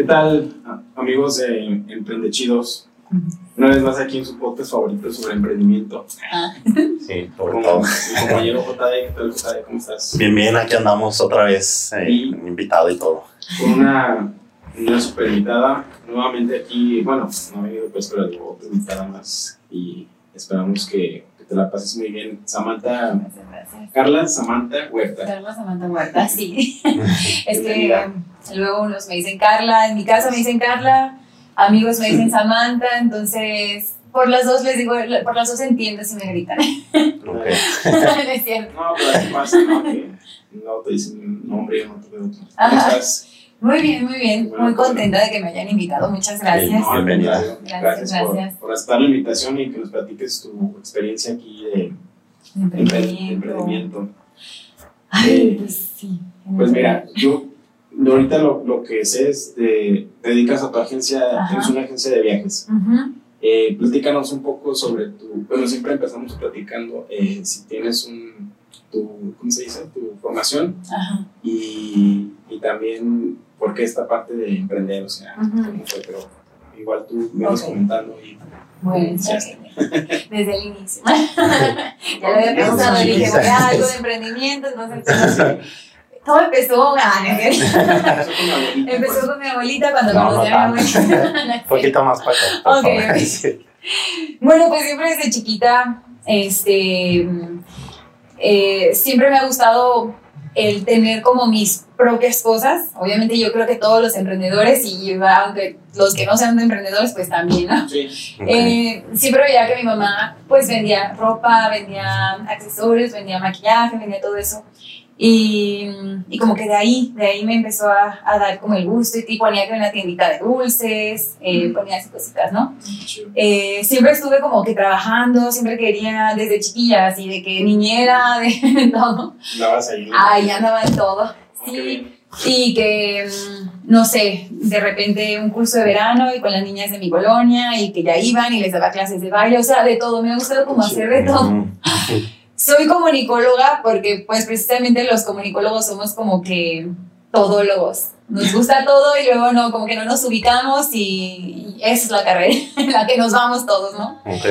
¿Qué tal, amigos de Emprendechidos? Una vez más aquí en su podcast favorito sobre emprendimiento. Ah. Sí, Con sobre todo. mi compañero JD. ¿Qué tal, JD? ¿Cómo estás? Bien, bien, aquí andamos otra vez, eh, Sí. invitado y todo. Con una, una super invitada. Nuevamente aquí, bueno, no ha venido pues, pero otra invitada más. Y esperamos que te la pases muy bien. Samantha, Gracias, gracias. Carla Samantha Huerta. Carla Samantha Huerta, sí. es que luego unos me dicen Carla, en mi casa me dicen Carla, amigos me dicen Samantha, entonces por las dos les digo, por las dos entiendo si me gritan. No es cierto. No, pero así pasa, ¿no? Que no te dicen nombre no te otro. Muy bien, muy bien. Muy contenta de que me hayan invitado. Muchas gracias. No, Bienvenida. Gracias, Gracias, por- aceptar la invitación y que nos platiques tu experiencia aquí de empre- Emprendimiento. emprendimiento. Ay, pues sí. Pues mira, yo ahorita lo, lo que sé es de, te dedicas a tu agencia, Ajá. tienes una agencia de viajes. Eh, platícanos un poco sobre tu, bueno, siempre empezamos platicando eh, si tienes un, tu, ¿cómo se dice? Tu formación Ajá. y, y también por qué esta parte de emprender, o sea, cómo fue, pero igual tú me vas comentando y Bueno, Ya ok. desde el inicio. ya lo había pensado, Sí, dije, voy a algo de emprendimiento, entonces pues, todo empezó, ah, ¿no? Empezó con la abuelita, empezó pues. con mi abuelita cuando No, conocí no a mi abuelita. Un poquito más para acá. por Ok, favor. ok. Sí. Bueno, pues siempre desde chiquita, este, eh, siempre me ha gustado el tener como mis propias cosas. Obviamente yo creo que todos los emprendedores, y aunque los que no sean emprendedores, pues también, ¿no? Sí. Eh, siempre veía que mi mamá pues vendía ropa, vendía accesorios, vendía maquillaje, vendía todo eso. Y, y como que de ahí, de ahí me empezó a, a dar como el gusto y, y ponía que una tiendita de dulces, eh, ponía así cositas, ¿no? Eh, siempre estuve como que trabajando, siempre quería desde chiquilla, así de que niñera, de todo. Andabas ahí. ¿no? Ahí andaba en todo. Qué Sí, y que, mm, no sé, de repente un curso de verano y con las niñas de mi colonia y que ya iban y les daba clases de baile, o sea, de todo, me ha gustado como hacer de todo. Soy comunicóloga porque pues precisamente los comunicólogos somos como que todólogos. Nos gusta todo y luego no, como que no nos ubicamos y, y esa es la carrera en la que nos vamos todos, ¿no? Ok.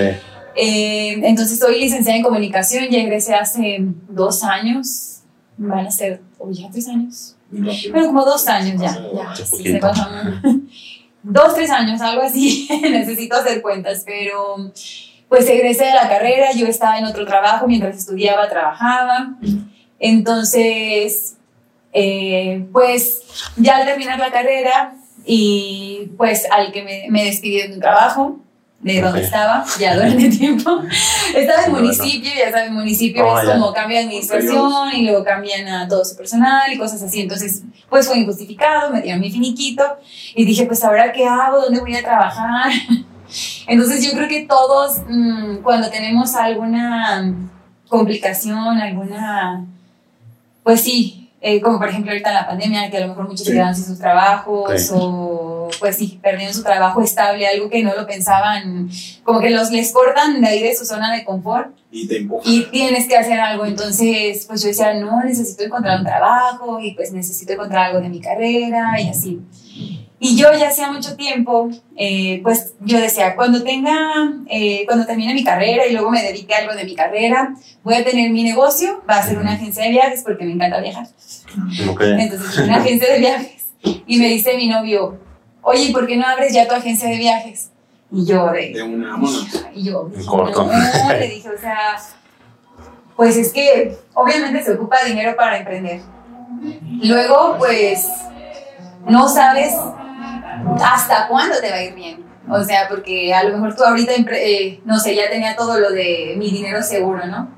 Eh, entonces soy licenciada en comunicación, ya egresé hace dos años, van a ser, o ya tres años, bueno, como dos años ya, ya, sí, se pasan. Dos, tres años, algo así, necesito hacer cuentas, pero pues egresé de la carrera, yo estaba en otro trabajo, mientras estudiaba, trabajaba, entonces, eh, pues ya al terminar la carrera y pues al que me, me despidió de un trabajo, de donde estaba, ya durante tiempo. Estaba en municipio, ya saben, municipio Oh, es ya. como cambia de administración y luego cambian a todo su personal y cosas así. Entonces, pues fue injustificado, me dieron mi finiquito y dije, pues ahora qué hago, dónde voy a trabajar. Entonces yo creo que todos mm, cuando tenemos alguna complicación, alguna, pues sí, eh, como por ejemplo ahorita en la pandemia, que a lo mejor muchos Sí. quedaron sin sus trabajos o pues sí, perdieron su trabajo estable, algo que no lo pensaban, como que los les cortan de ahí de su zona de confort Y te y tienes que hacer algo. Entonces, pues yo decía, no, necesito encontrar un trabajo y pues necesito encontrar algo de mi carrera y así. Y yo ya hacía mucho tiempo, eh, pues yo decía, cuando tenga, eh, cuando termine mi carrera y luego me dedique a algo de mi carrera, voy a tener mi negocio, va a ser una agencia de viajes porque me encanta viajar. Ok. Entonces, una agencia de viajes. Y me dice mi novio, oye, ¿y por qué no abres ya tu agencia de viajes? Y yo de, De una, y yo, corto. no, le dije, o sea, pues es que obviamente se ocupa dinero para emprender. Luego, pues, no sabes hasta cuándo te va a ir bien. O sea, porque a lo mejor tú ahorita, eh, no sé, ya tenía todo lo de mi dinero seguro, ¿no?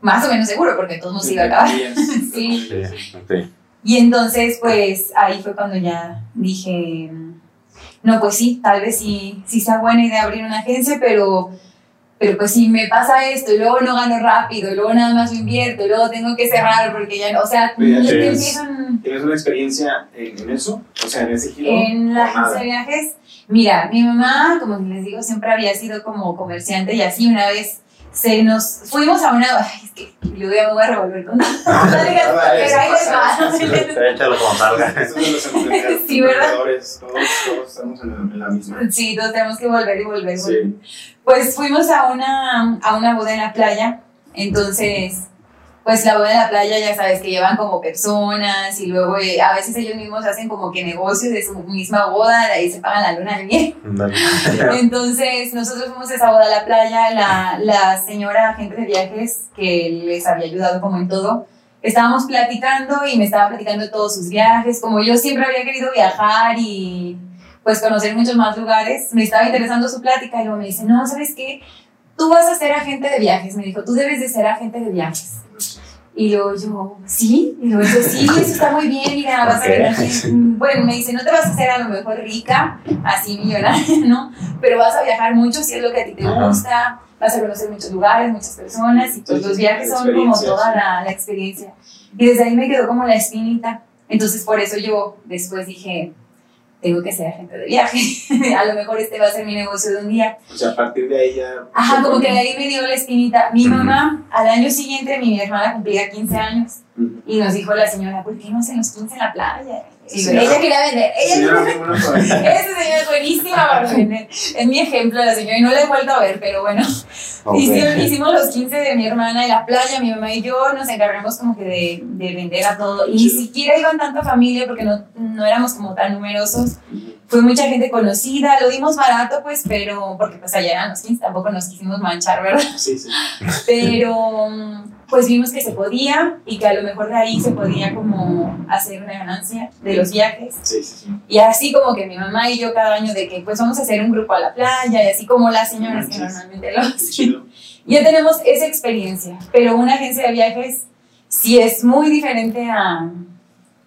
Más o menos seguro, porque todo se iba a acabar. Sí. Sí. Y entonces, pues ahí fue cuando ya dije, no, pues sí, tal vez sí, sí sea buena idea abrir una agencia, pero, pero pues si me pasa esto y luego no gano rápido, y luego nada más lo invierto, y luego tengo que cerrar porque ya, o sea, ya ya te empiezan ¿Tienes una experiencia en, en eso? O sea, en ese giro. en la agencia de viajes. Mira, mi mamá, como les digo, siempre había sido como comerciante y así una vez se nos fuimos a una, ay, es que me voy a revolver con Dale, pero ahí les va. Échalo como salga. Sí, ¿verdad? Todos, todos estamos en la, en la misma. Sí, todos tenemos que volver y volver. y volver. Sí. Pues fuimos a una, a una boda en la playa, entonces, pues la boda en la playa ya sabes que llevan como personas y luego eh, a veces ellos mismos hacen como que negocios de su misma boda, de ahí se pagan la luna de miel. Entonces, nosotros fuimos a esa boda a la playa, la, la señora agente de viajes que les había ayudado como en todo, estábamos platicando y me estaba platicando de todos sus viajes, como yo siempre había querido viajar y pues conocer muchos más lugares, me estaba interesando su plática y luego me dice, no, ¿sabes qué? Tú vas a ser agente de viajes, me dijo, tú debes de ser agente de viajes. Y luego yo, sí, y luego yo, sí, eso está muy bien, mira, vas a ver, Ok. bueno, me dice, no te vas a hacer a lo mejor rica, así millonaria, ¿no? Pero vas a viajar mucho si es lo que a ti te Ajá. gusta, vas a conocer muchos lugares, muchas personas, y pues los viajes son como toda la, la experiencia. Y desde ahí me quedó como la espinita. Entonces, por eso yo después dije, tengo que ser agente de viaje. a lo mejor este va a ser mi negocio de un día. O sea, a partir de ahí ya. Ajá, como que de ahí me dio la espinita. Mi mamá, al año siguiente, mi hermana cumplía 15 años. Y nos dijo la señora, ¿por qué no se los 15 en la playa? Ella quería vender. Ella Señora, esa señora es buenísima para vender. Es mi ejemplo la señora y no la he vuelto a ver, pero bueno. Hicimos, hicimos los 15 de mi hermana en la playa, mi mamá y yo nos encargamos como que de, de vender a todo. Y ni siquiera iban tanta familia porque no, no éramos como tan numerosos. Fue mucha gente conocida, lo dimos barato pues, pero porque pues allá eran los 15, tampoco nos quisimos manchar, ¿verdad? Sí, sí. Pero pues vimos que se podía y que a lo mejor de ahí se podía como hacer una ganancia de los viajes. Sí, sí, sí. Y así como que mi mamá y yo cada año de que pues vamos a hacer un grupo a la playa y así como las señoras que normalmente lo hacen. Ya tenemos esa experiencia, pero una agencia de viajes sí es muy diferente a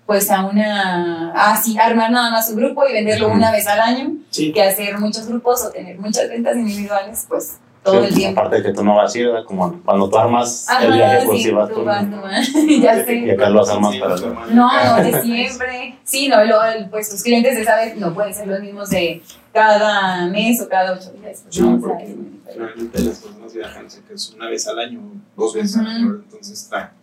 pues a una así armar nada más un grupo y venderlo una vez al año que hacer muchos grupos o tener muchas ventas individuales pues todo el Sí, tiempo. Aparte de que tú no vas a ir, como cuando tú armas Ajá, el viaje, pues sí, vas tú vas, tú vas. ya Y sé. acá lo armas Sí, para tu hermana. No, de siempre. Sí, no, y luego, pues tus clientes de esa vez no pueden ser los mismos de cada mes o cada ocho días. pues, Sí, ¿no? Porque es muy diferente. Realmente las personas viajan, sé que es una vez al año, dos veces Ujú. al año, entonces está,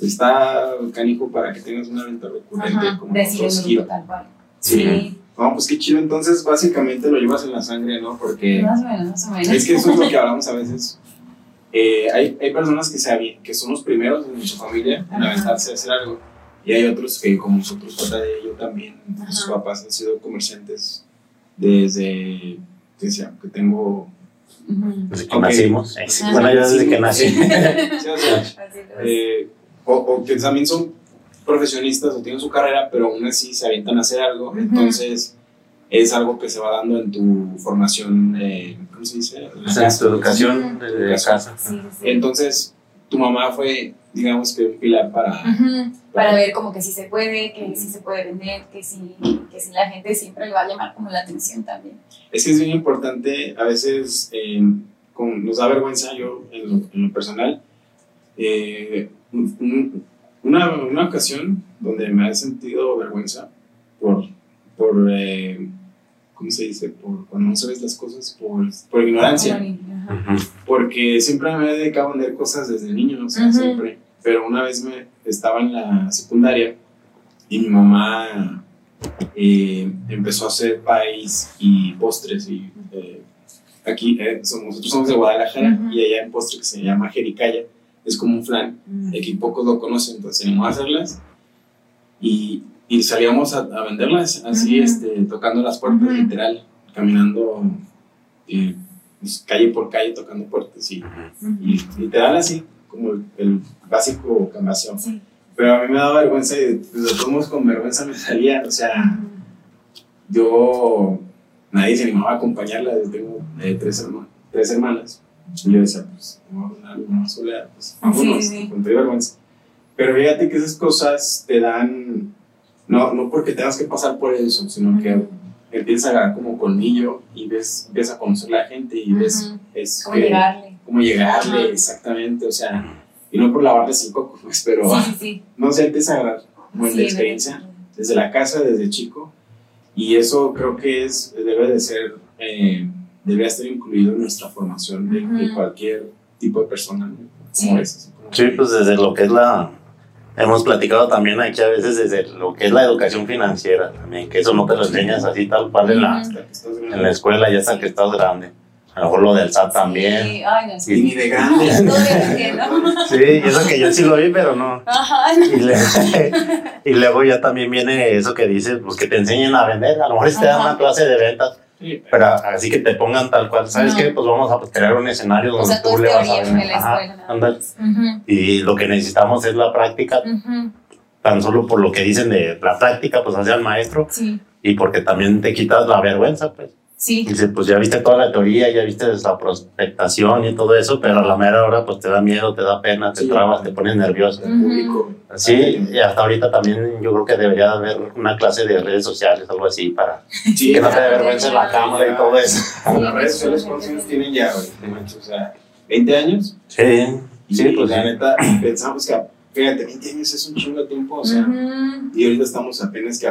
está canijo para que tengas una venta recurrente Ajá, como tal cual. Sí. Sí, No, pues qué chido, entonces básicamente lo llevas en la sangre, ¿no? Porque más o menos, más o menos. es que eso es lo que hablamos a veces. Eh, hay, hay personas que, se que son los primeros en su familia en aventarse a hacer algo. Y hay otros que, como nosotros, papá de yo también, sus Ajá. papás han sido comerciantes desde que, sea, que tengo. Desde que Ok. nacimos. Eh, Ajá. Bueno, yo desde Sí. que nací. Sí, o sea, eh, o, o que también son profesionistas o tienen su carrera, pero aún así se avientan a hacer algo. Entonces, es algo que se va dando en tu formación, eh, ¿cómo se dice? En la O sea, casa. tu educación desde casa. Sí, sí, sí. Entonces, tu mamá fue, digamos que un pilar para... Para ver como que sí se puede, que sí se puede vender, que sí, que sí la gente siempre le va a llamar como la atención también. Es que es bien importante, a veces eh, con- nos da vergüenza, yo en lo, en lo personal, eh, un- un- una, una ocasión donde me he sentido vergüenza por, por eh, ¿cómo se dice? Por cuando no sabes las cosas, por, por ignorancia. Ajá. Porque siempre me he dedicado a vender cosas desde niño, o sea, siempre. Pero una vez me estaba en la secundaria y mi mamá eh, empezó a hacer país y postres. Y eh, aquí, eh, somos- nosotros somos de Guadalajara y allá un postre que se llama jericaya. Es como un flan. Ujú. Aquí pocos lo conocen, entonces salimos a hacerlas y, y salíamos a, a venderlas así, este, tocando las puertas, Ujú. literal, caminando eh, pues, calle por calle, tocando puertas y, y literal así, como el, el básico cambación. Sí. Pero a mí me daba vergüenza y pues, de todos con vergüenza me salía, o sea, yo, nadie se animaba a acompañarla, yo tengo eh, tres, herma- tres hermanas. Y yo decía, pues, no una soledad, pues, vámonos, sí, sí. con toda vergüenza. Pero fíjate que esas cosas te dan no, no porque tengas que pasar por eso, sino que empiezas a agarrar como colmillo y ves, empiezas a conocer a la gente y ves es Cómo que- llegarle. cómo llegarle, Ajá. exactamente, o sea, y no por lavarle cinco, pues, pero Sí, no sé, empieza a agarrar buena experiencia desde la casa, desde chico, y eso creo que es, debe de ser, eh, debe estar incluido en nuestra formación de, de Ujú. cualquier tipo de persona, ¿no? Sí. Como es, así como Sí, pues desde lo que es la... Hemos platicado también aquí a veces desde lo que es la educación financiera también, que eso no te lo enseñas así tal cual en la, en la escuela ya hasta que estás grande. A lo mejor lo del SAT también. Sí, ay, no, sí. Y ni de grande. Todavía no entiendo. Sí, eso que yo sí lo vi, pero no. Ajá. Y, le- y luego ya también viene eso que dices, pues que te enseñen a vender. A lo mejor si te dan una clase de ventas, Sí, pero así que te pongan tal cual. ¿Sabes No. qué? Pues vamos a crear un escenario O donde sea, tú le vas a la Ajá. Ujú, Y lo que necesitamos es la práctica, tan solo por lo que dicen de la práctica, pues hacia el maestro, Sí, y porque también te quitas la vergüenza, pues. Sí. Dice, pues ya viste toda la teoría, ya viste la prospectación y todo eso, pero a la mera hora pues te da miedo, te da pena, te Sí. trabas, te pones nervioso. el público. Sí, y hasta ahorita también yo creo que debería haber una clase de redes sociales, algo así, para Sí, que no te dé vergüenza en la cámara y todo eso. Las redes sociales, ¿cuántos años tienen ya, güey? No manches, O sea, 20 años. Sí, Y sí, pues la sí. neta, pensamos que, fíjate, 20 años es un chingo de tiempo, o sea, y ahorita estamos apenas que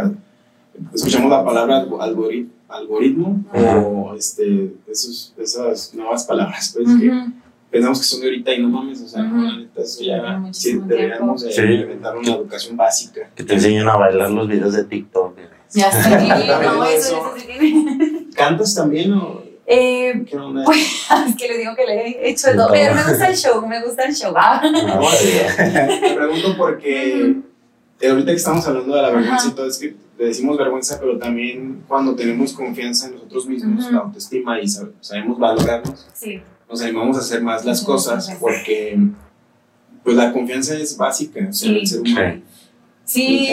escuchamos la palabra algo- algori- algoritmo o este, esos, esas nuevas palabras, pues, que Ujú. pensamos que son de ahorita y no mames, o sea, no, Ujú. la neta, eso ya sí, deberíamos de Sí. implementar una educación básica. Que te enseñen a bailar los videos de TikTok. Ya sé, no, eso, Eso. sí. ¿Cantas también o Eh, qué onda? Pues, es que le digo que le he hecho todo, pero me gusta el show, me gusta el show. Ah. No, Te pregunto porque ahorita que estamos hablando de la vergüenza y todo, es que le decimos vergüenza, pero también cuando tenemos confianza en nosotros mismos, la autoestima y sab- sabemos valorarnos, Sí, nos animamos a hacer más las cosas porque pues la confianza es básica o sea, Sí. el ser humano. En sí.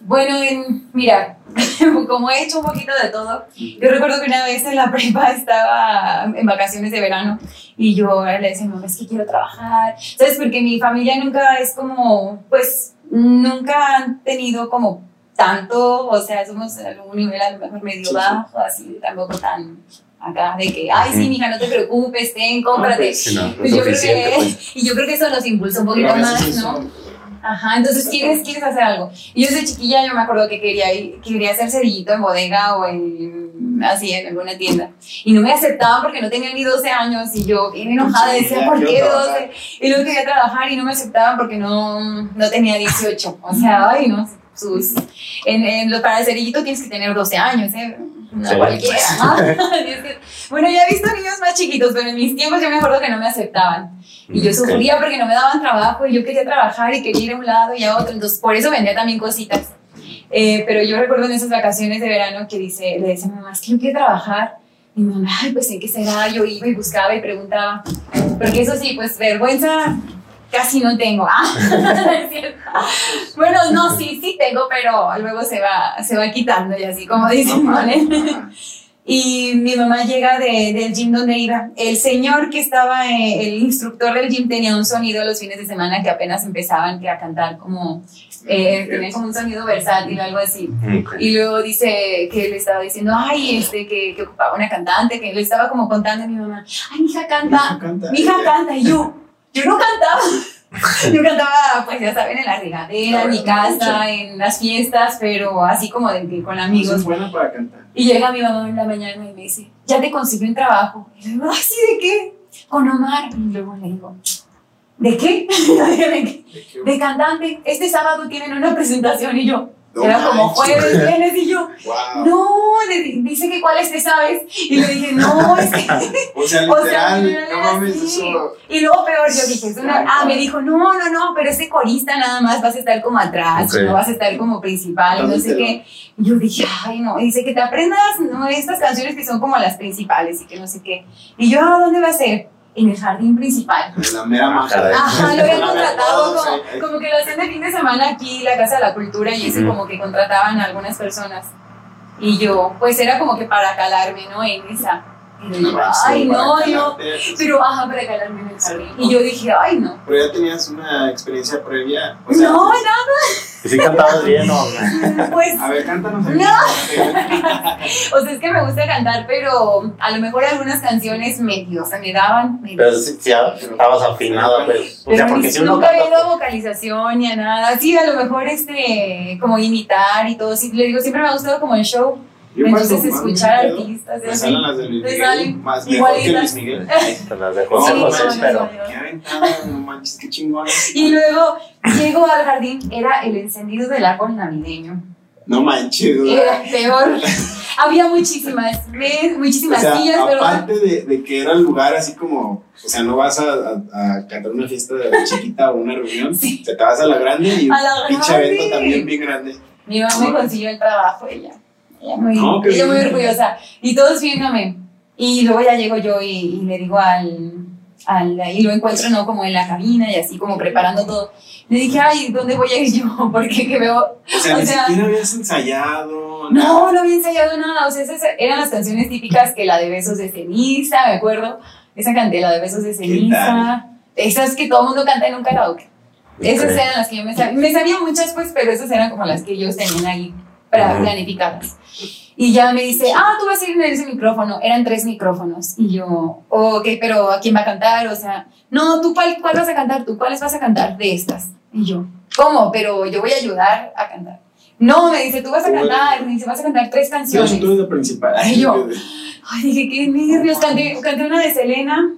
Bueno, en- mira, como he hecho un poquito de todo, yo recuerdo que una vez en la prepa estaba en vacaciones de verano y yo le decía, mamá, es que quiero trabajar, ¿sabes? Porque mi familia nunca es como, pues, nunca han tenido como tanto, o sea, somos en un nivel a lo mejor medio bajo, así, tampoco tan acá de que, ay, sí, mija, no te preocupes, ten, cómprate. Sí, no, Pues es yo creo que, pues. y yo creo que eso nos impulsa un poquito más, ¿no? Ajá, entonces quieres, quieres hacer algo. Y yo desde chiquilla yo me acuerdo que quería, ir- quería hacer cerillito en bodega o en, así, en alguna tienda. Y no me aceptaban porque no tenía ni 12 años y yo bien enojada decía, ¿por qué trabajar. 12? Y luego quería trabajar y no me aceptaban porque no, no tenía 18. O sea, ay, no, sus... En, en para el cerillito tienes que tener 12 años, ¿eh? No Sí. cualquiera. ¿no? Bueno, ya he visto niños más chiquitos, pero en mis tiempos yo me acuerdo que no me aceptaban. Y yo sufría porque no me daban trabajo y yo quería trabajar y quería ir a un lado y a otro. Entonces, por eso vendía también cositas. Eh, pero yo recuerdo en esas vacaciones de verano que dice, le decía a mi mamá, es que yo quiero trabajar. Y mi mamá, ay, pues en qué será. Yo iba y buscaba y preguntaba. Porque eso sí, pues vergüenza casi no tengo. Ah, es. Bueno, no, sí, sí tengo, pero luego se va, se va quitando y así como dicen, ¿vale? Y mi mamá llega de, del gym donde iba. El señor que estaba, eh, el instructor del gym tenía un sonido los fines de semana que apenas empezaban que a cantar como, eh, tenía como un sonido versátil o algo así. Ok. Y luego dice que le estaba diciendo, ay, este, que, que ocupaba una cantante, que le estaba como contando a mi mamá, ay, mi hija Mi canta, hija canta. mi hija canta, y yo, yo no cantaba. Yo cantaba, pues ya saben, en la regadera, en mi casa, en las fiestas, pero así como de con amigos. Es buena para cantar. Y llega mi mamá en la mañana y me dice, ya te consiguió un trabajo. Y le digo, ay, sí, ¿de qué? Con Omar. Y luego le digo, ¿de qué? ¿De qué? ¿De qué? De cantante. Este sábado tienen una presentación y yo, No era como jueves, viernes y yo, Wow. no, dice que cuáles te sabes. Y le dije, no, es que... O sea, O sea, literal, literal no mames, eso. Y luego peor, yo dije, es una- ah, me dijo, no, no, no, pero ese corista nada más vas a estar como atrás, Ok. no vas a estar como principal, no sé qué. Y yo dije, ay, no, y dice que te aprendas ¿no? estas canciones que son como las principales y que no sé qué. Y yo, ¿a dónde va a ser? En el jardín principal. De la mera. Caray. Ajá, lo habían contratado como, como que lo hacían de fin de semana aquí, la Casa de la Cultura, y ese Ujú. como que contrataban a algunas personas. Y yo, pues era como que para calarme, ¿no? En esa. Y yo, No ay, no, yo, pues, pero ajá, para calarme en el jardín. Y yo dije, ay, no. Pero ya tenías una experiencia previa. O sea, no, nada. ¿Y si cantabas bien o Pues, A ver, cántanos. No. o sea, es que me gusta cantar, pero a lo mejor algunas canciones medio, o sea, me daban. medio- Pero si, si estabas afinada, pues. O sea, Pero porque ni- si uno nunca he ido a canta. vocalización ni a nada. Sí, a lo mejor este, como imitar y todo. Sí, le digo, siempre me ha gustado como el show. Yo Entonces, escuchar artistas así. salen las de Luis Miguel. salen Más mejor que. Luis Miguel. Las de José No, José, pero. Qué aventada, no manches, qué chingón. Y luego llego al jardín, era el encendido del árbol navideño. No manches, o sea, Era peor. Había muchísimas, me- O muchísimas sea, sillas, pero aparte de, de que era el lugar así como, o sea, no vas a, a- a cantar una fiesta de chiquita o una reunión, Sí. o sea, te vas a la grande y A la pinche evento también bien grande. mi mamá me consiguió el trabajo, ella. Ella muy, No, ella muy orgullosa. Y todos viéndome. Y luego ya llego yo y, y le digo al, al. Y lo encuentro, ¿no? Como en la cabina y así, como preparando todo. Le dije, ay, ¿dónde voy a ir yo? Porque que veo. O sea, O ni sea, siquiera habías ensayado. No, no había ensayado nada. O sea, esas eran las canciones típicas que la de Besos de Ceniza, me acuerdo. Esa canté, la de Besos de Ceniza. Esas que todo el mundo canta en un karaoke. Esas eran las que yo me sabía. Me sabía muchas, pues, pero esas eran como las que ellos tenían ahí para Ujú. planificadas. Y ya me dice, ah, tú vas a ir en ese micrófono. Eran tres micrófonos. Y yo, ok, pero ¿a quién va a cantar? O sea, no, ¿tú cuál, cuál vas a cantar? ¿Tú cuáles vas a cantar de estas? Y yo, ¿cómo? Pero yo voy a ayudar a cantar. No, me dice, tú vas a cantar. Me dice, vas a cantar tres canciones. tú eres la principal. Ay, yo. Ay, dije, qué nervios. Canté, canté una de Selena,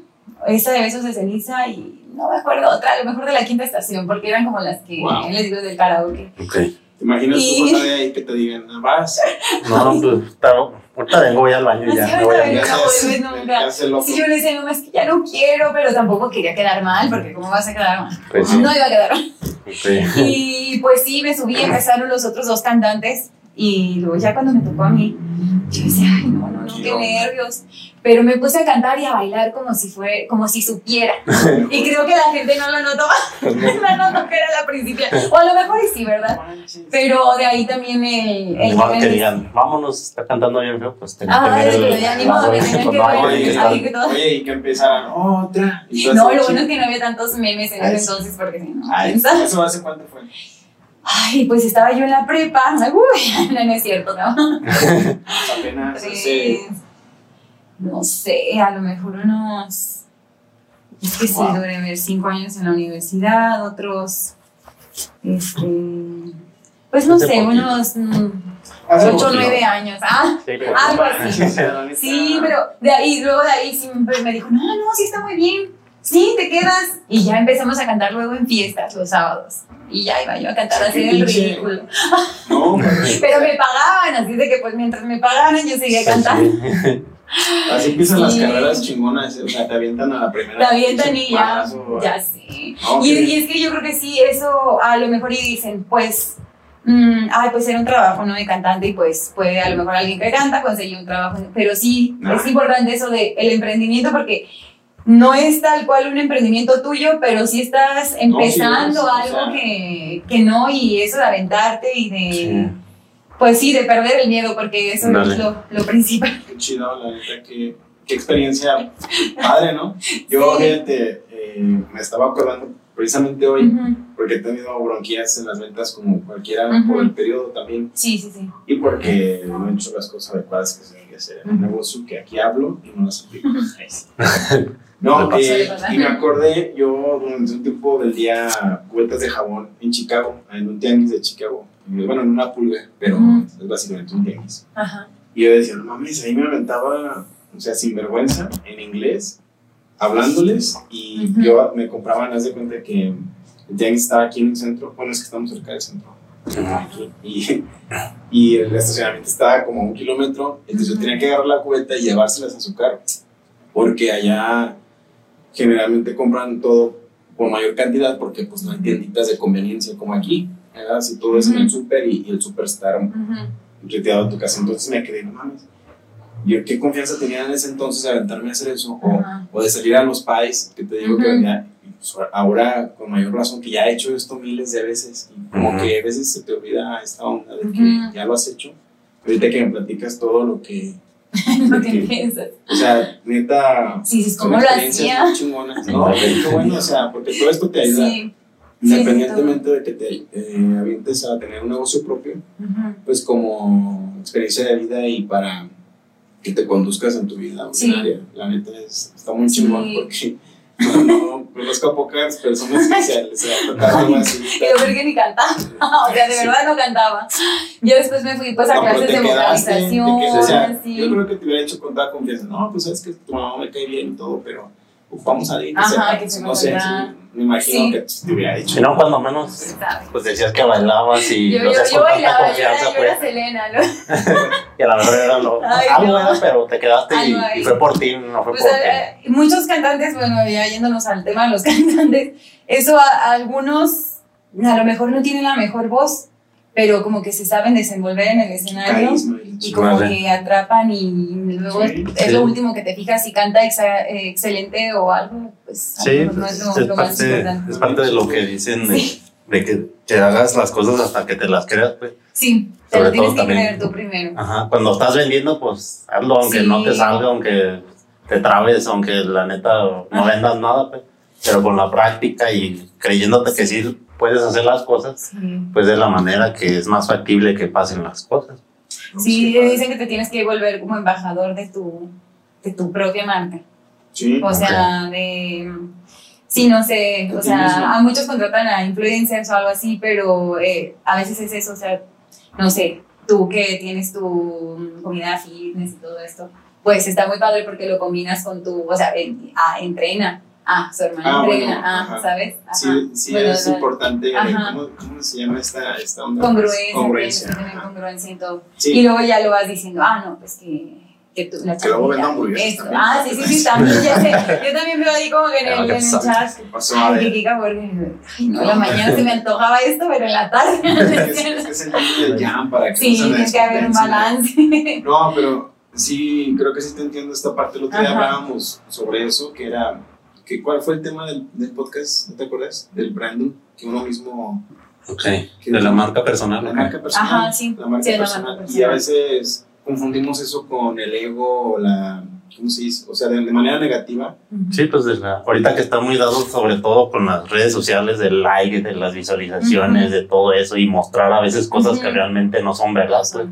esta de Besos de Ceniza y no me acuerdo otra, a lo mejor de la quinta estación, porque eran como las que Wow. les digo del karaoke. Ok. ¿Te imaginas Y- tu foto de ahí que te digan, "Ah, vas? No, pues. está- Ahorita vengo, voy al baño y ya. Me voy a No vuelves nunca. yo le decía mamá, es que ya no quiero, pero tampoco quería quedar mal, porque ¿cómo vas a quedar mal? Pues sí. No iba a quedar mal. Y pues sí, me subí, empezaron los otros dos cantantes y luego ya cuando me tocó a mí, yo decía, ay, no, no, no, Qué nervios. Pero me puse a cantar y a bailar como si fue, como si supiera. Y creo que la gente no lo notó, no notó que era la principal. O a lo mejor y sí, ¿verdad? Pero de ahí también el... el Igual que digan, vámonos, está cantando bien feo, pues tengo Ah, que modo, lado que pues, que no, que Oye, y que empezaran otra. No, lo bueno es que no había tantos memes en ese entonces, porque si no. ¿Eso hace cuánto fue? Ay, pues estaba yo en la prepa. Uy, no, no es cierto, ¿no? Apenas hace... No sé, a lo mejor unos. Es que sí, Wow. duré ver cinco años en la universidad, otros. Este. Pues no sé, poquito. unos mm, Hace ocho o nueve años. Ah, Sí, pero- algo así. Sí, pero de ahí, luego de ahí siempre me dijo, no, no, sí está muy bien. Sí, te quedas. Y ya empezamos a cantar luego en fiestas los sábados. Y ya iba yo a cantar así en el ridículo. No, Pero me pagaban, así de que pues mientras me pagaran yo seguía cantando. sí. así empiezan las carreras chingonas. O sea, te avientan a la primera. La avientan y ya, palazo, ya sí. No, Y, es que yo creo que sí, eso a lo mejor y dicen, pues, mm, ay, pues era un trabajo, ¿no? De cantante y pues puede a lo mejor alguien que canta conseguir un trabajo. Pero sí, Ah. es importante eso de el emprendimiento porque no es tal cual un emprendimiento tuyo, pero sí estás empezando es, o algo sea. que, que no y eso de aventarte y de... Sí. Pues sí, de perder el miedo, porque eso Dale. es lo, lo principal. Qué chido, la neta, qué, qué experiencia padre, ¿no? Yo, Sí. fíjate, eh, me estaba acordando precisamente hoy, porque he tenido bronquías en las ventas como cualquiera por el periodo también, Sí, sí, sí. y porque no he hecho las cosas adecuadas que se deben de hacer en el negocio, que aquí hablo y no las aplico. Ahí sí. No, eh, y me acordé, yo durante un tiempo del día cubetas de jabón en Chicago, en un tianguis de Chicago, bueno, en una pulga, pero es básicamente un tianguis. Ajá. Y yo decía, no mames, ahí me aventaba, o sea, sin vergüenza, en inglés, hablándoles, y Ujú. yo me compraban, haz de cuenta que el tianguis estaba aquí en un centro, bueno, es que estamos cerca del centro, aquí, y, y el estacionamiento estaba como a un kilómetro, entonces yo tenía que agarrar la cubeta y llevárselas a su carro, porque allá generalmente compran todo por mayor cantidad, porque pues no hay tienditas de conveniencia como aquí, ¿verdad? Si todo es en el súper y, y el súper está retirado a tu casa. Entonces me quedé, no mames. Yo qué confianza tenía en ese entonces de aventarme a hacer eso o, o de salir a los pies, que te digo que venía. pues ahora con mayor razón que ya he hecho esto miles de veces y como Ujú. que a veces se te olvida esta onda de que Ujú. ya lo has hecho. Ahorita que me platicas todo lo que, lo que Ok. piensas. o sea, neta, Sí, son ¿cómo lo hacía? muy chingonas. No, qué bueno, o sea, porque todo esto te ayuda. Sí, Sí, Independientemente de que te eh, avientes a tener un negocio propio, Ujú. pues como experiencia de vida y para que te conduzcas en tu vida Sí. ordinaria. La neta es, está muy Sí. chingón porque no, no conozco a pocas personas que se les haya tocado algo así. Y yo creo que ni cantaba, o sea, de Sí. verdad no cantaba. Yo después me fui pues a No, clases de vocalización, o sea, sí. Yo creo que te hubiera hecho contar confianza. No, pues sabes que tu mamá me cae bien y todo, pero ocupamos a alguien que Ajá, que sepa no sé, sí, me imagino Sí. que te hubiera dicho. Si no, cuando menos, ¿sabes? pues decías que bailabas y Yo, no yo, yo bailaba, yo confianza, era, yo pues. era Selena, ¿no? Y a la mejor era lo, Ay, algo no. era, pero te quedaste y, y fue por ti, no fue Pues por ti. muchos cantantes, bueno, ya yéndonos al tema de los cantantes, eso a, a algunos a lo mejor no tienen la mejor voz, pero como que se saben desenvolver en el escenario Carisma y como Vale. que atrapan y luego Sí. es Sí. lo último que te fijas si canta exa- eh, excelente o algo, pues Sí, no pues, es lo, es, lo más parte, importante. es parte de lo que dicen de, de que te hagas las cosas hasta que te las creas, pues. Sí, te Sobre lo tienes todo que también. creer tú primero. Ajá, cuando estás vendiendo, pues hazlo, aunque Sí. no te salga, aunque te trabes, aunque la neta no vendas nada, pues. Pero con la práctica y creyéndote que sí puedes hacer las cosas, Sí. pues es la manera que es más factible que pasen las cosas. Sí, dicen que te tienes que volver como embajador de tu, de tu propia marca. Sí. O sea, de. Sí, no sé. O sea, a muchos contratan a influencers o algo así, pero eh, a veces es eso. O sea, no sé, tú que tienes tu comida fitness y todo esto, pues está muy padre porque lo combinas con tu. O sea, en- ah, entrena. Ah, su hermana Ah, entrena. bueno, ah. ¿sabes? Ajá. Sí, sí Bueno, es la- importante. Ajá. ¿cómo, ¿Cómo se llama esta, esta onda? Congruencia, Congruencia. que congruencia en todo. Sí. Y luego ya lo vas diciendo, ah, no, pues que, que tú, la Que luego venda hamburguesas también. Ah, sí, sí, sí, también, ya sé. Yo también veo ahí como que en el, en el chat. ¿Qué pasó? Ay, que Kika Burger. Ay, no, en la mañana se me antojaba esto, pero en la tarde. Es es, que es el niño del jam para que sí, no se tiene que haber un balance. No, pero sí, creo que sí te entiendo esta parte. El otro día hablábamos sobre eso, que era, que ¿cuál fue el tema del, del podcast? ¿No te acuerdas? Del branding, que uno mismo, Ok. De la marca personal. la ok. marca personal. Ajá, sí. La marca, Sí, la personal. marca Y a personal. veces confundimos eso con el ego o la, ¿cómo se dice? O sea, de, de manera negativa. Sí, pues de la- ahorita que está muy dado sobre todo con las redes sociales del like, de las visualizaciones, Ujú. de todo eso y mostrar a veces cosas que Ujú. realmente no son verdad. pues.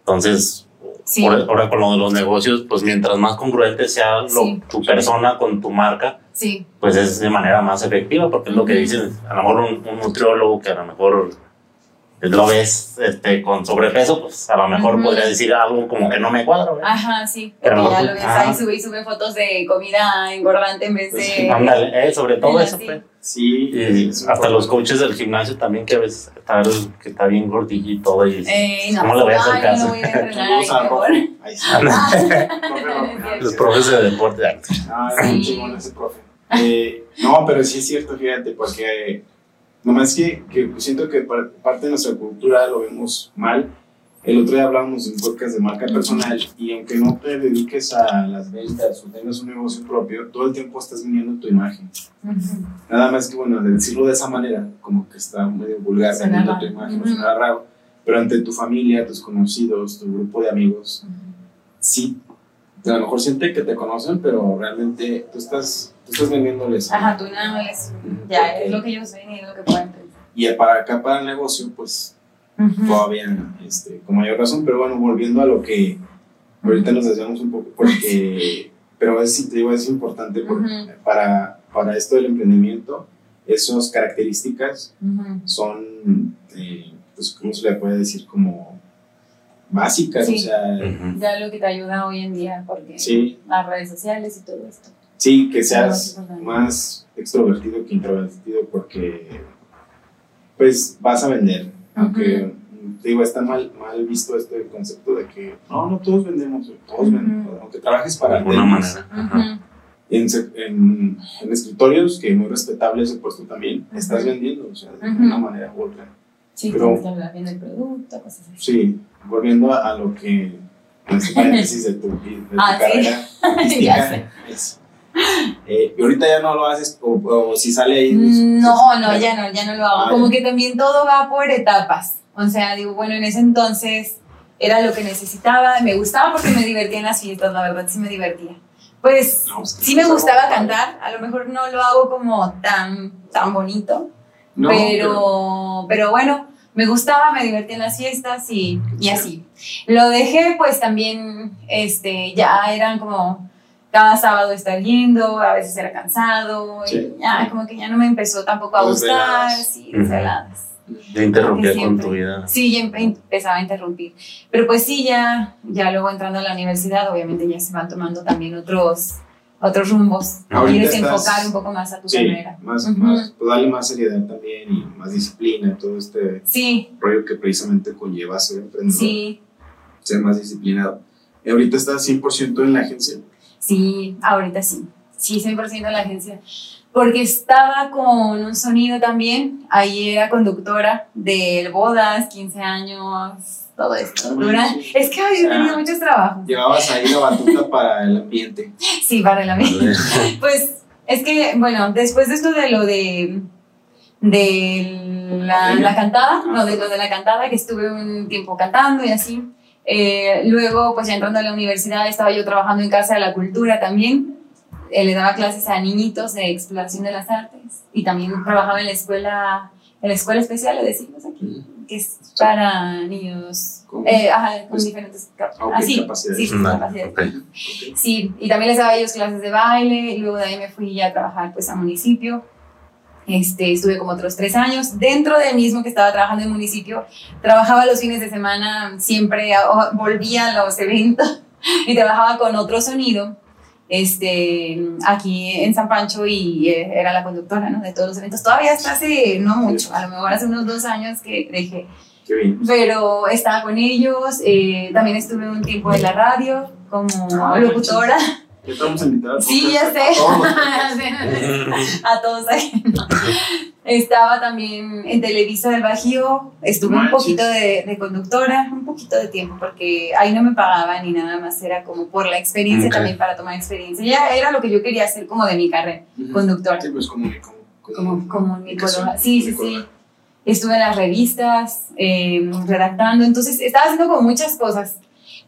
Entonces, Sí. por- ahora con lo de los negocios, pues mientras más congruente sea lo- Sí. tu persona con tu marca, Sí. pues es de manera más efectiva, porque es lo que dicen, a lo mejor un, un nutriólogo que a lo mejor lo ves este, con sobrepeso, pues a lo mejor podría decir algo como que no me cuadra. ¿verdad? Ajá, sí. Pero ya lo ves ahí, sube y sube fotos de comida engordante en vez de. Ándale, eh, sobre todo eso. pues. Sí. Y hasta los coaches del gimnasio también que a veces está, que está bien gordillo y todo. Y no, ¿Cómo le voy a hacer ay, caso? no voy a entrenar ahí sí. Los profes de deporte. Ah, es chingón ese profe. Eh, no, pero sí es cierto, fíjate, porque nomás que, que siento que par- parte de nuestra cultura lo vemos mal. El otro día hablábamos de un podcast de marca personal y aunque no te dediques a las ventas o tengas un negocio propio, todo el tiempo estás vendiendo tu imagen. Ujú. Nada más que, bueno, de decirlo de esa manera, como que está medio vulgar, vendiendo tu imagen, Ujú. suena raro, pero ante tu familia, tus conocidos, tu grupo de amigos, sí, a lo mejor siente que te conocen, pero realmente tú estás, tú estás vendiéndoles. Ajá, tú nada más Ya, es lo que ellos ven y es lo que pueden pensar. Y para acá, para el negocio, pues Todavía este, con mayor razón, pero bueno, volviendo a lo que ahorita nos desviamos un poco, porque, pero es, sí te digo, es importante porque para, para esto del emprendimiento, esas características son, eh, pues, ¿cómo se le puede decir? Como básicas, Sí. o sea, Ya lo que te ayuda hoy en día, porque sí, las redes sociales y todo esto. sí, que seas más extrovertido que introvertido, porque pues vas a vender, aunque te digo, está mal, mal visto este concepto de que no, no todos vendemos, todos venden, aunque trabajes para De alguna manera. Ajá. En, en, en escritorios, que muy respetable ese puesto también, estás vendiendo, o sea, de una manera u otra. Sí, Pero- bien producto, cosas así. Sí, volviendo a, a lo que, a este paréntesis de tu, de tu Ah, sí. carrera artística, Ya sé. es, eh, y ahorita ya no lo haces, o, o si sale ahí. pues, No, no, ya no, ya no lo hago. Ah, Como ya. que también todo va por etapas. O sea, digo, bueno, en ese entonces era lo que necesitaba, me gustaba porque me divertía en las fiestas, la verdad, sí me divertía. Pues No, pues, sí me algo gustaba cantar, a lo mejor no lo hago como tan, tan bonito, No, pero, pero bueno, me gustaba, me divertía en las fiestas y, y así. Lo dejé, pues también, este, ya eran como cada sábado estar yendo, a veces era cansado, Sí. y ya como que ya no me empezó tampoco a gustar, Desveladas. sí, desveladas. Ya interrumpía con tu vida. Sí, ya empe- empezaba a interrumpir. Pero pues sí, ya, ya luego entrando a la universidad, obviamente ya se van tomando también otros, otros rumbos. Ahorita Quieres estás- enfocar un poco más a tu Sí, carrera. más, Ujú. más, pues darle más seriedad también y más disciplina, todo este Sí, rollo que precisamente conlleva ser emprendedor, sí, ser más disciplinado. Y ahorita estás 100% en la agencia. Sí, ahorita sí. Sí, 100% en la agencia. Porque estaba con un sonido también. Ahí era conductora de bodas, 15 años, todo esto. Ah. Es que había tenido muchos trabajos. Llevabas ahí la batuta para el ambiente. Sí, para la Pues es que, bueno, después de esto de lo de, de la, la cantada, no, de lo de la cantada, que estuve un tiempo cantando y así. Eh, luego, pues ya entrando a la universidad, estaba yo trabajando en Casa de la Cultura también. Eh, le daba clases a niñitos de exploración de las artes y también trabajaba en la escuela, en la escuela especial, le decimos aquí, que es para niños Con- eh, ajá, con Pues, diferentes cap- ok, así, capacidades. sí, No, capacidades. ok. Ok. Sí, y también les daba a ellos clases de baile, y luego de ahí me fui ya a trabajar pues a municipio. Este, estuve como otros tres años. Dentro del mismo que estaba trabajando en municipio, trabajaba los fines de semana, siempre volvía a los eventos y trabajaba con otro sonido este, aquí en San Pancho y eh, era la conductora ¿no? de todos los eventos. Todavía hasta hace no mucho, a lo mejor hace unos dos años que dejé Qué bien. pero estaba con ellos. eh, también estuve un tiempo en la radio como Ah, locutora. Invitar al Sí, ya sé. A todos ahí. ¿no? Estaba también en Televisa del Bajío. Estuve un Manches. poquito de, de conductora, un poquito de tiempo, porque ahí no me pagaban ni nada más. Era como por la experiencia Ok. también para tomar experiencia. Ya era lo que yo quería hacer como de mi carrera, Ujú. conductora. Sí, pues como comunicóloga. comunicación, Sí, sí, sí. Estuve en las revistas, eh, redactando, entonces estaba haciendo como muchas cosas.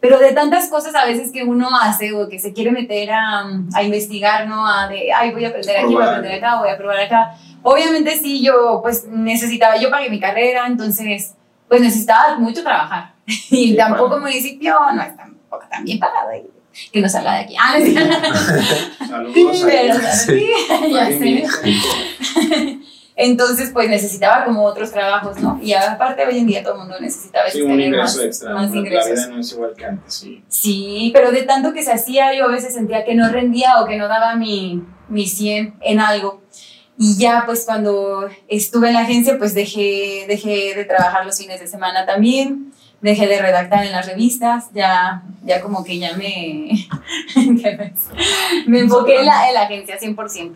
Pero de tantas cosas a veces que uno hace o que se quiere meter a, a investigar, ¿no? A de, ay, voy a aprender aquí, voy a aprender acá, voy a probar acá. Obviamente sí, yo pues necesitaba, yo pagué mi carrera, entonces pues necesitaba mucho trabajar. Y Sí, tampoco claro. municipio no es tampoco tan bien pagado. y- Que no salga de aquí. Ah, no. Saludos. Pero, saludos. sí, ya sé. Entonces, pues necesitaba como otros trabajos, ¿no? Y aparte, hoy en día todo el mundo necesita Sí, un ingreso más, extra. más ¿no? La ingresos. vida no es igual que antes, sí. Sí, pero de tanto que se hacía, yo a veces sentía que no rendía o que no daba mi, mi 100 en algo. Y ya, pues cuando estuve en la agencia, pues dejé, dejé de trabajar los fines de semana también, dejé de redactar en las revistas, ya, ya como que ya me, me enfoqué en la, en la agencia 100%.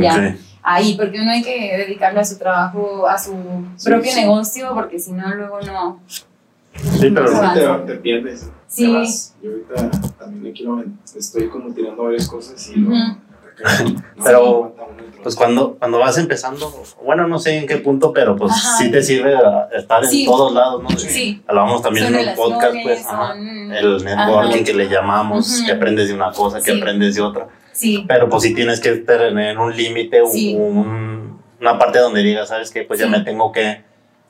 Ya Ok. Ahí, porque uno hay que dedicarle a su trabajo, a su Sí, propio sí. negocio, porque si no, luego no. Sí, pero No. Sí, te, te pierdes. Sí. Te vas. Yo ahorita también me quiero, estoy como tirando varias cosas y Ujú. no, no Pero, Pues cuando, cuando vas empezando, bueno, no sé en qué punto, pero pues Ajá. sí te sirve a estar en Sí. todos lados, ¿no? Sí. Hablábamos también en un podcast, pues, relaciones, ajá, son- el networking Ajá. que le llamamos, que aprendes de una cosa, que Sí. aprendes de otra. Sí, Pero pues sí tienes que tener un límite, Sí. un- una parte donde digas, ¿sabes qué? Pues ya Sí. me tengo que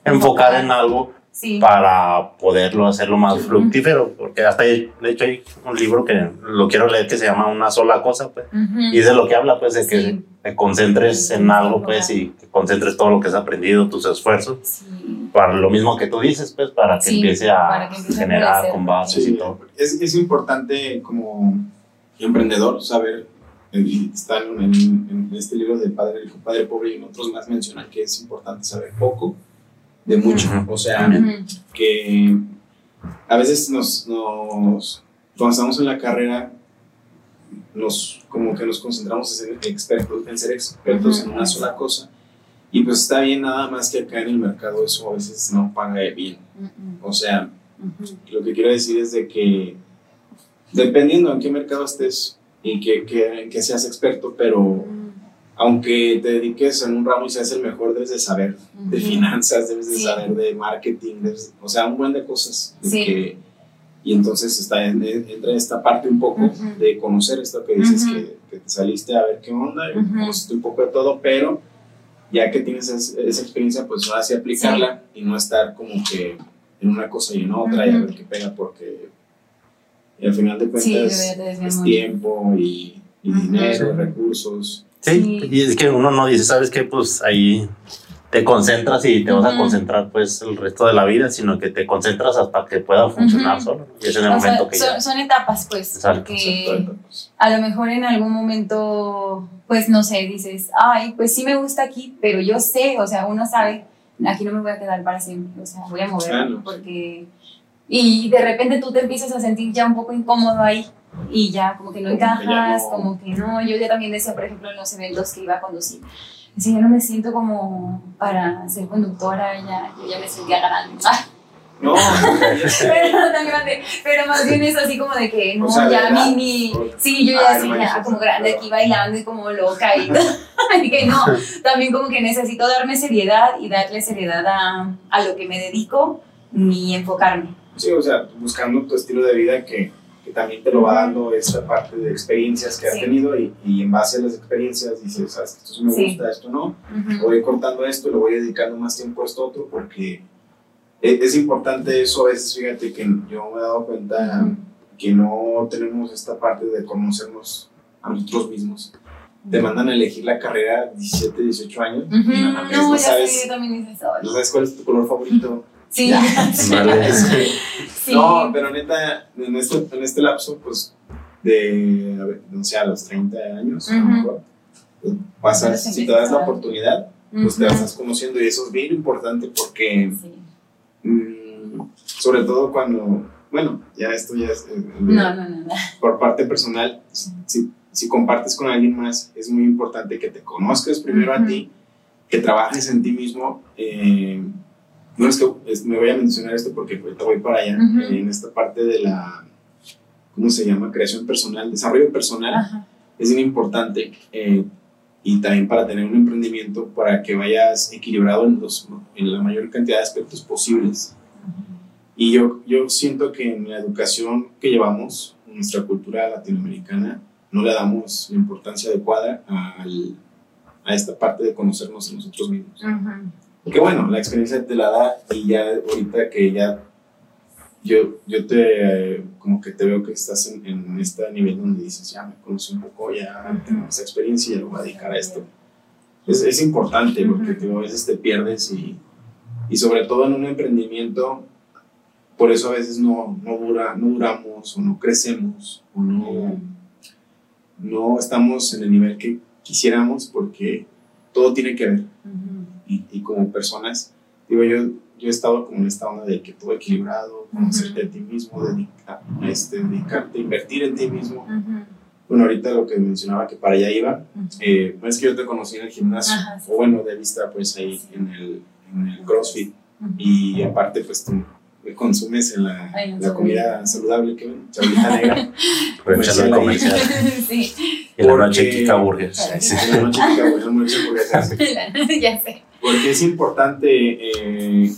enfocar en algo sí. para poderlo hacerlo más fructífero, porque hasta hay, de hecho hay un libro que lo quiero leer que se llama Una sola cosa, pues, Ujú. y es de lo que habla, pues, de que Sí. te concentres en algo, pues, y que concentres todo lo que has aprendido, tus esfuerzos, Sí. para lo mismo que tú dices, pues, para que Sí, empiece a que generar con bases y todo. es, es importante como emprendedor saber, eh, y está en, en- este libro de Padre Rico, Padre Pobre y en otros más mencionan que es importante saber poco de mucho. O sea, que a veces nos, nos cuando estamos en la carrera nos como que nos concentramos en ser expertos, en ser expertos en una sola cosa y pues está bien nada más que acá en el mercado eso a veces no paga bien. O sea lo que quiero decir es de que dependiendo en qué mercado estés y que, que, que seas experto pero aunque te dediques en un ramo y seas el mejor debes de saber de Ujú. finanzas, debes de Sí. saber de marketing, debes- o sea, un buen de cosas. de Sí. que- y entonces está en- entra esta parte un poco Ujú. de conocer esto que dices que, que te saliste a ver qué onda, conociste un poco de todo, pero ya que tienes es- esa experiencia, pues ahora sí aplicarla y no estar como que en una cosa y en otra y a ver qué pega, porque y al final de Sí, cuentas desvías es tiempo y, y dinero, Sí. recursos. Sí, Sí. y es que uno no dice, ¿sabes qué? Pues ahí te concentras y te vas a concentrar pues el resto de la vida, sino que te concentras hasta que pueda funcionar Ujú. solo. Y es en el O sea, momento que son, ya... son etapas, pues, Exacto, porque pues. a lo mejor en algún momento, pues no sé, dices, ay, pues sí me gusta aquí, pero yo sé, o sea, uno sabe, aquí no me voy a quedar para siempre, o sea, voy a moverme Claro. porque... Y de repente tú te empiezas a sentir ya un poco incómodo ahí y ya como que no Como que ya encajas, no. como que no, yo ya también decía, por ejemplo, en los eventos que iba a conducir, decía, yo no me siento como para ser conductora, ya, yo ya me sentía grande. No, pero no tan grande, pero más bien es así como de que no, O sea, ya mi, mi, sí, yo ya así, no ya como grande aquí bailando y como loca y. Así que no, también como que necesito darme seriedad y darle seriedad a, a lo que me dedico y enfocarme. Sí, o sea, buscando tu estilo de vida que, que también te lo va dando esta parte de experiencias que has Sí. tenido y, y en base a las experiencias dices, sabes que esto sí me Sí. gusta, esto no, Ujú. voy cortando esto, le voy dedicando más tiempo a esto otro porque es, es importante eso a veces, fíjate que yo me he dado cuenta Ujú. que no tenemos esta parte de conocernos a nosotros mismos. Te mandan a elegir la carrera 17, 18 años y no, No, no ya sabes, sé, yo también hice eso. no sabes cuál es tu color favorito. Sí. Vale. sí. No, pero neta, en este, en este lapso, pues, de, a ver, no sé, a los 30 años, a lo Ujú. mejor, pues, pasas, si te das la oportunidad, pues te estás conociendo y eso es bien importante porque, Sí. mm, sobre todo cuando, bueno, ya esto ya es eh, No, no, no, no. por parte personal, si, si compartes con alguien más, es muy importante que te conozcas primero a ti, que trabajes en ti mismo. eh, no es que es- me voy a mencionar esto porque ahorita voy para allá, Ujú. eh, en esta parte de la, ¿cómo se llama? Creación personal, desarrollo personal, Ajá. es bien importante. eh, y también para tener un emprendimiento, para que vayas equilibrado en, los, en la mayor cantidad de aspectos posibles. Y yo, yo siento que en la educación que llevamos, nuestra cultura latinoamericana, no le damos la importancia adecuada al- a esta parte de conocernos a nosotros mismos. Ujú. Que bueno, la experiencia te la da y ya ahorita que ya yo, yo te, eh, como que te veo que estás en, en este nivel donde dices, ya me conocí un poco, ya tengo esa experiencia y ya lo voy a dedicar a esto. Es, es importante porque te a veces te pierdes y, y sobre todo en un emprendimiento, por eso a veces no, no, dura, no duramos o no crecemos o no, no estamos en el nivel que quisiéramos porque todo tiene que ver Ujú. Y, y como personas, digo yo, yo he estado como en esta onda de que todo equilibrado, conocerte a ti mismo, dedica- este, dedicarte, invertir en ti mismo. Ujú. Bueno, ahorita lo que mencionaba que para allá iba, Ujú. eh, no es que yo te conocí en el gimnasio, sí. o bueno, de vista pues ahí en el, en el CrossFit, y aparte pues tú consumes en la, Ay, no la comida saludable que ven, chablita negra. El comercial. sí, Y la noche Kika Burgers. En la noche en noche hamburguesas. ya sé. Porque es importante, eh,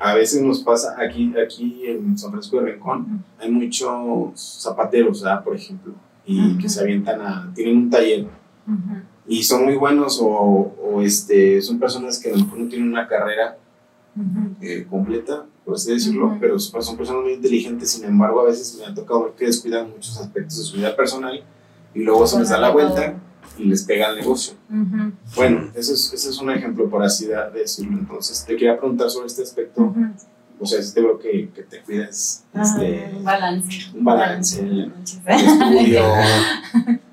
a veces nos pasa aquí, aquí en San Francisco de Rincón, hay muchos zapateros, ¿verdad? por ejemplo, y Ujú. que se avientan a, tienen un taller y son muy buenos o, o, este, son personas que a lo mejor no tienen una carrera eh, completa, por así decirlo, pero son son personas muy inteligentes, sin embargo a veces me ha tocado ver que descuidan muchos aspectos de su vida personal y luego se les da la vuelta y les pega el negocio. Bueno, ese es, ese es un ejemplo, por así decirlo. Entonces, te quería preguntar sobre este aspecto. O sea, te veo que, que te cuidas este, Ah, un balance. un balance, estudio,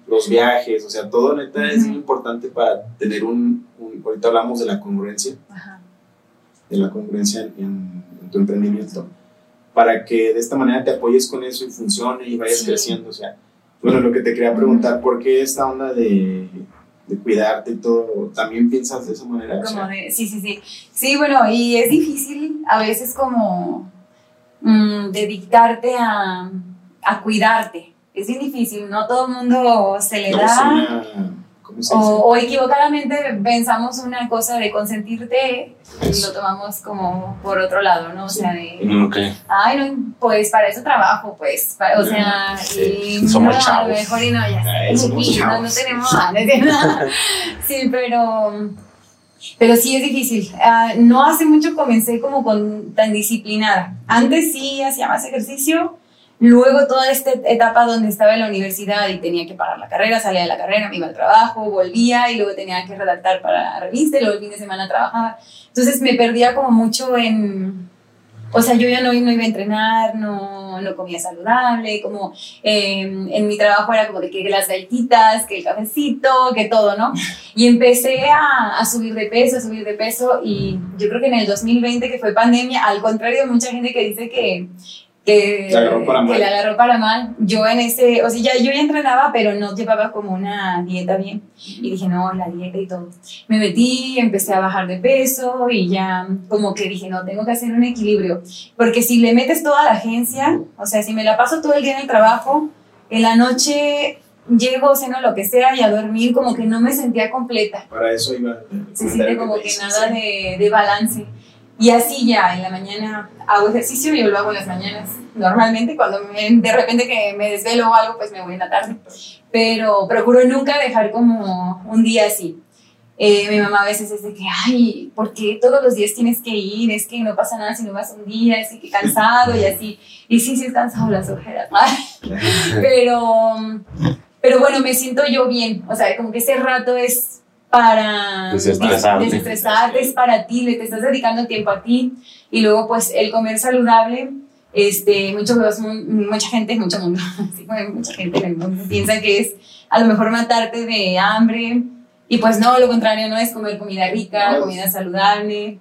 los viajes, o sea, todo neta es bien importante para tener un, un- Ahorita hablamos de la congruencia, de la congruencia en, en tu emprendimiento, para que de esta manera te apoyes con eso y funcione y vayas Sí. creciendo. O sea, bueno, lo que te quería preguntar, ¿por qué esta onda de, de cuidarte y todo? ¿También piensas de esa manera? O Como sea, de, sí, sí, sí. Sí, bueno, y es difícil a veces como mm, dedicarte a, a cuidarte. Es bien difícil, no todo el mundo se le no da. ¿Cómo se O, dice? o equivocadamente pensamos una cosa de consentirte y lo tomamos como por otro lado, ¿no? O sea, de, Ok. ay, no, pues para eso trabajo, pues, pa- o sea, Sí, y somos no, a chavos. lo mejor y no, ya Ay, no, no tenemos, cierto. sí, pero Pero sí es difícil. Ah, no hace mucho comencé como con tan disciplinada. Antes sí hacía más ejercicio. Luego toda esta etapa donde estaba en la universidad y tenía que pagar la carrera, salía de la carrera, me iba al trabajo, volvía y luego tenía que redactar para la revista y luego el fin de semana trabajaba. Entonces me perdía como mucho en, o sea, yo ya no, iba a entrenar, no, no comía saludable, como eh, en mi trabajo era como de que las galletitas, que el cafecito, que todo, ¿no? Y empecé a, a, subir de peso, a subir de peso y yo creo que en el 2020, que fue pandemia, al contrario de mucha gente que dice que que, Le agarró para mal. que le agarró para mal. Yo en ese, o sea, ya, yo ya entrenaba, pero no llevaba como una dieta bien. Y dije, no, la dieta y todo. Me metí, empecé a bajar de peso y ya como que dije, no, tengo que hacer un equilibrio. Porque si le metes toda la agencia, o sea, si me la paso todo el día en el trabajo, en la noche llego, ceno lo que sea y a dormir como que no me sentía completa. Para eso iba. Se siente como que nada de, de balance. Y así ya, en la mañana hago ejercicio, yo lo hago en las mañanas. Normalmente, cuando me- de repente que me desvelo o algo, pues me voy en la tarde. Pero procuro nunca dejar como un día así. Eh, mi mamá a veces es de que, ay, ¿por qué todos los días tienes que ir? Es que no pasa nada si no vas un día, es que cansado y así. Y sí, sí es cansado las ojeras. pero, pero bueno, me siento yo bien. O sea, como que ese rato es para Desestresarte. desestresarte, es para ti, le te estás dedicando tiempo a ti. Y luego, pues, el comer saludable, este, mucho, mucha gente, mucho mundo, así como mucha gente en el mundo piensa que es a lo mejor matarte de hambre. Y pues no, lo contrario, no es comer comida rica, No. comida saludable.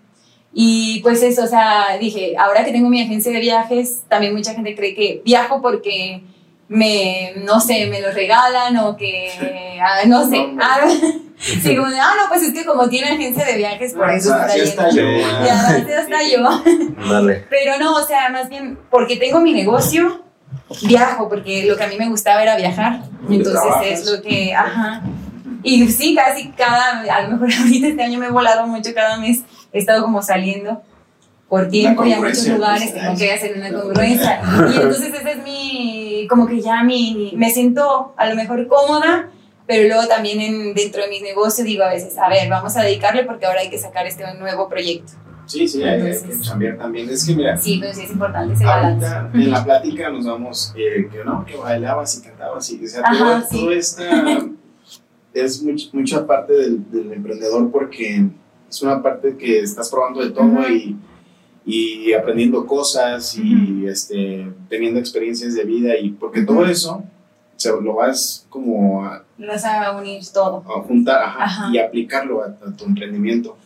Y pues eso, o sea, dije, ahora que tengo mi agencia de viajes, también mucha gente cree que viajo porque me, no sé, me lo regalan o que, ah, no sé, No, no. ah, sí, como de, ah, no, pues es que como tiene agencia de viajes, por eso está Así yendo. está yo. Ya, está yo. Dale. Pero no, o sea, más bien porque tengo mi negocio, viajo, porque lo que a mí me gustaba era viajar. Entonces es lo que, ajá. Y sí, casi cada, a lo mejor ahorita este año me he volado mucho, cada mes he estado como saliendo por tiempo y a muchos lugares, tengo que hacer una congruencia. Y entonces ese es mi, como que ya mi, me siento a lo mejor cómoda, pero luego también en, dentro de mis negocios digo a veces, a ver, vamos a dedicarle porque ahora hay que sacar este nuevo proyecto. Sí, sí, hay, hay que chambear también. Es que mira, Sí, pero sí es importante ese balance. en la plática nos vamos eh, que no, que bailabas y cantabas y o sea, Ajá, todo, sí. todo esta es much- mucha parte del, del emprendedor porque es una parte que estás probando de todo Ujú. y, y aprendiendo cosas y este, teniendo experiencias de vida y porque todo eso se lo vas como a, Vas a unir todo. a juntar ajá, Ajá. y aplicarlo a, a tu emprendimiento.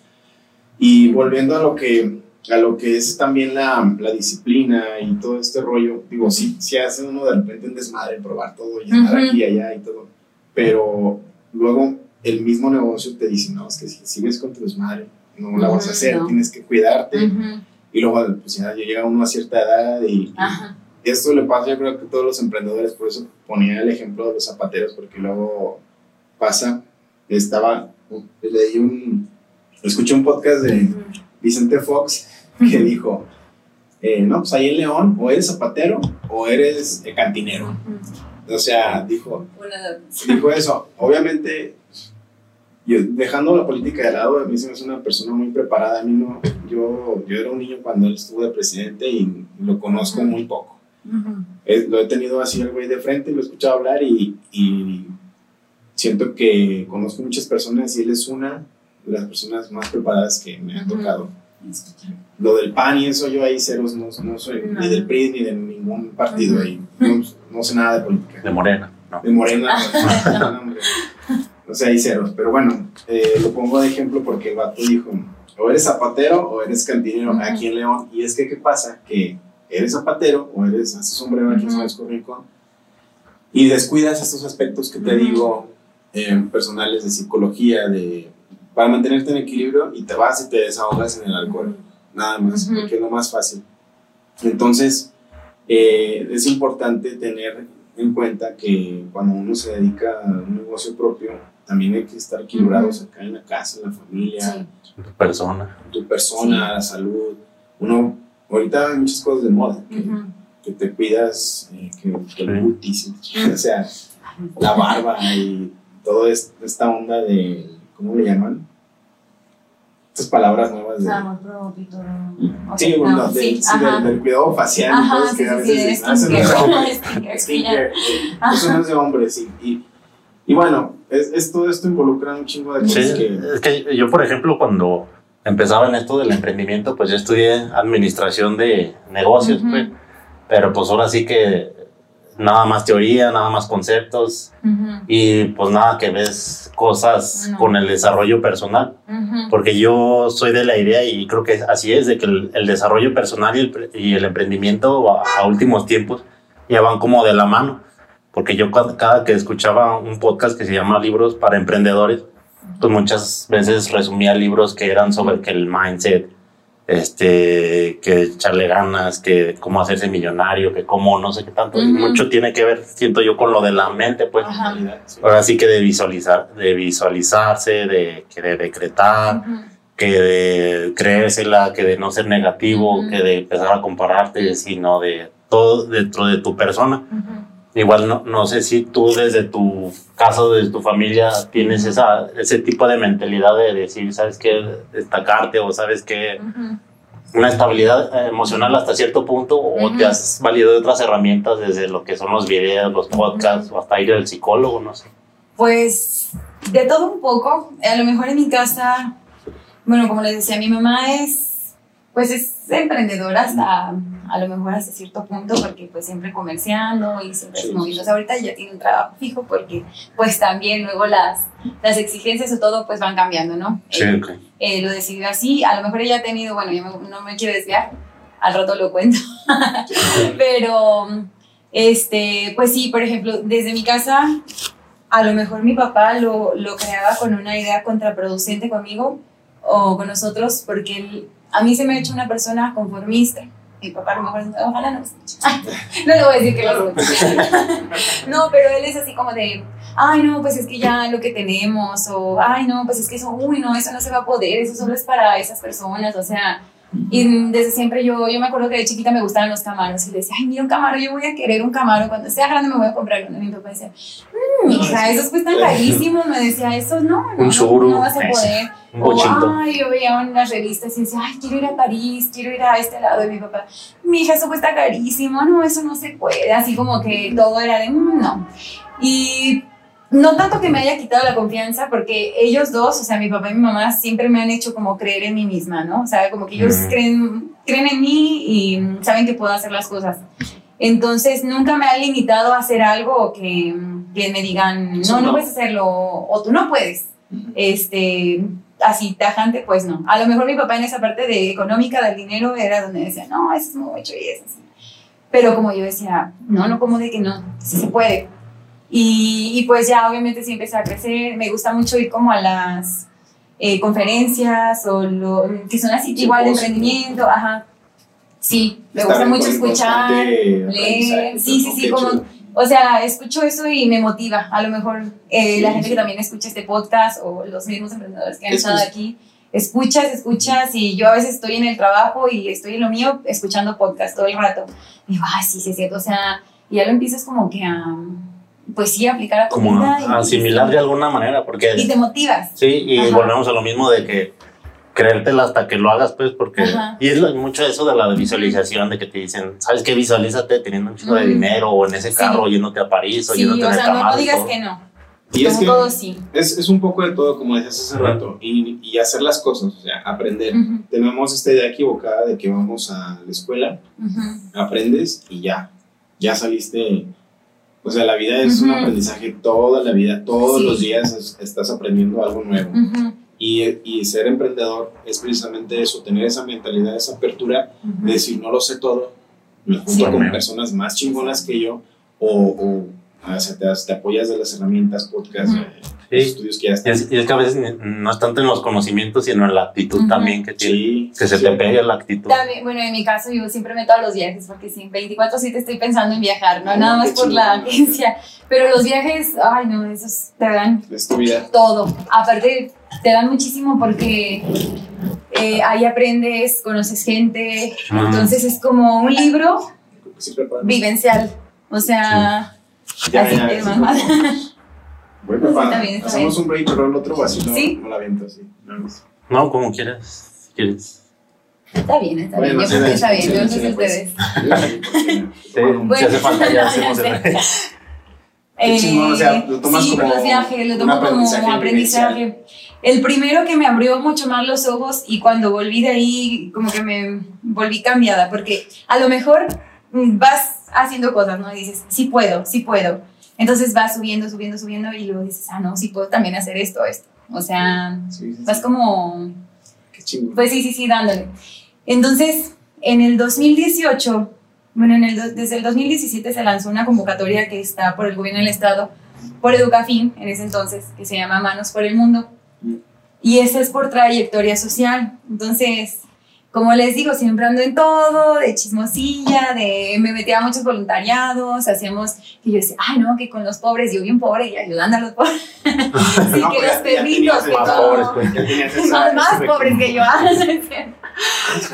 Y volviendo a lo que, a lo que es también la, la disciplina y todo este rollo, digo, sí, sí hace uno de repente un desmadre probar todo y estar Ujú. aquí y allá y todo, pero luego el mismo negocio te dice, no, es que si sigues con tu desmadre, no la vas a hacer, no. tienes que cuidarte. Ujú. Y luego, pues ya llega uno a cierta edad y, y esto le pasa, yo creo que a todos los emprendedores, por eso ponía el ejemplo de los zapateros, porque luego pasa, estaba, leí un, escuché un podcast de. Vicente Fox que dijo, eh, no, pues ahí en León, o eres zapatero o eres eh, cantinero. O sea, dijo, dijo eso. Obviamente, yo, dejando la política de lado, a mí se me hace una persona muy preparada. A mí no, yo, yo era un niño cuando él estuvo de presidente y lo conozco muy poco. Ujú. Eh, lo he tenido así al güey de frente, lo he escuchado hablar y, y siento que conozco muchas personas y él es una de las personas más preparadas que me han tocado. Lo del PAN y eso, yo ahí ceros no, no soy No. ni del PRI ni de ningún partido Ujú. ahí. No, no sé nada de política. De morena, ¿no? De Morena, no, no sé, hay ceros. Pero bueno, eh, lo pongo de ejemplo porque el vato dijo, o eres zapatero o eres cantinero aquí en León. Y es que, ¿qué pasa? Que eres zapatero o eres, haces sombrero aquí en. San Francisco Rincón y descuidas estos aspectos que te Ujú. digo, eh, personales de psicología, de para mantenerte en equilibrio y te vas y te desahogas en el alcohol nada más, Ujú. porque es lo más fácil. Entonces, eh, es importante tener en cuenta que cuando uno se dedica a un negocio propio, también hay que estar equilibrados acá en la casa, en la familia, Sí. Persona. en tu persona, la salud. Uno, ahorita hay muchas cosas de moda, que, Ujú. que te cuidas, eh, que, que el Sí. cutis, o sea, la barba y toda esta onda de, ¿cómo le llaman? estas palabras nuevas de... Amor propio. Ok, Sí, bueno, no, sí, sí, del, cuidado facial Ajá, sí, que a sí, sí, veces de dicen, "Ah, eso no es de skincare. hombres". Skincare, eh, Eso no es de hombres, sí. Y, y bueno, es, es- todo esto involucra un chingo de Sí, cosas que... es que yo, por ejemplo, cuando empezaba en esto del emprendimiento, pues yo estudié administración de negocios, Ujú. pues. Pero pues ahora sí que nada más teoría, nada más conceptos Ujú, y pues nada que ves cosas No. con el desarrollo personal. ujú. Porque yo soy de la idea y creo que así es, de que el, el desarrollo personal y el, y el emprendimiento a, a últimos tiempos ya van como de la mano. Porque yo cada, cada que escuchaba un podcast que se llama Libros para Emprendedores, pues muchas veces resumía libros que eran sobre que el mindset, este, que echarle ganas, que cómo hacerse millonario, que cómo no sé qué tanto. Mucho tiene que ver, siento yo, con lo de la mente, pues. Ajá. Ahora sí que de visualizar, de visualizarse, de, que de decretar, que de creérsela, que de no ser negativo, que de empezar a compararte, sino de todo dentro de tu persona. Igual no, no sé si tú desde tu caso, desde tu familia, tienes esa, ese tipo de mentalidad de decir, sabes qué, destacarte o sabes qué, una estabilidad emocional hasta cierto punto o te has valido de otras herramientas desde lo que son los videos, los podcasts o hasta ir al psicólogo, no sé. Pues de todo un poco. A lo mejor en mi casa, bueno, como les decía, mi mamá es, pues es emprendedora hasta, a lo mejor hasta cierto punto, porque pues siempre comerciando y siempre Sí. se moviendo. O sea, ahorita ya tiene un trabajo fijo porque pues también luego las, las exigencias o todo pues van cambiando, ¿no? Eh, ok. eh, lo decidió así. A lo mejor ella ha tenido, bueno, yo me- no me quiero desviar, al rato lo cuento. Pero, este, pues sí, por ejemplo, desde mi casa, a lo mejor mi papá lo, lo creaba con una idea contraproducente conmigo o con nosotros, porque él- a mí se me ha hecho una persona conformista. Mi papá a lo mejor, ojalá no escuche. No le voy a decir que lo escuche. No, pero él es así como de, ay, no, pues es que ya lo que tenemos, o ay, no, pues es que eso, uy, no, eso no se va a poder, eso solo es para esas personas, o sea, y desde siempre yo, yo me acuerdo que de chiquita me gustaban los camaros y le decía, ay, mira un camaro, yo voy a querer un camaro, cuando sea grande me voy a comprar uno. Y mi papá decía, mmm, hija, esos cuestan carísimos, me decía, eso no, no, no, no vas a poder. O, ay, yo veía unas revistas y decía, ay, quiero ir a París, quiero ir a este lado. Y mi papá, mi hija, eso cuesta carísimo, no, eso no se puede. Así como que todo era de, "Mm, no. Y no tanto que me haya quitado la confianza, porque ellos dos, o sea, mi papá y mi mamá, siempre me han hecho como creer en mí misma, ¿no? O sea, como que ellos creen, creen en mí y saben que puedo hacer las cosas. Entonces, nunca me han limitado a hacer algo que, que me digan, no, no no. puedes hacerlo, o tú no puedes este, así tajante, pues no. A lo mejor mi papá en esa parte de económica del dinero era donde decía, no, eso es mucho y eso así. Pero como yo decía, no, no, como de que no, sí se puede. Y, y pues ya obviamente sí empecé a crecer, me gusta mucho ir como a las eh, conferencias o lo, que son así igual de emprendimiento, ajá. Sí, me Estar gusta mucho con- escuchar, leer, sí, sí, sí, como o sea, escucho eso y me motiva. A lo mejor eh, Sí, la gente sí. que también escucha este podcast o los mismos emprendedores que han estado es. aquí, escuchas, escuchas y yo a veces estoy en el trabajo y estoy en lo mío escuchando podcast todo el rato. Y digo, ah, sí, sí, es cierto. O sea, y ya lo empiezas como que a, pues sí, aplicar a tu Como vida. a, y- asimilar de alguna manera, porque... Y te motivas. Sí, y Ajá. volvemos a lo mismo de que creértela hasta que lo hagas, pues, porque... Ajá. Y es lo- mucho eso de la visualización, de que te dicen, ¿sabes qué? Visualízate teniendo un chico de Ujú. dinero o en ese Sí. carro yéndote a París o Sí, yéndote o sea, no, digas que no. Y es Como que todo sí. es, es un poco de todo, como decías hace rato, y, y hacer las cosas, o sea, aprender. Ujú, Tenemos esta idea equivocada de que vamos a la escuela, ujú. aprendes y ya, ya saliste. O sea, la vida es un aprendizaje toda la vida, todos Sí. los días es- estás aprendiendo algo nuevo. Y, y ser emprendedor es precisamente eso, tener esa mentalidad, esa apertura de decir, no lo sé todo, me junto Sí. con personas más chingonas que yo, o, o, o sea, te, te apoyas de las herramientas, podcast, eh, Sí. los estudios que ya Y están. es, y es que a veces no es tanto en los conocimientos, sino en la actitud Ujú. también que tiene. Sí, Que se sí. te pegue la actitud. También, bueno, en mi caso yo siempre meto a los viajes porque sí, 24/7 estoy pensando en viajar, no Oh, nada más por la agencia, pero los viajes, ay no, esos te dan Es tu vida. todo. Aparte, te dan muchísimo porque eh, ahí aprendes, conoces gente, entonces es como un libro vivencial, o sea, Ya, así ya, que sí. mamá. Bueno, Sí, papá, está bien, está hacemos un break, pero el otro vacío ¿Sí? no la aviento así. No, no. No, como quieras. si quieres. Está bien, está Bueno, bien. sí, Yo creo que está bien. Yo no sé si ustedes. Sí, Bueno, si hace falta, ya no, hacemos chingón, o sea, lo tomas sí, como los viajes, lo un tomo aprendizaje como aprendizaje. El primero que me abrió mucho más los ojos y cuando volví de ahí, como que me volví cambiada, porque a lo mejor vas haciendo cosas, ¿no? Y dices, sí puedo, sí puedo. Entonces vas subiendo, subiendo, subiendo y luego dices, ah, no, sí puedo también hacer esto, esto. O sea, Sí, vas como Qué chingón. pues sí, sí, sí, dándole. Entonces, en el 2018, bueno, en el desde el 2017 se lanzó una convocatoria que está por el gobierno del estado, por Educafin, en ese entonces, que se llama Manos por el Mundo. Y esa es por trayectoria social. Entonces, como les digo, siempre ando en todo, de chismosilla, de me metía a muchos voluntariados, hacíamos, que yo decía, ay no, que con los pobres, yo bien pobre y ayudando a los pobres. sí, No, que pues los perritos, que más todo. pobres, pues. Ya más, más pobres que yo. no.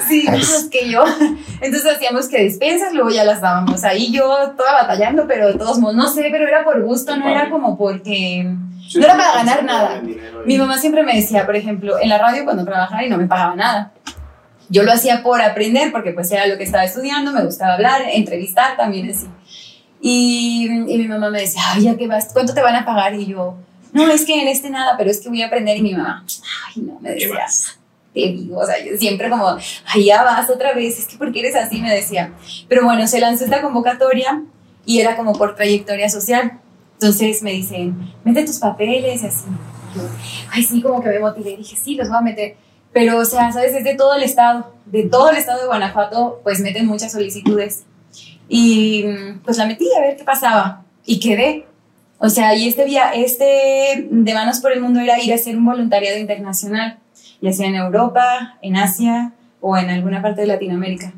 Sí, más que yo. Entonces hacíamos que despensas, luego ya las dábamos. Ahí yo toda batallando, pero de todos modos, no sé, pero era por gusto, no era como porque... No era para ganar nada. Mi mamá siempre me decía, por ejemplo, en la radio cuando trabajaba y no me pagaba nada. Yo lo hacía por aprender, porque pues era lo que estaba estudiando, me gustaba hablar, entrevistar también así. Y, y mi mamá me decía, ay, ya que vas, ¿cuánto te van a pagar? Y yo, no, es que en este nada, pero es que voy a aprender. Y mi mamá, ay, no, me ¿Qué decía, te digo, o sea, yo siempre como, ay, ya vas otra vez, es que ¿por qué eres así? Me decía. Pero bueno, se lanzó esta convocatoria y era como por trayectoria social. Entonces me dicen, mete tus papeles y así. Yo, ay, sí, como que me motivé. Dije, sí, los voy a meter. Pero, o sea, ¿sabes? Es de todo el estado, de todo el estado de Guanajuato, pues meten muchas solicitudes. Y mm, pues la metí a ver qué pasaba. Y quedé. O sea, y este día, este de Manos por el Mundo era ir a hacer un voluntariado internacional, ya sea en Europa, en Asia o en alguna parte de Latinoamérica.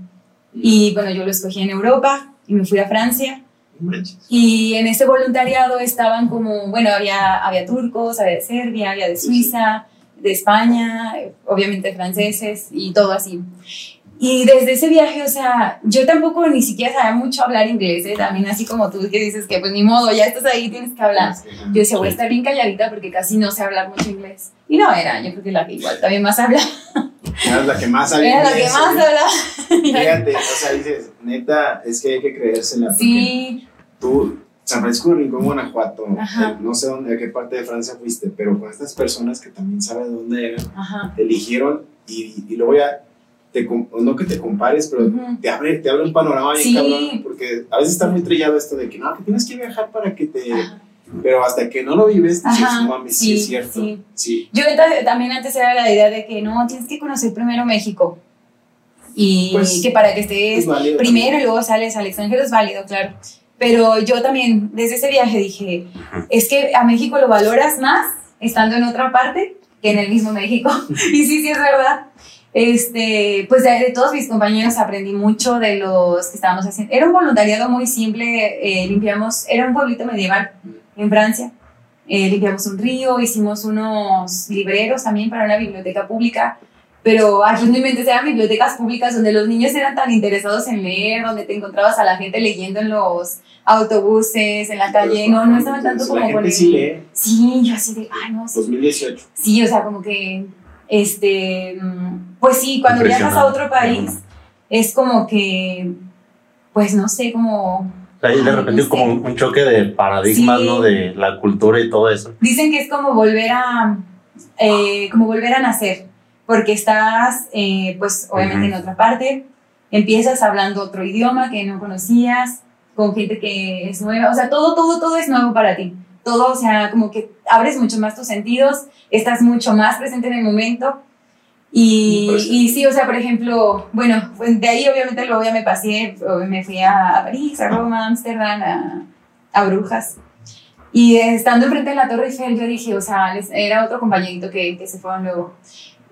Y bueno, yo lo escogí en Europa y me fui a Francia. Y en ese voluntariado estaban como, bueno, había, había turcos, había de Serbia, había de Suiza, de España, obviamente franceses y todo así. Y desde ese viaje, o sea, yo tampoco ni siquiera sabía mucho hablar inglés, ¿eh? también así como tú que dices que pues ni modo, ya estás ahí, tienes que hablar. Yo decía, voy a estar bien calladita porque casi no sé hablar mucho inglés. Y no era, yo creo que la que igual también más habla. Eras la que más sabía Era la que más ¿eh? habla. Fíjate, o sea, dices, neta, es que hay que creérsela. Sí, Tú, San Francisco de Rincón, Guanajuato, eh, no sé dónde, a qué parte de Francia fuiste, pero con estas personas que también saben de dónde eran, ajá. te eligieron y, y luego ya, te, no que te compares, pero Ujú. te abre, te abre un panorama bien Sí. cabrón, porque a veces está muy trillado esto de que no, que tienes que viajar para que te... Ajá. Pero hasta que no lo vives, dices, Ajá, no mames, sí, sí, es cierto. sí. Sí. Yo ta- también antes era la idea de que no, tienes que conocer primero México. Y Pues, que para que estés es válido primero y luego sales al extranjero es válido, claro. Pero yo también, desde ese viaje dije, es que a México lo valoras más estando en otra parte que en el mismo México. y sí, sí, es verdad. Este, pues de, de todos mis compañeros aprendí mucho de los que estábamos haciendo. Era un voluntariado muy simple, eh, limpiamos, era un pueblito medieval en Francia. Eh, limpiamos un río, hicimos unos libreros también para una biblioteca pública, pero aquí en mi mente eran bibliotecas públicas donde los niños eran tan interesados en leer, donde te encontrabas a la gente leyendo en los autobuses, en la calle, no, no estaban tanto La como con el... sí lee, Sí, yo así de, ay, no, sí. 2018. Sí, o sea, como que, este, mm, pues sí, cuando viajas a otro país, es como que, pues no sé, como, Ahí de Ay, repente no como sé. un un choque de paradigmas, Sí. ¿no? De la cultura y todo eso. dicen que es como volver a, eh, como volver a nacer, porque estás, eh, pues obviamente Ujú. en otra parte, empiezas hablando otro idioma que no conocías, con gente que es nueva, o sea, todo, todo, todo es nuevo para ti. Todo, o sea, como que abres mucho más tus sentidos, estás mucho más presente en el momento. Y, y sí, o sea, por ejemplo, bueno, pues, de ahí obviamente luego ya me pasé, me fui a, París, a Roma, a Ámsterdam, a, a Brujas. Y eh, estando enfrente de la Torre Eiffel, yo dije, o sea, era otro compañerito que, que se fueron luego.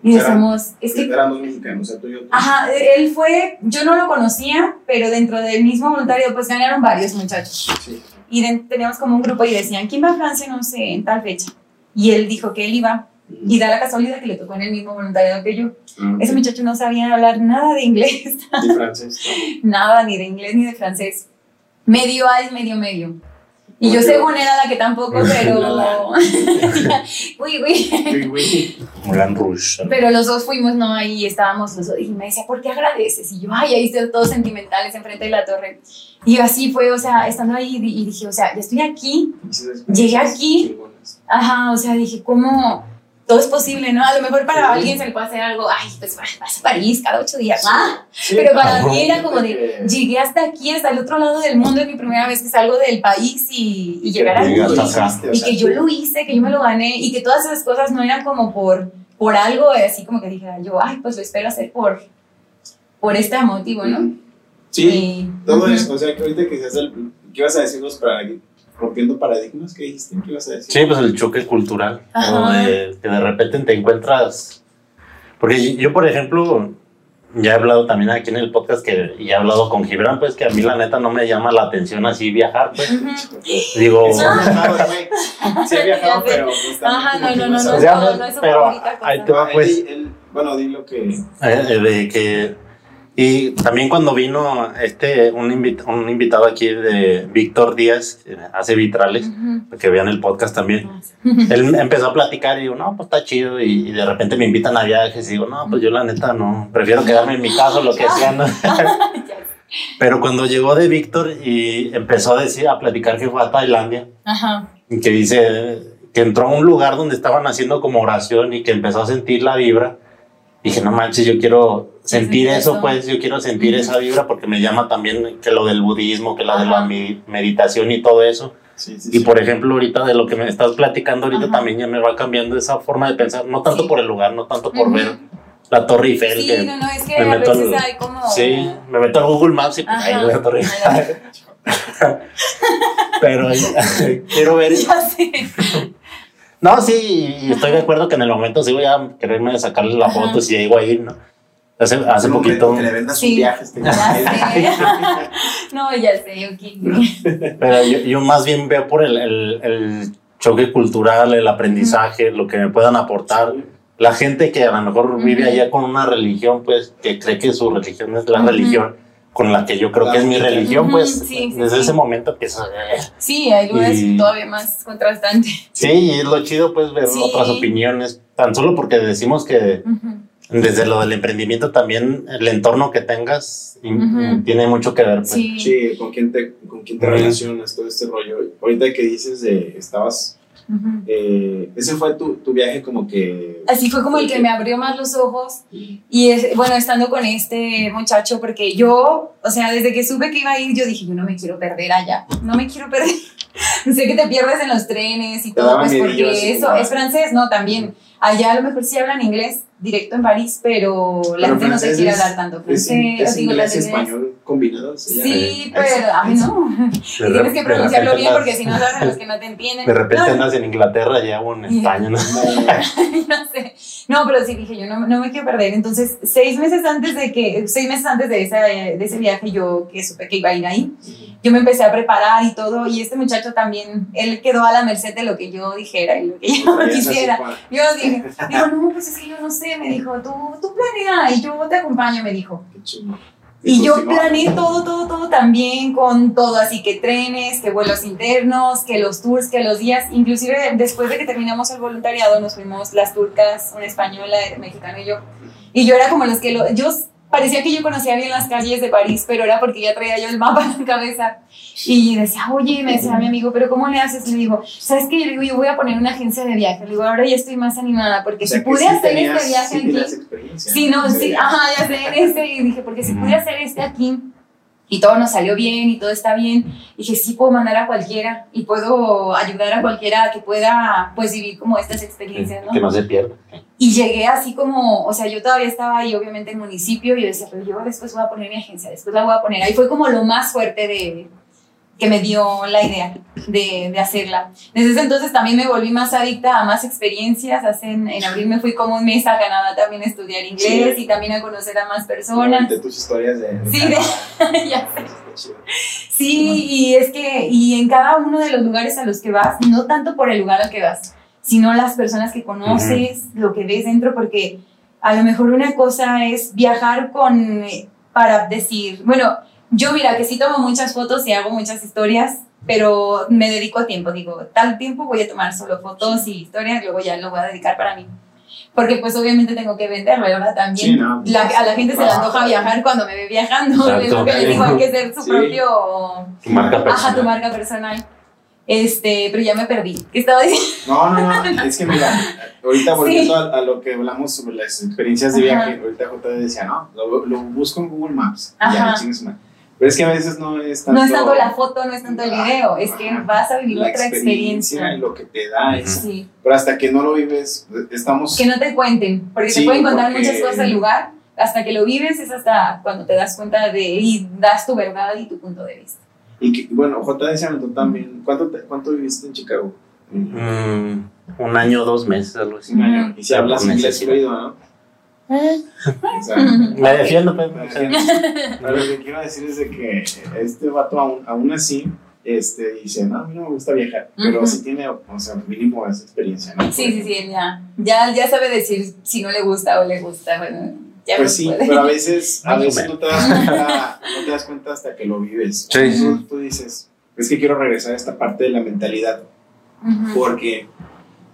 Y decíamos, es que Eran dos mexicanos, o sea, yo. Ajá, él fue, yo no lo conocía, pero dentro del mismo voluntario pues ganaron varios muchachos. Sí. Y de- teníamos como un grupo y decían, ¿quién va a Francia? No sé, en tal fecha. Y él dijo que él iba. Y da la casualidad que le tocó en el mismo voluntariado que yo. Ah, Ese muchacho no sabía hablar nada de inglés, Y francés. nada, ni de inglés ni de francés. Medio hay, medio, medio. Y yo según era la que tampoco, pero... uy, uy. Uy, Rouge. Pero los dos fuimos, ¿no? Ahí estábamos los dos. Y me decía, ¿por qué agradeces? Y yo, ay, ahí están todos sentimentales enfrente de la torre. Y así fue, o sea, estando ahí y dije, o sea, yo estoy aquí. Llegué aquí. Ajá, o sea, dije, ¿cómo? Todo es posible, ¿no? A lo mejor para Sí. alguien se le puede hacer algo, ay, pues va- vas a París cada ocho días. Ah, pero para mí era como de, llegué hasta aquí, hasta el otro lado del mundo, es mi primera vez que salgo del país y, y llegar aquí. Acá. Y que yo lo hice, que yo me lo gané y que todas esas cosas no eran como por, por algo, así como que dijera yo, ay, pues lo espero hacer por, por este motivo, ¿no? Sí, Y- todo Ujú. eso. O sea, que ahorita que seas el. ¿Qué ibas a decirnos para rompiendo paradigmas? ¿Qué dijiste? ¿Qué ibas a decir? Sí, pues el choque cultural. De- que de repente te encuentras. Porque yo, por ejemplo, ya he hablado también aquí en el podcast que y he hablado con Gibran, pues que a mí la neta no me llama la atención así viajar, pues. Digo, Sí, he viajado, güey. Sí, he viajado, pero. Ajá, no, que no, no, no, no Ah, pues. que. Eh, de que y también cuando vino este un, invit- un invitado aquí de Víctor Díaz hace vitrales Ujú. que vean el podcast también él empezó a platicar y digo no pues está chido y, y de repente me invitan a viajes y digo no pues yo la neta no prefiero quedarme en mi casa lo que sea ¿no? pero cuando llegó de Víctor y empezó a decir a platicar que fue a Tailandia Ajá. y que dice que entró a un lugar donde estaban haciendo como oración y que empezó a sentir la vibra. Dije, no manches, yo quiero sentir eso, eso. pues yo quiero sentir esa vibra porque me llama también que lo del budismo, que lo de la meditación y todo eso. Sí, sí, Y sí. por ejemplo, ahorita de lo que me estás platicando ahorita Ajá. también ya me va cambiando esa forma de pensar, no tanto Sí. por el lugar, no tanto por ver la Torre Eiffel. Sí, que no, no, es que me a meto veces al- hay como... Sí, me meto a Google Maps y pues Ajá. ahí la Torre Eiffel. Pero quiero ver Ya sé. No, sí, y estoy de acuerdo que en el momento sí voy a quererme sacarle la Ajá. foto si llego a ir, ¿no? Hace, hace Un poquito, Que le vendas Sí. un viaje. este Ya. No, ya sé, ok. pero yo, yo más bien veo por el, el- el choque cultural, el aprendizaje, lo que me puedan aportar. La gente que a lo mejor vive Ujú. allá con una religión, pues, que cree que su religión es la Ujú. religión con la que yo creo La que es mi religión, pues, sí, sí, desde sí. ese momento empieza... Sí, hay lugares Y- todavía más contrastantes. Sí, y es lo chido, pues, ver Sí. otras opiniones, tan solo porque decimos que Ujú. Desde lo del emprendimiento también, el entorno que tengas y- Ujú. tiene mucho que ver. pues. Sí. Sí, ¿con quién te, con quién te Ujú. relacionas? Todo este rollo. Ahorita que dices de estabas. Ujú. eh, ese fue tu, tu viaje como que. Así fue como el que me abrió más los ojos y es, bueno, estando con este muchacho, porque yo, o sea, desde que supe que iba a ir, yo dije, yo no me quiero perder allá, no me quiero perder. sé que te pierdes en los trenes y Te todo, pues porque eso es francés, no, también. Allá a lo mejor sí hablan inglés directo en París, pero la Pero gente no francés quiere es- hablar tanto Es, francés, es digo, inglés español combinados. ya. Sí, pero, ay, no. De Y tienes que pronunciarlo repente bien andas- porque si no saben los que no te entienden. De repente No, andas en Inglaterra ya o en España. ¿no? no sé. No, pero sí dije, yo no, no me quiero perder. Entonces, seis meses antes de que, seis meses antes de, esa, de ese viaje, yo que supe que iba a ir ahí, yo me empecé a preparar y todo. Y este muchacho también, él quedó a la merced de lo que yo dijera y lo que yo quisiera. Yo dije, digo, no, pues es que yo no sé, me dijo, tú, tú planea y yo te acompaño, me dijo. Qué. Y yo planeé todo, todo, todo también con todo, así que trenes, que vuelos internos, que los tours, que los días, inclusive después de que terminamos el voluntariado nos fuimos las turcas, una española, mexicana y yo, y yo era como los que, lo, yo parecía que yo conocía bien las calles de París, pero era porque ya traía yo el mapa en la cabeza, y decía, oye, me decía mi amigo, pero ¿cómo le haces? Le digo, ¿sabes qué? Le digo, yo voy a poner una agencia de viaje, le digo, ahora ya estoy más animada, porque O sea, si que pude sí hacer tenías- este viaje sí aquí. Sí, no, sí, ajá, ya sé, este, y dije, porque si pude hacer este aquí y todo nos salió bien y todo está bien, dije, sí puedo mandar a cualquiera y puedo ayudar a cualquiera que pueda, pues, vivir como estas experiencias, Que ¿no? no se pierda. Y llegué así como, o sea, yo todavía estaba ahí, obviamente, en municipio, y yo decía, pero yo después voy a poner mi agencia, después la voy a poner. Ahí fue como lo más fuerte de que me dio la idea de, de hacerla. Desde ese entonces también me volví más adicta a más experiencias. Hace, en, en abril me fui como un mes a Canadá también a estudiar inglés Sí. y también a conocer a más personas. De tus historias de. Sí, de- ya sé. Sí, y es que, y en cada uno de los lugares a los que vas, no tanto por el lugar al que vas, sino las personas que conoces, lo que ves dentro, porque a lo mejor una cosa es viajar con, para decir, bueno, yo mira que sí tomo muchas fotos y hago muchas historias, pero me dedico a tiempo, digo, tal tiempo voy a tomar solo fotos y historias, luego ya lo voy a dedicar para mí. Porque pues obviamente tengo que venderlo, ¿verdad? También Sí, no. la- a la gente se le antoja viajar cuando me ve viajando, Exacto. es lo que les digo, hay que ser su Sí. propio... Tu marca Ajá, tu personal. marca personal. Este, pero ya me perdí. ¿Qué estaba diciendo? No, no, no, es que mira, ahorita volviendo a, a lo que hablamos sobre las experiencias de Ajá. viaje, ahorita JD decía, no, lo, lo busco en Google Maps, Ajá. ya, madre. Pero es que a veces no es tanto... No es tanto la foto, no es tanto el video, es que vas a vivir la otra experiencia y experiencia. lo que te da es... Sí. Pero hasta que no lo vives, estamos... Que no te cuenten, porque Sí, te pueden contar porque- muchas cosas del lugar. Hasta que lo vives es hasta cuando te das cuenta de y das tu verdad y tu punto de vista. Y que, bueno, JD se aventó también... ¿Cuánto, te- ¿Cuánto viviste en Chicago? Mm, un año, dos meses, algo así. Un año. Y si hablas inglés fluido, ¿no? O sea, Me defiendo, pues. me defiendo. Pero lo que quiero decir es de que este vato aún, aún así este, dice, no, a mí no me gusta viajar, pero Ujú. sí tiene, o sea, mínimo esa experiencia, ¿no? Sí, sí, sí, ya, ya, ya sabe decir si no le gusta o le gusta. Bueno, ya Pues no sí, puede. pero a veces, a veces no te, das cuenta, no te das cuenta hasta que lo vives. Sí, sí. Tú, tú dices, es que quiero regresar a esta parte de la mentalidad, Ujú. porque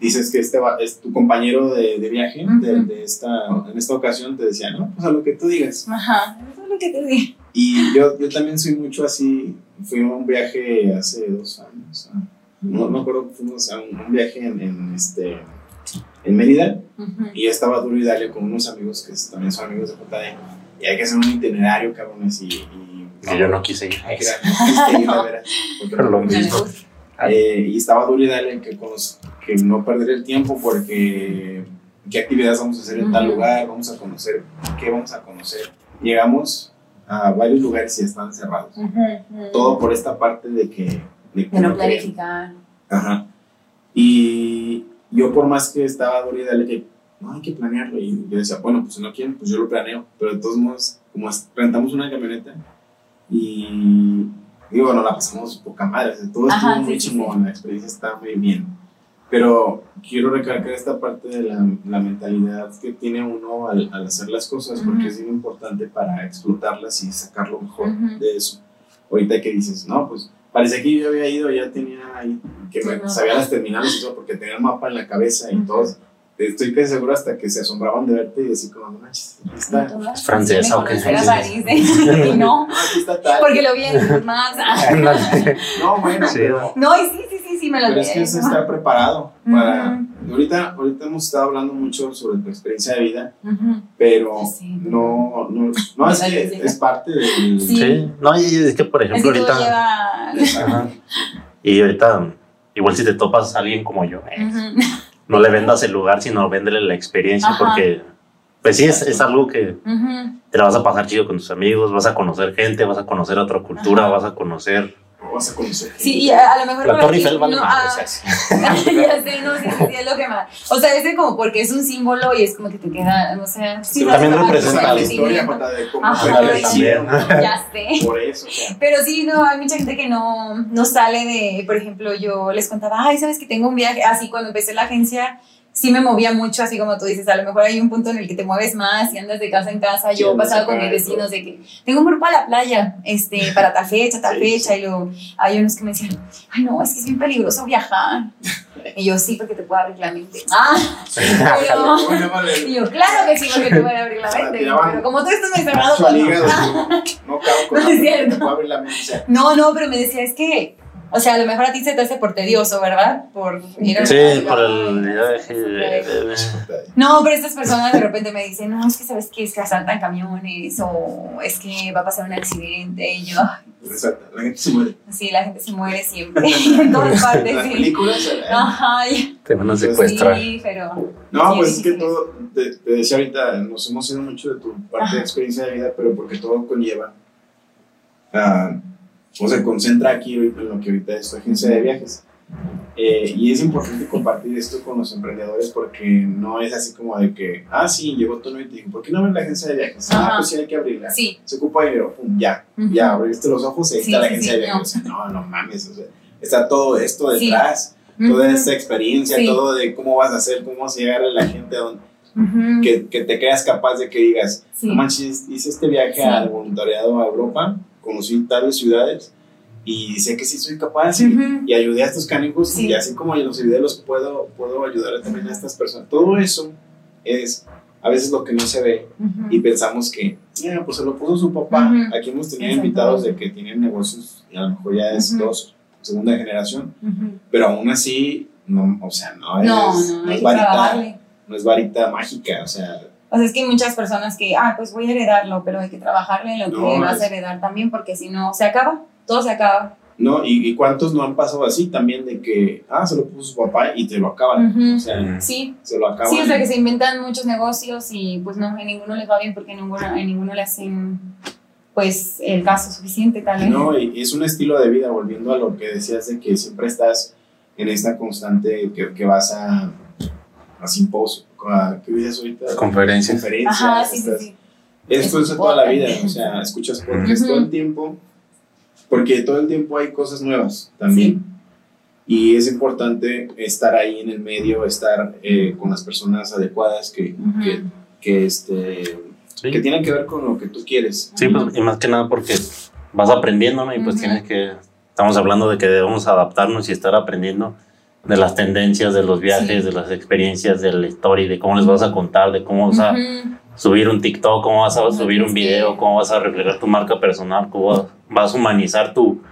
dices que este va- es tu compañero de, de viaje, de, Ujú. de esta, en esta ocasión te decía, no, pues a lo que tú digas. Ajá, eso es lo que te digo. Y yo, yo también soy mucho así. Fui a un viaje hace dos años. No, no acuerdo, fuimos a un, un viaje en, en, este, en Mérida Ujú. y estaba duro y dale con unos amigos que también son amigos de JD. Y hay que hacer un itinerario, cabrones. Y, y Que yo no quise ir. Hay que ir a- ir ver, Pero lo no- mismo. eh, y estaba duro y dale que, con los- que no perder el tiempo porque qué actividades vamos a hacer en tal Ujú. lugar, vamos a conocer, qué vamos a conocer. Llegamos a varios lugares y estaban cerrados. Ujú, ujú. Todo por esta parte de que... De, que no no planificar. Ajá. Y yo por más que estaba y dale que no hay que planearlo y yo decía, bueno, pues si no quieren, pues yo lo planeo. Pero de todos modos, como rentamos una camioneta y digo, bueno, la pasamos poca madre, o sea, todo Ajá, estuvo muy sí, sí, chingón, la experiencia está muy bien. Pero quiero recalcar esta parte de la, la mentalidad que tiene uno al, al hacer las cosas, porque Ujú. es bien importante para explotarlas y sacar lo mejor Ujú. de eso. Ahorita que dices, no, pues parece que yo había ido, ya tenía ahí, que me Ujú. sabía las terminales y todo, porque tenía el mapa en la cabeza y Ujú. todos. Estoy casi seguro hasta que se asombraban de verte y decir, como, no manches, aquí está. ¿Es francesa o qué? Era París, ¿eh? Y no, Aquí está tal. porque lo vi en Maps. No, bueno, Sí. pero, No, y sí, sí, sí, sí, me lo pero es que es estar preparado para... Ahorita, ahorita hemos estado hablando mucho sobre tu experiencia de vida, pero Sí. no, no, no es que es parte del... Sí. Sí, no, y es que por Es ejemplo ahorita. lleva. Y ahorita, igual si te topas a alguien como yo, eh, no le vendas el lugar, sino véndele la experiencia, Ajá. porque, pues sí, es, es algo que te la vas a pasar chido con tus amigos, vas a conocer gente, vas a conocer otra cultura, vas a conocer. Vas a conocer. Sí, y a, a lo mejor. La Torre Eiffel vale no, ah, ya sé, no, sí, sí, sí, es lo que más. O sea, es de como porque es un símbolo y es como que te queda, o sea, sí, no también representa la historia. Jota, de cómo Ajá, también. Ya sé. Por eso, o sea. Pero sí, no, hay mucha gente que no, no sale de, por ejemplo, yo les contaba, ay, ¿sabes que tengo un viaje? Así cuando empecé la agencia, sí me movía mucho, así como tú dices, a lo mejor hay un punto en el que te mueves más y andas de casa en casa. Yo andas pasaba con mis vecinos de que tengo un grupo a la playa, este, para tal fecha, tal Sí, fecha, y luego hay unos que me decían, ay, no, es que es bien peligroso viajar. Y yo, sí, porque te puedo abrir la mente. Ah, vale. Y yo, claro que sí, porque te voy a abrir la mente. Pero como tú estás muy cerrado, Macho al no. no No puedo No, no, pero me decía, es que, o sea, a lo mejor a ti se te hace por tedioso, ¿verdad? Por ir a- Sí, Ay, por el. no, No, pero estas personas de repente me dicen, no, es que sabes que es que asaltan camiones o es que va a pasar un accidente y yo, ay, Exacto, la gente se muere. sí, la gente se muere siempre, en todas partes, Las sí. películas. eh, Ajá, Te van a secuestrar. sí, pero... No, sí, pues sí, es que todo, te, te decía ahorita, nos hemos ido mucho de tu parte Ajá. de experiencia de vida, pero porque todo conlleva, ah, o se concentra aquí en lo que ahorita es tu agencia de viajes. Eh, y es importante compartir esto con los emprendedores porque no es así como de que, ah, sí, llegó tu novio y te dijo, ¿por qué no abres la agencia de viajes? Ah, Ajá. pues sí, hay que abrirla. Sí, Se ocupa dinero, pum, ya, Ujú. ya, abriste los ojos y ahí Sí, está la agencia sí, de viajes. O sea, no, no mames, o sea, está todo esto detrás, toda Ujú, esta experiencia, todo de cómo vas a hacer, cómo vas a llegar a la gente a donde ujú, que, que te creas capaz de que digas, no manches, hice este viaje al voluntariado a Europa, conocí tales ciudades y sé que sí soy capaz y, Ujú. y ayudé a estos canijos Sí. y así como en los videos puedo, puedo ayudar también a estas personas. Todo eso es a veces lo que no se ve Ujú. y pensamos que, "Ah, pues se lo puso su papá. Ujú. Aquí hemos tenido invitados de que tienen negocios y a lo mejor ya es dos, segunda generación, pero aún así, no, o sea, no es, No, no, no hay es varita, no es varita mágica, o sea, O sea, es que hay muchas personas que, ah, pues voy a heredarlo, pero hay que trabajarle en lo que No, vas a heredar también, porque si no, se acaba, todo se acaba. no, y, y cuántos no han pasado así también de que, ah, se lo puso su papá y te lo acaban, Ujú. o sea. Sí, se lo acaban. sí, o sea, que se inventan muchos negocios y pues no, en ninguno les va bien porque en ninguno, en ninguno le hacen, pues, el caso suficiente, tal vez. No, y es un estilo de vida, volviendo a lo que decías de que siempre estás en esta constante que, que vas a, a simposio, ¿qué dices ahorita? Conferencia. Conferencias, Ajá, sí, sí, estás- sí. Esto es toda la vida, o sea, escuchas podcast Ujú. todo el tiempo, porque todo el tiempo hay cosas nuevas también. Y es importante estar ahí en el medio, estar eh, con las personas adecuadas que, Ujú. que, que, este, Sí. que tienen que ver con lo que tú quieres. Sí, pues, y más que nada porque vas aprendiendo, ¿no? Y pues Ujú. tienes que, estamos hablando de que debemos adaptarnos y estar aprendiendo de las tendencias, de los viajes, Sí. de las experiencias, de la historia, de cómo les vas a contar, de cómo vas a subir un TikTok, cómo vas a subir un video, cómo vas a reflejar tu marca personal, cómo vas a humanizar tu,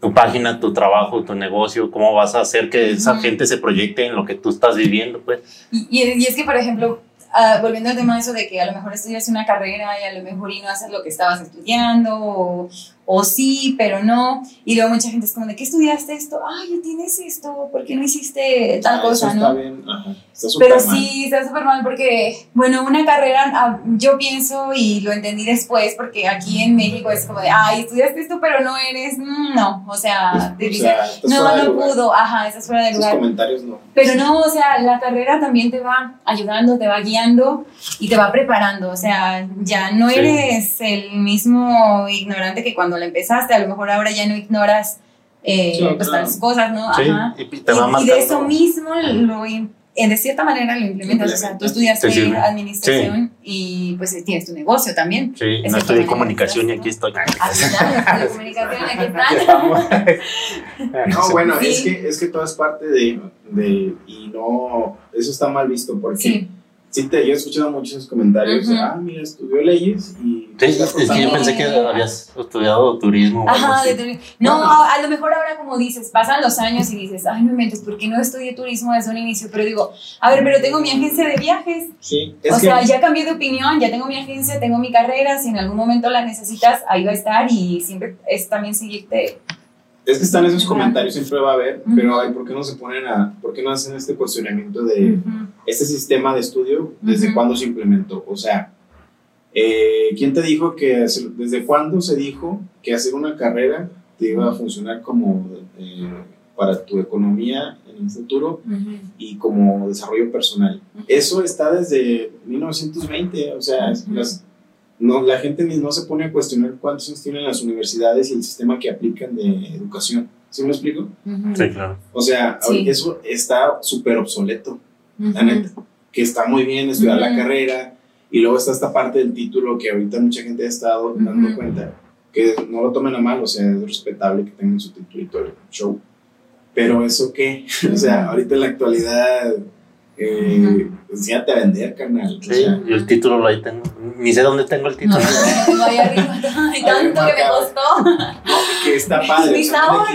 tu página, tu trabajo, tu negocio, cómo vas a hacer que esa gente se proyecte en lo que tú estás viviendo, pues. Y, es que, por ejemplo, ah, volviendo al tema de eso de que a lo mejor estudias una carrera y a lo mejor y no haces lo que estabas estudiando, o, o sí, pero no. Y luego mucha gente es como de, ¿qué estudiaste esto? Ay, tienes esto, ¿por qué no hiciste tal Ah, eso cosa, está no? bien, ajá, está Pero mal. sí, está súper mal porque, bueno, una carrera, ah, yo pienso y lo entendí después, porque aquí en México es como de, ay, estudiaste esto, pero no eres, mm, no, o sea, te O dicen, sea, no, no pudo, ajá, estás fuera de Esos lugar. comentarios no. Pero no, o sea, la carrera también te va ayudando, te va guiando y te va preparando. O sea, ya no Sí. eres el mismo ignorante que cuando la empezaste. A lo mejor ahora ya no ignoras eh, Claro, pues, claro. las cosas, ¿no? Sí, Ajá. y te va Y, y de eso mismo lo de cierta manera lo implementas. O sea, tú estudiaste administración y pues tienes tu negocio también. Sí, de no estudié comunicación y aquí estoy. Aquí comunicación, aquí Aquí está. estamos. No, bueno, Sí. es, que, es que todo es parte de, de. Y no. Eso está mal visto porque. Sí. Te, yo he escuchado muchos comentarios. Ah, mira, estudió leyes y. Sí, es que yo pensé que habías estudiado turismo. Ajá, de turismo. No, a, a lo mejor ahora como dices, pasan los años y dices, ay, no inventes, ¿por qué no estudié turismo desde un inicio? Pero digo, a ver, pero tengo mi agencia de viajes. Sí, es o que. sea, ya cambié de opinión, ya tengo mi agencia, tengo mi carrera, si en algún momento la necesitas, ahí va a estar y siempre es también seguirte. Es que están esos comentarios, siempre va a haber, pero ay, ¿por qué no se ponen a, por qué no hacen este cuestionamiento de este sistema de estudio, desde cuándo se implementó? O sea, eh, ¿quién te dijo que, desde cuándo se dijo que hacer una carrera te iba a funcionar como eh, para tu economía en un futuro y como desarrollo personal? Eso está desde 1920, o sea, las- no, la gente ni no se pone a cuestionar cuántos años tienen las universidades y el sistema que aplican de educación. ¿Sí me explico? Ujú. Sí, claro. O sea, Sí. eso está súper obsoleto, la Ujú. neta. Que está muy bien estudiar la Ujú. carrera y luego está esta parte del título que ahorita mucha gente ha estado dando cuenta. Que no lo tomen a mal, o sea, es respetable que tengan su título y todo el show. Pero eso qué? o sea, ahorita en la actualidad, eh. Enséñate a vender, carnal. O Sí, sea, yo el título lo ahí tengo. Ni sé dónde tengo el No, título. lo tengo ahí arriba, tanto que me costó. Que está padre. Mis ahorros.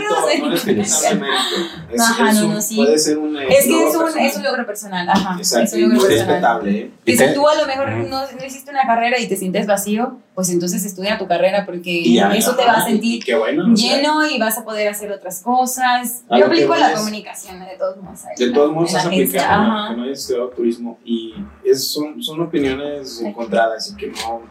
Puede ser un. eh, Es que es un, personal. es un logro personal, ajá. Exacto, es un y logro muy personal. respetable, ¿eh? Y Y si tú a lo mejor no, no hiciste una carrera y te sientes vacío, pues entonces estudia tu carrera porque Y ya, eso te va a y sentir Qué bueno. o sea, lleno y vas a poder hacer otras cosas. Yo aplico la comunicación de todos modos. ahí, De todos modos, aplicado, que no hayas estudiado turismo y es, son, son opiniones encontradas y que no,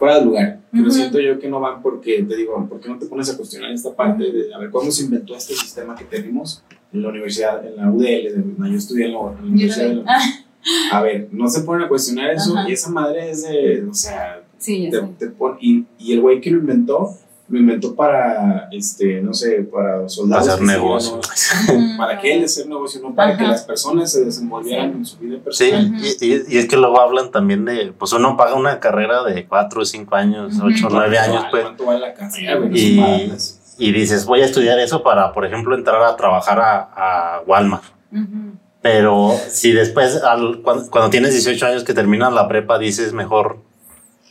fuera de lugar. Pero Ujú. siento yo que no van porque, te digo, ¿por qué no te pones a cuestionar esta parte de, a ver, cuándo se inventó este sistema que tenemos en la universidad, en la UDL, no, yo estudié en la, en la universidad de la- Ah, A ver, no se ponen a cuestionar eso Ajá. y esa madre es de, o sea, sí, te, te pon- y, y el güey que lo inventó, lo inventó para, este, no sé, para soldados. Hacer que se negocio. iban, Ujú. para que él hacer negocio, no para que las personas se desenvolvieran Sí. en su vida Sí, personal. Ujú. y, y- y es que luego hablan también de, pues uno paga una carrera de 4 o 5 años, Ujú. 8 o 9 ¿Cuánto años, vale- pues, ¿Cuánto vale la carrera, Y- dices, voy a estudiar eso para, por ejemplo, entrar a trabajar a, a Walmart. Pero si después, al- cuando, cuando tienes 18 años que terminas la prepa, dices mejor,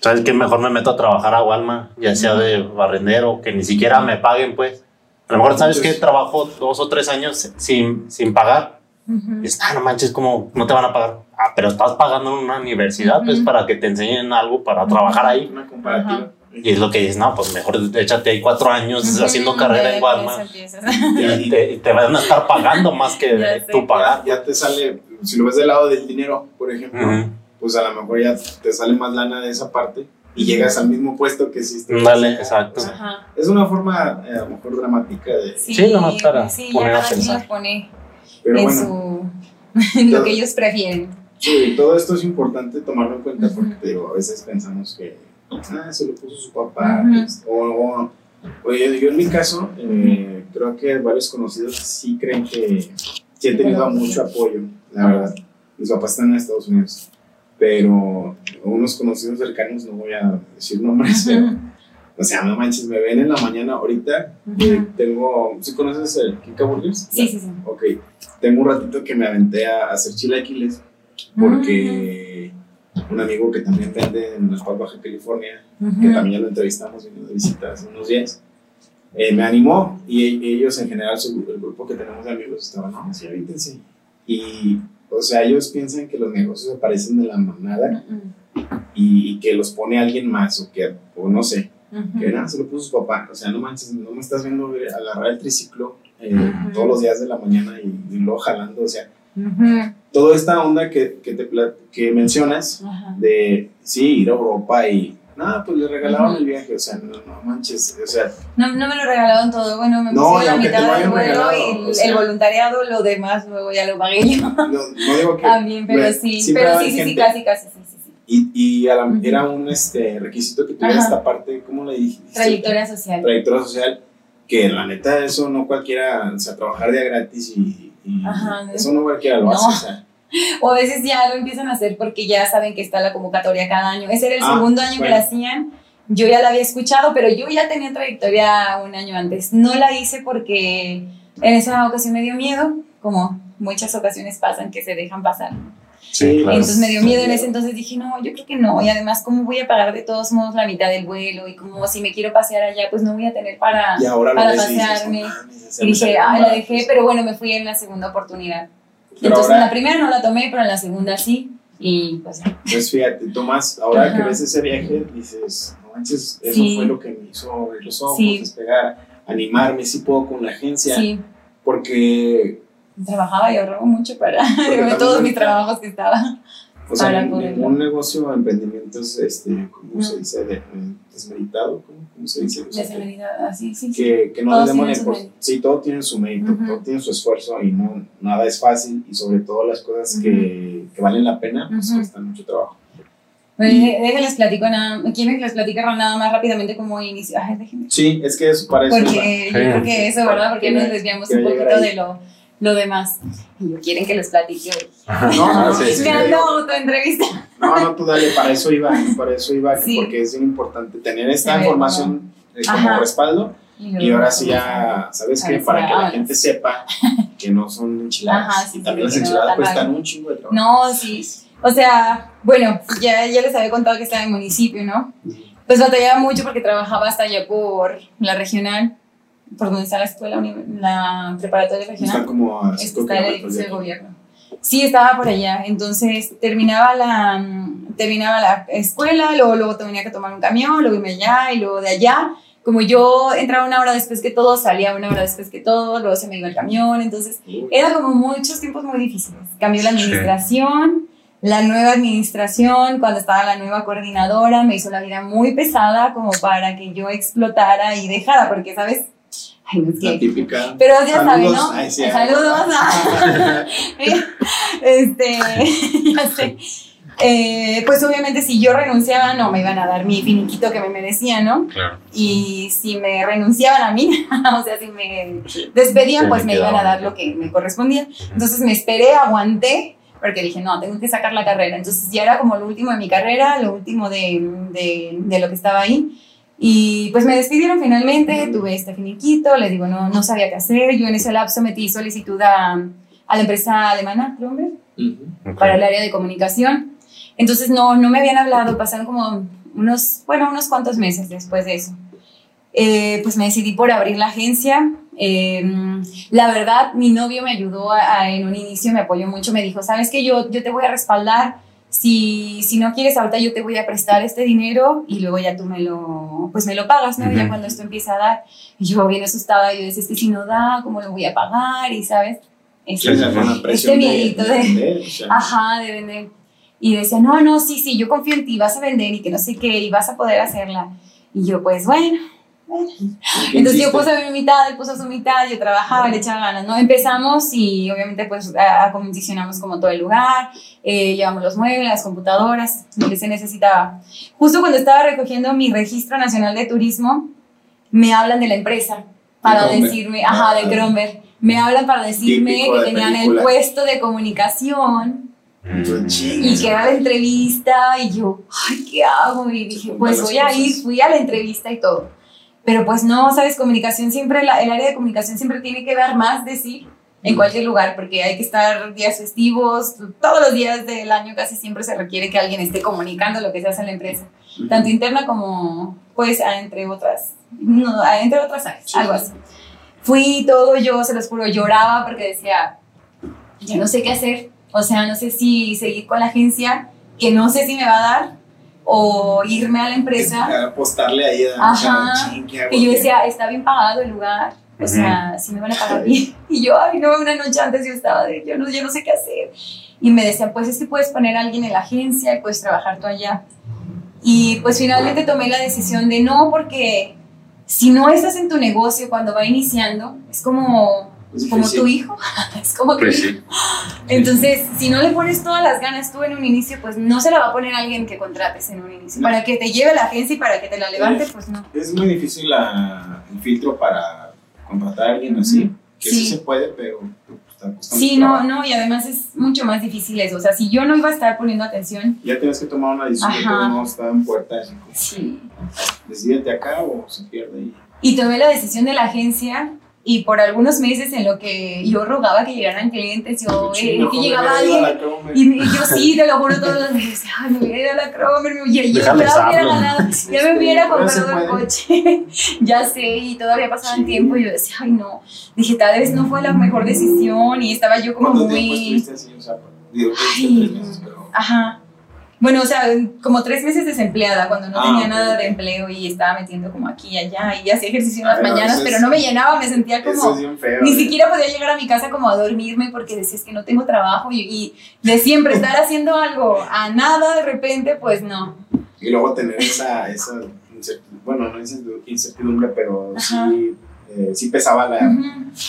¿sabes qué? Mejor me meto a trabajar a Walmart, ya sea de barrendero, que ni siquiera me paguen, pues. A lo mejor, ¿sabes qué? Trabajo dos o tres años sin, sin pagar. Y dices, ah, no manches, como no te van a pagar. Ah, pero estás pagando en una universidad, pues, para que te enseñen algo para trabajar ahí. Una comparativa. Y es lo que dices, no, pues mejor échate ahí cuatro años haciendo carrera en Walmart. Y te, y te van a estar pagando más que tú pagar. Ya te sale, si lo ves del lado del dinero, por ejemplo. Pues a lo mejor ya te sale más lana de esa parte y llegas al mismo puesto que si estuvieras- Dale, exacto. O sea, es una forma eh, a lo mejor dramática de... Sí, nomás para sí, poner ya a pensar. pone Pero en bueno, su en lo que ellos prefieren. sí, todo esto es importante tomarlo en cuenta porque Ujú. te digo, a veces pensamos que ah, se lo puso su papá. Ujú. pues, o, o- oye, yo en mi caso, eh, creo que varios conocidos sí creen que sí he tenido mucho apoyo, la verdad. Mis papás están en Estados Unidos, pero unos conocidos cercanos, no voy a decir nombres, pero, o sea, no manches, me ven en la mañana ahorita. tengo, ¿sí conoces el Kika Burgers? Sí, sí, sí. Ok, tengo un ratito que me aventé a hacer chilaquiles porque un amigo que también vende en La Baja California, que también ya lo entrevistamos, vino de visita hace unos días, eh, me animó y e- ellos en general, su- el grupo que tenemos de amigos, estaban, no, sí, avítense. Y, o sea, ellos piensan que los negocios aparecen de la manada y, y que los pone alguien más o que, o no sé, que nada, se lo puso su papá. O sea, no manches, no me estás viendo agarrar el triciclo eh, todos los días de la mañana y, y luego jalando. O sea, toda esta onda que, que, te, que mencionas de, sí, ir a Europa y, nada, pues le regalaron el viaje. O sea, no, no manches. O sea, No, no me lo regalaron todo, bueno, me No, la mitad del vuelo y el, o sea. el voluntariado, lo demás luego ya lo pagué yo no, no digo que... también, pero sí, pero sí, sí, sí, casi, casi, sí, sí, sí. Y, y a la- era un este, requisito que tuviera Ajá. esta parte, ¿cómo le dijiste? Trayectoria social. trayectoria social, que la neta eso no cualquiera, o sea, trabajar día gratis y, y Ajá, ¿no? eso no cualquiera lo No. hace, o sea, O a veces ya lo empiezan a hacer porque ya saben que está la convocatoria cada año. Ese era el Ah, segundo año que bueno. la hacían. Yo ya la había escuchado, pero yo ya tenía trayectoria un año antes. No la hice porque en esa ocasión me dio miedo, como muchas ocasiones pasan que se dejan pasar. Sí, Y claro. entonces me dio miedo en ese entonces dije, no, yo creo que no. Y además, ¿cómo voy a pagar de todos modos la mitad del vuelo? Y como si me quiero pasear allá, pues no voy a tener para... y ahora para dices, pasearme. "No mames, o sea, Y me dije, ay, la barato". dejé, pero bueno, me fui en la segunda oportunidad. Pero Entonces, ahora- en la primera no la tomé, pero en la segunda sí. Y pues ya. Pues fíjate, Tomás, ahora Ajá. que ves ese viaje, dices, no manches, eso Sí. fue lo que me hizo abrir los ojos, Sí. despegar, animarme, si puedo con la agencia, Sí, porque, trabajaba y ahorraba mucho para todos mis trabajos que estaba. O sea, Para ningún negocio o emprendimiento es, este, ¿cómo No. se dice? De- eh, desmeritado, ¿cómo, cómo se dice? O sea, que- Desvalidada, así, sí, sí. que, que no le demos tienen la su impor- mérito. Sí, todo tiene su mérito, Ujú. todo tiene su esfuerzo y no, nada es fácil y sobre todo las cosas que, que valen la pena, pues Ujú. cuestan mucho trabajo. Bueno, dé- déjenles platico nada, quieren que les platique nada más rápidamente como inicio. Ay, déjenme. Sí, es que eso para eso Porque yo Sí. creo que eso, ¿verdad? Porque nos desviamos un poquito de lo, lo demás. Y yo quieren que les platique hoy. No, no, no, Sí, sí, ando digo, autoentrevista. no, no, tú dale, para eso iba, para eso iba, Sí. porque es bien importante tener esta información eh, como Ajá. respaldo y ahora sí ya, ¿sabes qué? Para que la gente sepa que no son enchiladas Ajá, sí, y también las no enchiladas tan cuestan un chingo de trabajo. No, sí. O sea, bueno, ya, ya les había contado que estaba en municipio, ¿no? Pues batallaba mucho porque trabajaba hasta allá por la regional, por donde está la escuela, la preparatoria regional. como a cinco está el kilómetros edificio de gobierno. Sí, estaba por allá. Entonces terminaba la, mm, terminaba la escuela, luego, luego tenía que tomar un camión, luego irme allá y luego de allá. Como yo entraba una hora después que todo, salía una hora después que todo, luego se me iba el camión. Entonces era como muchos tiempos muy difíciles. Cambió la Sí. administración, la nueva administración, cuando estaba la nueva coordinadora, me hizo la vida muy pesada como para que yo explotara y dejara, porque, ¿sabes? Ay, no es La que... típica. Pero ya saben, Saludos. ¿no? Ay, sí, Saludos. este, ya sé. Eh, pues obviamente si yo renunciaba no me iban a dar mi finiquito que me merecía, ¿no? Claro. Y si me renunciaban a mí, o sea, si me despedían, pues me me iban a dar lo que me correspondía. Entonces me esperé, aguanté, porque dije, no, tengo que sacar la carrera. Entonces ya era como lo último de mi carrera, lo último de, de, de lo que estaba ahí. Y pues me despidieron finalmente, tuve este finiquito, les digo, no, no sabía qué hacer. Yo en ese lapso metí solicitud a, a la empresa alemana, Kronberg, Ujú. para el área de comunicación. Entonces no, no me habían hablado, pasaron como unos, bueno, unos cuantos meses después de eso. Eh, pues me decidí por abrir la agencia. Eh, la verdad, mi novio me ayudó a- a- en un inicio, me apoyó mucho, me dijo, sabes que yo, yo te voy a respaldar, si, si no quieres ahorita yo te voy a prestar este dinero y luego ya tú me lo, pues me lo pagas, ¿no? Ya Ujú. cuando esto empieza a dar. Y yo bien asustada, yo decía, es que si no da, ¿cómo lo voy a pagar? Y sabes, este de- miedito de de, vender, Ajá, de vender. Y decía, no, no, sí, sí, yo confío en ti, vas a vender y que no sé qué, y vas a poder hacerla. Y yo, pues bueno, bueno. ¿qué Entonces yo puse mi mitad, él puso su mitad, yo trabajaba, le echaba ganas, ¿no? Empezamos y obviamente pues a- acondicionamos como todo el lugar, eh, llevamos los muebles, las computadoras, lo que se necesitaba. Justo cuando estaba recogiendo mi registro nacional de turismo, me hablan de la empresa para decirme, ajá, de Ah. Kronberg, me hablan para decirme Típico que tenían película. el puesto de comunicación Mm. y que era la entrevista y yo, ay, ¿qué hago? Y dije, pues voy a ir, fui a la entrevista y todo. Pero pues no, sabes, comunicación siempre, la- el área de comunicación siempre tiene que dar más de sí en cualquier lugar, porque hay que estar días festivos, todos los días del año casi siempre se requiere que alguien esté comunicando lo que se hace en la empresa, tanto interna como, pues, entre otras, no, entre otras áreas, Sí. algo así. Fui todo, yo se los juro, lloraba porque decía, ya no sé qué hacer, o sea, no sé si seguir con la agencia, que no sé si me va a dar, o irme a la empresa. Es, apostarle ahí a Ajá. Y yo decía, está bien pagado el lugar, o sea, si me van a pagar bien. Y yo, ay, no, una noche antes yo estaba de, yo no, yo no sé qué hacer. Y me decían, pues es que puedes poner a alguien en la agencia y puedes trabajar tú allá. Y pues finalmente tomé la decisión de no, porque si no estás en tu negocio cuando va iniciando, es como, Es como difícil. tu hijo, es como tu Pues hijo. sí. Entonces, si no le pones todas las ganas tú en un inicio, pues no se la va a poner alguien que contrates en un inicio. Para que te lleve la agencia y para que te la levante, pues no. Es muy difícil la- el filtro para contratar a alguien así. Ujú. Que sí. Sí. se puede, pero pues, está costando Sí, trabajo. no, no, y además es mucho más difícil eso. O sea, si yo no iba a estar poniendo atención, Ya tienes que tomar una decisión, modos está en puerta. así como, sí. Decídete acá o se pierde ahí. Y tomé la decisión de la agencia y por algunos meses en lo que yo rogaba que llegaran clientes, yo, eh, que me llegaba hubiera alguien. Y, me- yo sí, te lo juro todos los días, ay, me hubiera ido a la Cromer, me- ya, ya, Déjales ya hubiera hablo. ganado, ya me hubiera comprado el coche, ya sé, y todavía pasaban Sí. tiempo y yo decía, ay no, dije, tal vez no fue la mejor decisión y estaba yo como ¿Cuánto tiempo muy... así? O sea, digo, que Ay. meses, pero... Ajá. Bueno, o sea, como tres meses desempleada, cuando no Ah, tenía ok, nada de empleo y estaba metiendo como aquí y allá y hacía ejercicio en las mañanas, pero no me llenaba, me sentía como... es feo. Ni ¿eh? siquiera podía llegar a mi casa como a dormirme porque decía es que no tengo trabajo y, y de siempre estar haciendo algo a nada de repente, pues no. Y luego tener esa, esa incertidumbre, bueno, no incertidumbre, pero Ajá. sí, eh, sí pesaba la, Ujú.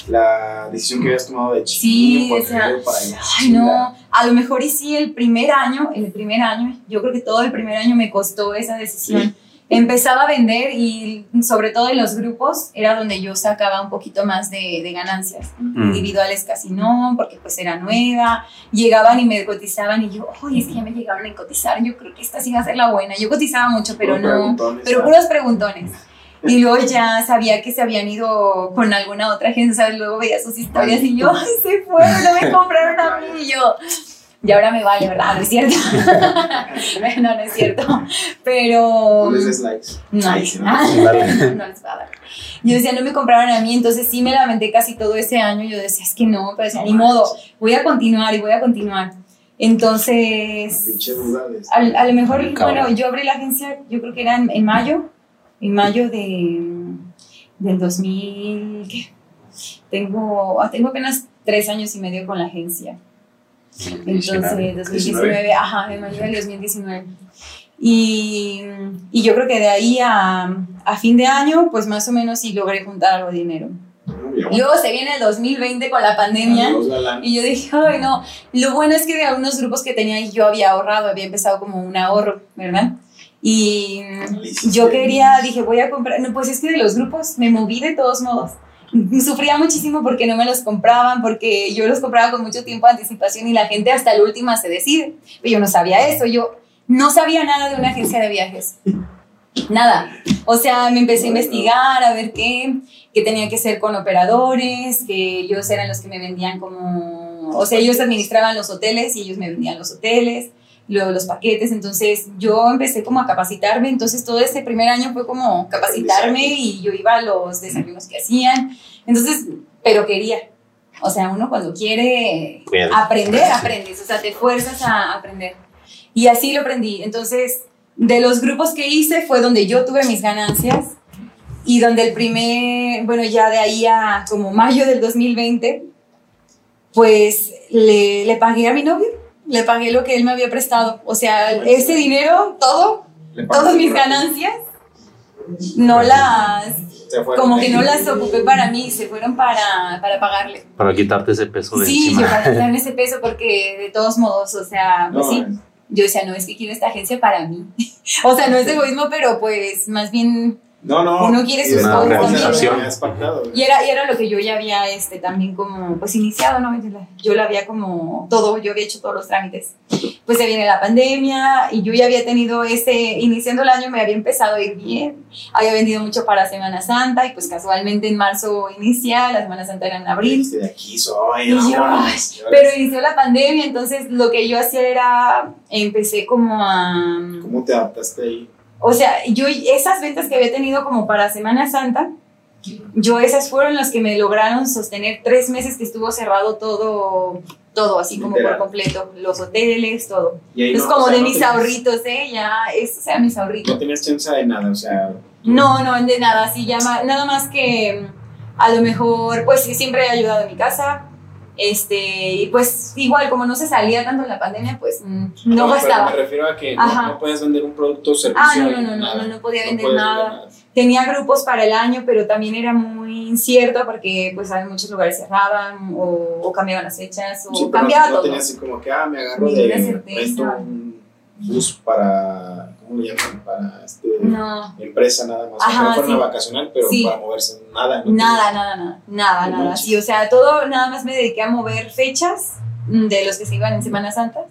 la decisión que habías tomado de Sí, chiquillo. por decía, querer ir para allá. Ay, no, a lo mejor y sí el primer año, el primer año, yo creo que todo el primer año me costó esa decisión. Sí. Empezaba a vender y sobre todo en los grupos era donde yo sacaba un poquito más de, de ganancias. Mm. Individuales casi no, porque pues era nueva. Llegaban y me cotizaban y yo, oye, es que ya me llegaron a cotizar, yo creo que esta sí va a ser la buena. Yo cotizaba mucho, pero Puros no, preguntones, pero puros preguntones. Y luego ya sabía que se habían ido con alguna otra agencia, ¿sabes? Luego veía sus historias y yo, ay, se fueron, no me compraron a mí. Y yo, y ahora me vale, ¿verdad? No es cierto. no, no es cierto. Pero. No les des likes. No, Ay, ¿no? Les va a dar. Yo decía, no me compraron a mí, entonces sí me lamenté casi todo ese año. Yo decía, es que no, pero decía, No ni modo, voy a continuar y voy a continuar. Entonces, a, a lo mejor, bueno, yo abrí la agencia, yo creo que era en, en mayo, en mayo de, del 2000, ¿qué? Tengo, ah, tengo apenas tres años y medio con la agencia. Entonces, 2019, ajá, en mayo del 2019. Y, y yo creo que de ahí a, a fin de año, pues más o menos sí logré juntar algo de dinero. Bien. Luego se viene el 2020 con la pandemia. Y yo dije, ay, no. Lo bueno es que de algunos grupos que tenía yo había ahorrado, había empezado como un ahorro, ¿verdad? Y yo quería, dije, voy a comprar. No, pues es que de los grupos me moví de todos modos. Sufría muchísimo porque no me los compraban, porque yo los compraba con mucho tiempo de anticipación y la gente hasta el último se decide. Pero yo no sabía eso, yo no sabía nada de una agencia de viajes. Nada. O sea, me empecé a investigar, a ver qué, que tenía que ser con operadores, que ellos eran los que me vendían como, o sea, ellos administraban los hoteles y ellos me vendían los hoteles, luego los paquetes, entonces yo empecé como a capacitarme, entonces todo ese primer año fue como capacitarme y yo iba a los desayunos que hacían, entonces, pero quería. O sea, uno cuando quiere Puede. aprender, aprendes, o sea, te fuerzas a aprender. Y así lo aprendí. Entonces, de los grupos que hice fue donde yo tuve mis ganancias y donde el primer, bueno, ya de ahí a como mayo del 2020, pues le, le pagué a mi novio, le pagué lo que él me había prestado. O sea, ese dinero, todo, todas mis ganancias, no las, como que no las ocupé para mí, se fueron para, para pagarle. Para quitarte ese peso de Sí, yo para quitarme ese peso porque de todos modos, o sea, pues No, sí, yo decía, no, es que quiero esta agencia para mí. o sea, no es egoísmo, pero pues más bien no, no. uno quiere sus Y cosas una. ¿no? Pactado. Y era, y era lo que yo ya había este, también como, pues iniciado, ¿no? Yo la, había como todo, yo había hecho todos los trámites. Pues se viene la pandemia y yo ya había tenido ese, iniciando el año me había empezado a ir bien, había vendido mucho para Semana Santa y pues casualmente en marzo inicia, la Semana Santa era en abril. Este de aquí soy. Y yo, Pero inició la pandemia, entonces lo que yo hacía era, empecé como a... ¿Cómo te adaptaste ahí? O sea, yo esas ventas que había tenido como para Semana Santa, yo esas fueron las que me lograron sostener tres meses que estuvo cerrado todo, todo así como Literal. por completo, los hoteles, todo. Es no, como o sea, de no mis tenías- ahorritos, ¿eh? Ya, estos eran mis ahorritos. No tenías chance de nada, o sea. No, no, de nada, así llama, nada más que mm, a lo mejor, pues sí, siempre he ayudado en mi casa, este, y pues igual como no se salía tanto en la pandemia, pues mm, no pero gastaba. Me refiero a que no, no puedes vender un producto o servicio. Ah, no, no, no, no, nada. no, no podía vender puedes nada. Tenía grupos para el año, pero también era muy incierto porque pues en muchos lugares cerraban o, o cambiaban las fechas o Sí, cambiaba no, no todo. tenías así como que, ah, me agarro de certeza. un bus para, ¿cómo le llaman? Para este, No, empresa nada más. Ajá, Ajá, no sí. vacacional, pero Sí. para moverse, nada. no nada, nada, nada, nada, No nada. Sí, o sea, todo, nada más me dediqué a mover fechas mm, de los que se iban en Semana Santa.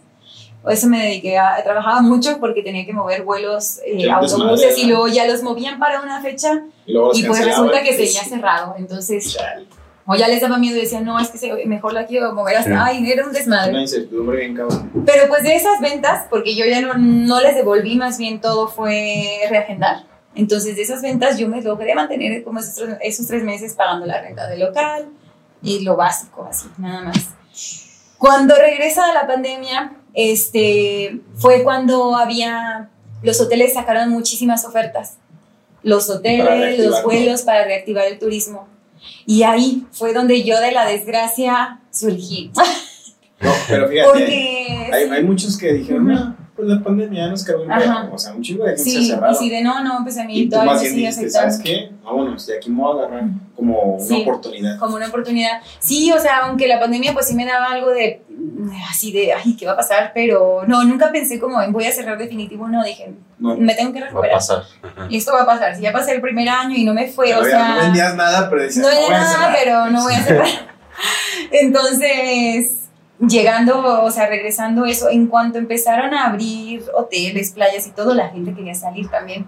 O Eso me dediqué a, trabajaba mucho porque tenía que mover vuelos, eh, autobuses desmadre, y luego ya los movían para una fecha. Y, pues resulta que pues, seguía cerrado. Entonces, chale, o ya les daba miedo y decían, no, es que se- mejor la quiero mover hasta, Sí. ay, era un desmadre. Una incertidumbre bien cabrón. Pero pues de esas ventas, porque yo ya no, no les devolví, más bien todo fue reagendar. Entonces de esas ventas yo me logré mantener como esos, esos tres meses pagando la renta del local y lo básico, así, nada más. Cuando regresa la pandemia, este, fue cuando había, los hoteles sacaron muchísimas ofertas. Los hoteles, los vuelos para reactivar el turismo. Y ahí fue donde yo de la desgracia surgí. No, pero fíjate, Porque... hay, sí. hay muchos que dijeron, no, pues la pandemia nos cargó pedo. O sea, un chingo de gente Sí, se cerraron. y si de no, no, pues a mí todavía me sigue dijiste. ¿sabes qué? Vámonos, de aquí me voy a agarrar como una Sí. oportunidad. Como una oportunidad. Sí, o sea, aunque la pandemia pues sí me daba algo de, así de, ay, ¿qué va a pasar? Pero no, nunca pensé como en voy a cerrar definitivo, no, dije, No, me tengo que Va a recuperar. pasar. Y esto va a pasar. Si ya pasé el primer año y no me fue, pero o ya sea... no vendías nada, pero decías, No "No era voy a nada, cerrar". pero no voy a cerrar. Entonces, llegando, o sea, regresando eso, en cuanto empezaron a abrir hoteles, playas y todo, la gente quería salir también.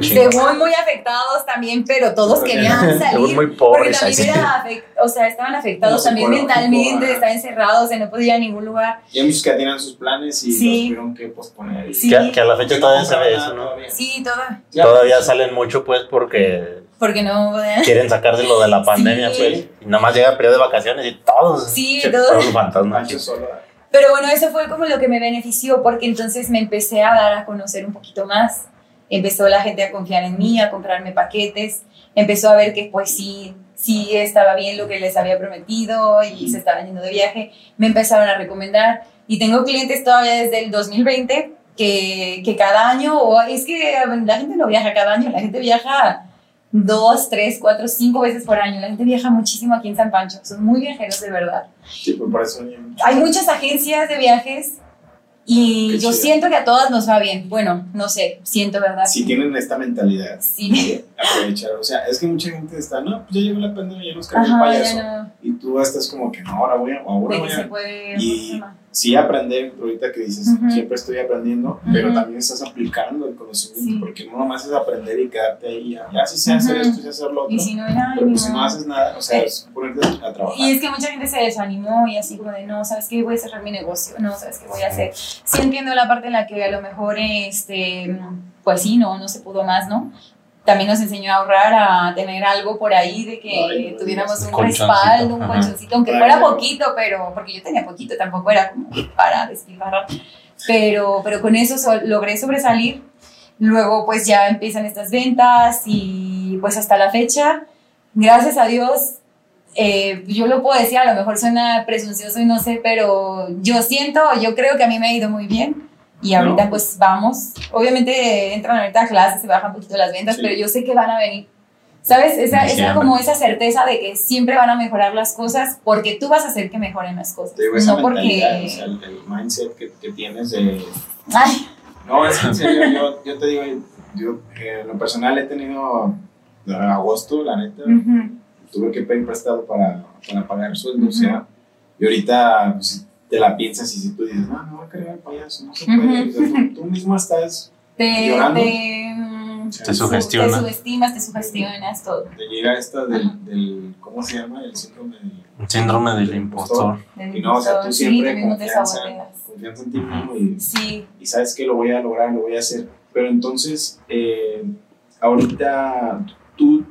Según muy afectados también, pero todos Porque- querían salir. muy Porque pobres. ahí también o sea, estaban afectados también mentalmente, estaban encerrados, no podían ir a ningún lugar. Y hay muchos que tenían sus planes y Sí. los tuvieron que posponer. Sí. Que, que a la fecha todavía se ve eso, nada ¿no? todavía. Sí, todo. Ya. Todavía salen mucho, pues, porque Porque no quieren sacárselo de la pandemia, Sí. pues. Y nomás llega el periodo de vacaciones y todos. Sí, che, todos. todos fantasmas. Pero bueno, eso fue como lo que me benefició porque entonces me empecé a dar a conocer un poquito más. Empezó la gente a confiar en mí, a comprarme paquetes. Empezó a ver que pues sí, sí estaba bien lo que les había prometido y se estaban yendo de viaje. Me empezaron a recomendar y tengo clientes todavía desde el 2020 que, que cada año, o es que la gente no viaja cada año, la gente viaja dos, tres, cuatro, cinco veces por año. La gente viaja muchísimo aquí en San Pancho. Son muy viajeros de verdad Sí, pues por eso. hay muchas agencias de viajes y Qué yo chido. siento que a todas nos va bien. Bueno, no sé, siento, ¿verdad? Si tienen esta mentalidad, Sí. aprovechar. O sea, es que mucha gente está, no, pues ya llegó la pandemia, ya nos cargó el payaso. no. Y tú estás como que no, ahora voy a, ahora voy a. se puede. y-. sí aprender, ahorita que dices, Ujú. siempre estoy aprendiendo, pero Ujú. también estás aplicando el conocimiento, Sí. porque no nomás es aprender y quedarte ahí, ya, ya sí sé hacer Ujú. esto, sé hacer lo otro, Y si no, ay, pero pues si no haces nada, o sea, Eh, es ponerte a trabajar. Y es que mucha gente se desanimó y así como de, no, ¿sabes qué? Voy a cerrar mi negocio, no, ¿sabes qué voy a hacer? Sí entiendo la parte en la que a lo mejor, este, pues sí, no, no se pudo más, ¿no? También nos enseñó a ahorrar, a tener algo por ahí de que Ay, no tuviéramos digas. un respaldo, un colchoncito, aunque Ay, fuera poquito, pero, porque yo tenía poquito, tampoco era como para despilfarrar, pero, pero con eso so- logré sobresalir. Luego pues ya empiezan estas ventas y pues hasta la fecha, gracias a Dios, eh, yo lo puedo decir, a lo mejor suena presuncioso y no sé, pero yo siento, yo creo que a mí me ha ido muy bien. Y ahorita No. pues vamos, obviamente entran ahorita a clases, se bajan un poquito las ventas, Sí. pero yo sé que van a venir. ¿Sabes? Esa, esa como esa certeza de que siempre van a mejorar las cosas porque tú vas a hacer que mejoren las cosas. Digo, esa no porque... o sea, el, el mindset que, que tienes de... Ay, No, es que en serio, yo, yo te digo, yo eh, en lo personal he tenido en agosto, la neta, ujú, tuve que pedir prestado para, para pagar sueldo, o Ujú. sea, y ahorita pues, te la piensas y si tú dices, no, me voy a cargar el payaso, no se puede, o sea, tú, tú mismo estás, te, Llorando. te, mm, Te su- sugestiona. Te subestimas, te sugestionas todo. te llega esta del, del, ¿cómo se llama? El síndrome del Síndrome del impostor. Y no, o sea, tú Sí, siempre te confianza, confianza en ti mismo y, Sí, y sabes que lo voy a lograr, lo voy a hacer. Pero entonces, eh, ahorita, tú,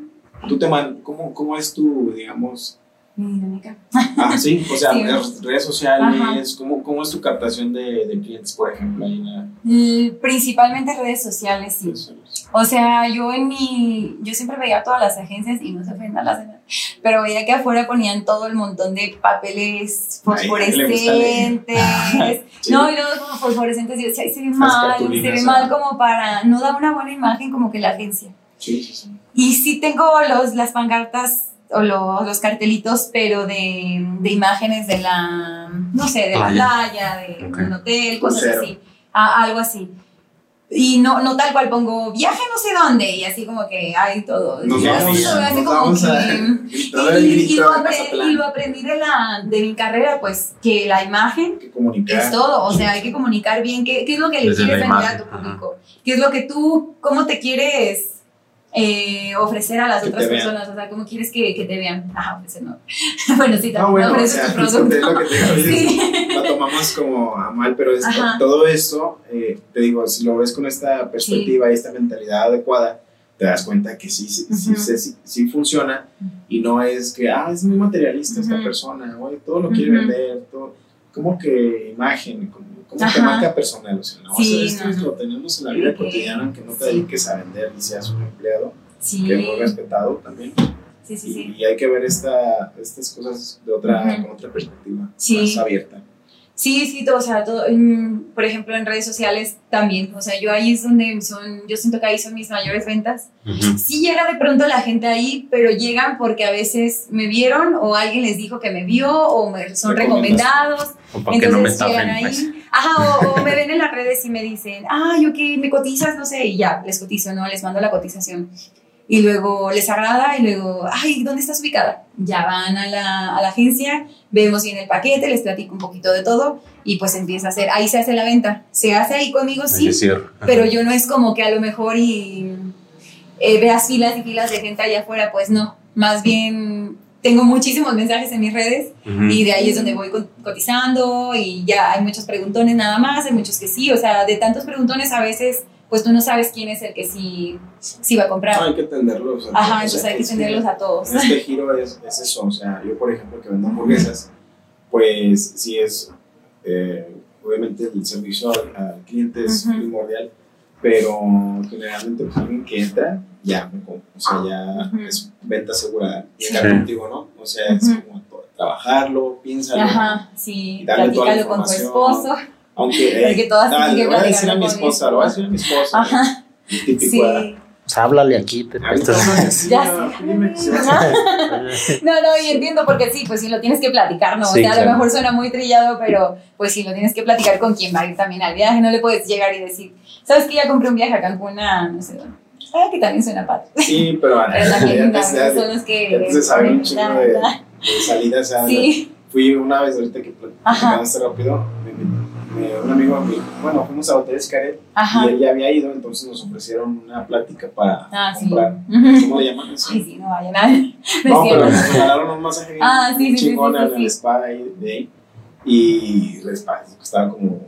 tú te man, ¿cómo, ¿cómo es tu, digamos, mi dinámica. ah, sí, o sea, Sí. redes- sociales, Ajá. ¿cómo, ¿cómo es tu captación de, de clientes, por ejemplo, la Y Principalmente redes sociales, sí. redes sociales? O sea, yo en mi, yo siempre veía todas las agencias y no se ofendan las pero veía que afuera ponían todo el montón de papeles Ay, fosforescentes, Sí. no, y luego como fosforescentes, yo decía, ay, se ve Las mal, se ve mal como para, no da una buena imagen como que la agencia. Sí, sí, sí. Y sí tengo los, las pancartas o los, los cartelitos, pero de, de imágenes de la, no sé, de Playa. la playa, de Ok. un hotel, cosas Crucero. así, a- algo así. Y no, no tal cual pongo viaje no sé dónde y así como que hay todo. Nos Y vamos, así así nos como vamos a que- y, y- y grito lo de apre- Mazatlán. y lo aprendí de, la, de mi carrera, pues que la imagen que es todo, o sea, hay que comunicar bien qué, qué es lo que le Desde quieres vender a tu ajá. público, qué es lo que tú, cómo te quieres eh, ofrecer a las Que otras personas, o sea, cómo quieres que, que te vean. Ajá, ofrecer no. bueno, sí, No, también bueno, o ofreces sea, tu producto. lo que te digo, Sí. lo tomamos como a mal, pero es- Ajá. todo eso, eh, te digo, si lo ves con esta perspectiva y esta mentalidad adecuada, te das cuenta que sí, sí, sí, sí, sí- sí funciona y no es que, ah, es muy materialista esta Ujú. persona, güey, todo lo quiere Ujú. vender, todo, como que imagen, que Ajá. marca personal, o sea, no, Sí, esto no, es no. lo tenemos en la vida cotidiana, que no te dediques a vender y seas un empleado, que es muy respetado también. sí, sí, sí. Y, hay que ver esta, estas cosas de otra, con otra perspectiva, más abierta. Sí, sí, todo, o sea, todo, por ejemplo, en redes sociales también, o sea, yo ahí es donde son, yo siento que ahí son mis mayores ventas. Ujú. Sí llega de pronto la gente ahí, pero llegan porque a veces me vieron o alguien les dijo que me vio o me, son recomendados. O para que no me Entonces llegan pues. ahí, ajá, o, o me ven en las redes y me dicen, ay, ok, me cotizas, no sé, y ya, les cotizo, ¿no? Les mando la cotización. Y luego les agrada y luego, ay, ¿dónde estás ubicada? Ya van a la, a la agencia, vemos bien el paquete, les platico un poquito de todo y pues empieza a hacer, ahí se hace la venta. Se hace ahí conmigo, sí, pero yo no es como que a lo mejor y eh, veas filas y filas de gente allá afuera, pues no. Más bien tengo muchísimos mensajes en mis redes Ujú. y de ahí es donde voy co- cotizando y ya hay muchos preguntones nada más, hay muchos que sí, o sea, de tantos preguntones a veces pues tú no sabes quién es el que sí, sí va a comprar. No, hay que entenderlos. Ajá, o sea, entonces hay que entenderlos a todos. En este giro es, es eso, o sea, yo por ejemplo que vendo hamburguesas, pues sí es, eh, obviamente el servicio al, al cliente es Ujú. primordial, pero generalmente pues alguien que entra, ya, me compra, o sea, ya Ujú. es venta asegurada, llegar Sí. contigo, ¿no? O sea, es Ujú. como to- trabajarlo, piénsalo, Ajá, sí, Y darle toda la platícalo con tu información. esposo. Aunque, Porque todas ah, tienen que voy a decir a mi esposa, lo voy a decir a mi esposa, Ajá, típico, sí. O sea, háblale aquí. Te Ya sí. No, no, y entiendo porque sí, pues sí lo tienes que platicar, ¿no? Sí, o sea, a claro. lo mejor suena muy trillado, pero pues sí lo tienes que platicar con quien va a ir también al viaje. No le puedes llegar y decir, ¿sabes que ya compré un viaje a Cancún a no sé dónde? Ah, que también suena padre. Sí, pero, Pero también ya ya- son los que. ya te se sabe un chingo de, de salidas a Sí, fui una vez ahorita que platicamos rápido, me- me- bueno, fuimos a Hotel Xcaret Ajá. y él ya había ido, entonces nos ofrecieron una plática para Ah, sí. comprar. Ujú. ¿Cómo le llaman eso? Ay, sí, no vayan a. No pero nos regalaron un masaje Ah, sí, sí, sí, chingón sí, sí, en el sí. spa de ahí. Y el spa costaba como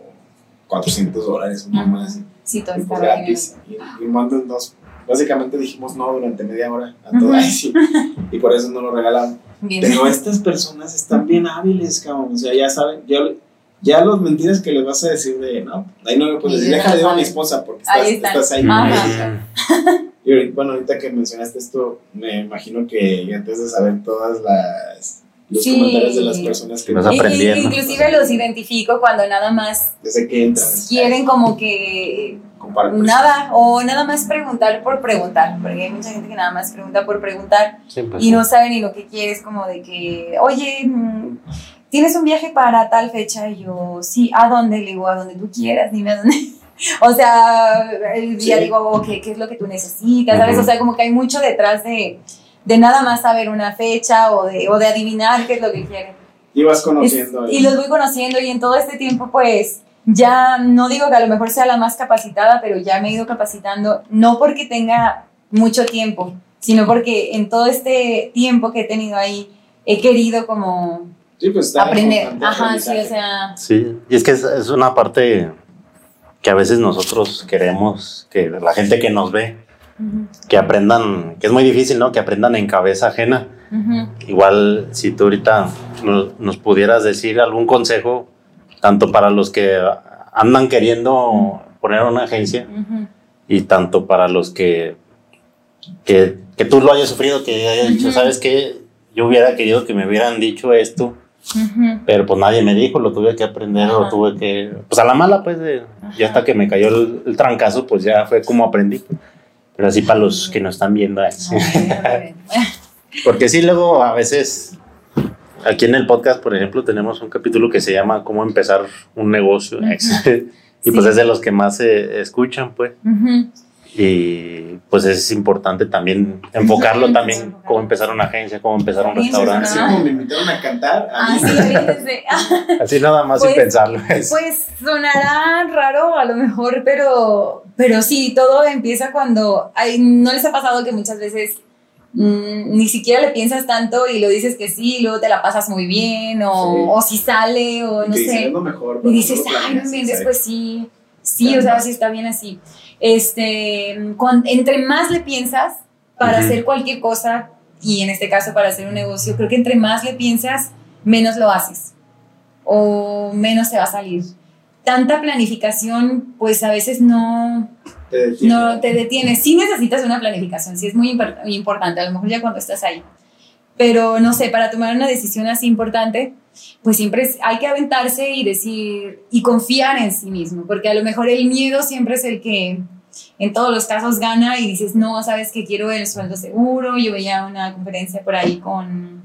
400 dólares, una más así. Sí, todo está pues bien. gratis. Y, y mando en dos. Básicamente dijimos no durante media hora a ahí, sí. Y por eso no lo regalaron. Bien. Pero estas personas están bien hábiles, cabrón. O sea, ya saben, ya, ya los mentiras que les vas a decir de, no, ahí no le puedes decir, déjale lo digo a mi esposa porque Ahí estás, están. estás ahí. Y bueno, ahorita que mencionaste esto, me imagino que antes de saber todas las los Sí. comentarios de las personas que y- aprendiendo. Inclusive los identifico cuando nada más desde que entran quieren como que nada o nada más preguntar por preguntar, porque hay mucha gente que nada más pregunta por preguntar Sí, pues, y no sabe ni lo que quiere, es como de que, oye, mm, ¿tienes un viaje para tal fecha? Y yo, sí, ¿a dónde? Le digo, a donde tú quieras, dime a dónde. O sea, el día Sí. digo, ¿qué, ¿qué es lo que tú necesitas? ¿Sabes? O sea, como que hay mucho detrás de, de nada más saber una fecha o de, o de adivinar qué es lo que quieren. Y vas Es- conociendo. y los voy conociendo y en todo este tiempo pues ya no digo que a lo mejor sea la más capacitada, pero ya me he ido capacitando, no porque tenga mucho tiempo, sino porque en todo este tiempo que he tenido ahí he querido como sí, pues está aprender. Ajá, sí, o sea, Sí, y es que es, es una parte que a veces nosotros queremos que la gente que nos ve, que aprendan, que es muy difícil, ¿no? Que aprendan en cabeza ajena. Igual, si tú ahorita nos, nos pudieras decir algún consejo, tanto para los que andan queriendo poner una agencia y tanto para los que, que, que tú lo hayas sufrido, que hayas dicho. ¿sabes qué? Yo hubiera querido que me hubieran dicho esto, Pero pues nadie me dijo, lo tuve que aprender, lo Ajá. tuve que, pues a la mala, pues, de, ya hasta que me cayó el, el trancazo, pues ya fue como aprendí. Pero así para los que nos están viendo, sí. porque sí, luego a veces, aquí en el podcast, por ejemplo, tenemos un capítulo que se llama Cómo empezar un negocio, y pues Sí. es de los que más se escuchan, pues. Ujú. Y pues es importante también enfocarlo también, cómo empezar una agencia, cómo empezar un restaurante. Así como me invitaron a cantar, a mí. sí, aviéntense. Así nada más sin Pues- pensarlo. Pues sonará raro a lo mejor, pero, pero sí, todo empieza cuando... Ay, ¿No les ha pasado que muchas veces mm, ni siquiera le piensas tanto y lo dices que sí, y luego te la pasas muy bien, o, Sí. o si sale, o Y no sé. "Es lo mejor. Y dices, ay, no planeas", inventes, ¿sabes? pues sí, sí, Ya. o sea, sí está bien así. Este, entre más le piensas para hacer cualquier cosa, y en este caso para hacer un negocio, creo que entre más le piensas, menos lo haces o menos te va a salir. Tanta planificación, pues a veces no, Te detiene. no te detienes. Sí necesitas una planificación, sí es muy impor- muy importante, a lo mejor ya cuando estás ahí. Pero no sé, para tomar una decisión así importante, pues siempre es- hay que aventarse y decir y confiar en sí mismo, porque a lo mejor el miedo siempre es el que en todos los casos gana y dices, no, sabes que quiero el sueldo seguro. Yo veía una conferencia por ahí con,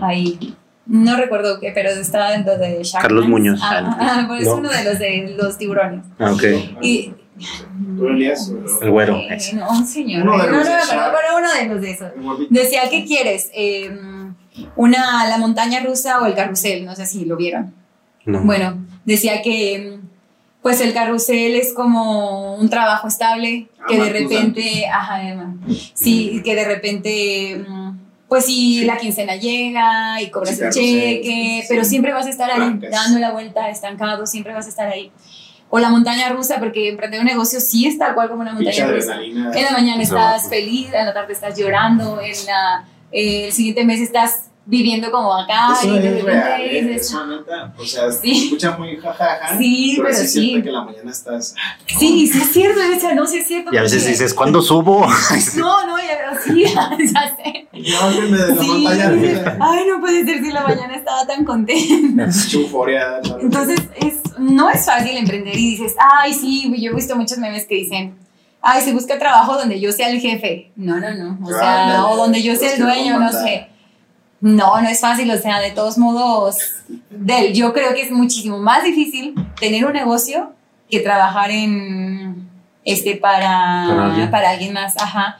ahí, no recuerdo qué, pero estaba dentro de Shark Carlos. Muñoz. Ah, ah, pues es No. uno de los de los tiburones. Ah, ok. Y, ¿Tú, Elías? o- El güero. eh, ese. no, señor. Uno de no, no, no, pero uno de los de esos. Decía, ¿qué quieres? Eh, una, la montaña rusa o el carrusel, no sé si lo vieron. No. Bueno, decía que pues el carrusel es como un trabajo estable, Ah, que de repente, ajá, Emma, sí, que de repente, mm, pues sí, la quincena llega y cobras Sí, el carrusel, cheque, sí. pero siempre vas a estar ahí Blancas. dando la vuelta, estancado, siempre vas a estar ahí. O la montaña rusa, porque emprender un negocio sí es tal cual como una montaña rusa. En la mañana estás No. feliz, en la tarde estás llorando, en la, eh, el siguiente mes estás viviendo como acá Eso y de es repente real, ¿eh? dices, Eso, neta, o sea, se Sí. escucha muy jajaja. Sí, pero sí. es sí. cierto que la mañana estás. Sí, sí es cierto, o sea, no, sí es cierto. Y a veces porque- dices, ¿cuándo subo? No, no, ya, sí, ya sé. De la Sí, montaña ay, no puede ser si la mañana estaba tan contenta. Entonces, es, no es fácil emprender y dices, ay, sí, yo he visto muchos memes que dicen, ay, se busca trabajo donde yo sea el jefe. No, no, no, o sea, o donde yo sea el dueño, no ¿qué sé. No, no es fácil, o sea, de todos modos, del, yo creo que es muchísimo más difícil tener un negocio que trabajar en, este, para, Para alguien. para alguien más, ajá.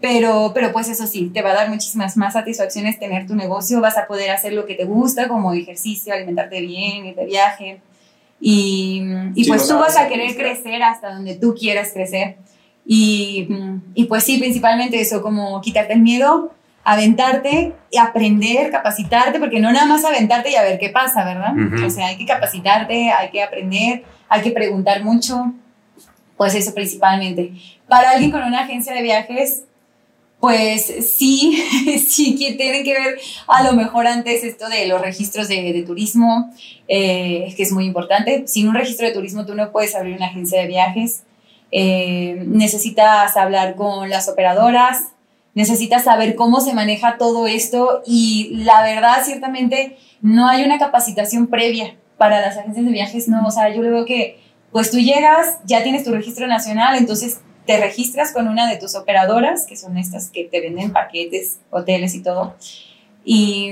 Pero, pero pues eso sí, te va a dar muchísimas más satisfacciones tener tu negocio, vas a poder hacer lo que te gusta, como ejercicio, alimentarte bien, ir de viaje. Y, y Sí, pues tú vas a querer crecer hasta donde tú quieras crecer. Y, y pues sí, principalmente eso, como quitarte el miedo, aventarte y aprender, capacitarte, porque no nada más aventarte y a ver qué pasa, ¿verdad? O sea, hay que capacitarte, hay que aprender, hay que preguntar mucho, pues eso principalmente. Para alguien con una agencia de viajes, pues sí, sí que tienen que ver a lo mejor antes esto de los registros de, de turismo, eh, que es muy importante. Sin un registro de turismo tú no puedes abrir una agencia de viajes. Eh, necesitas hablar con las operadoras, necesitas saber cómo se maneja todo esto y la verdad, ciertamente, no hay una capacitación previa para las agencias de viajes, no, o sea, yo le veo que pues tú llegas, ya tienes tu registro nacional, entonces te registras con una de tus operadoras, que son estas que te venden paquetes, hoteles y todo, y,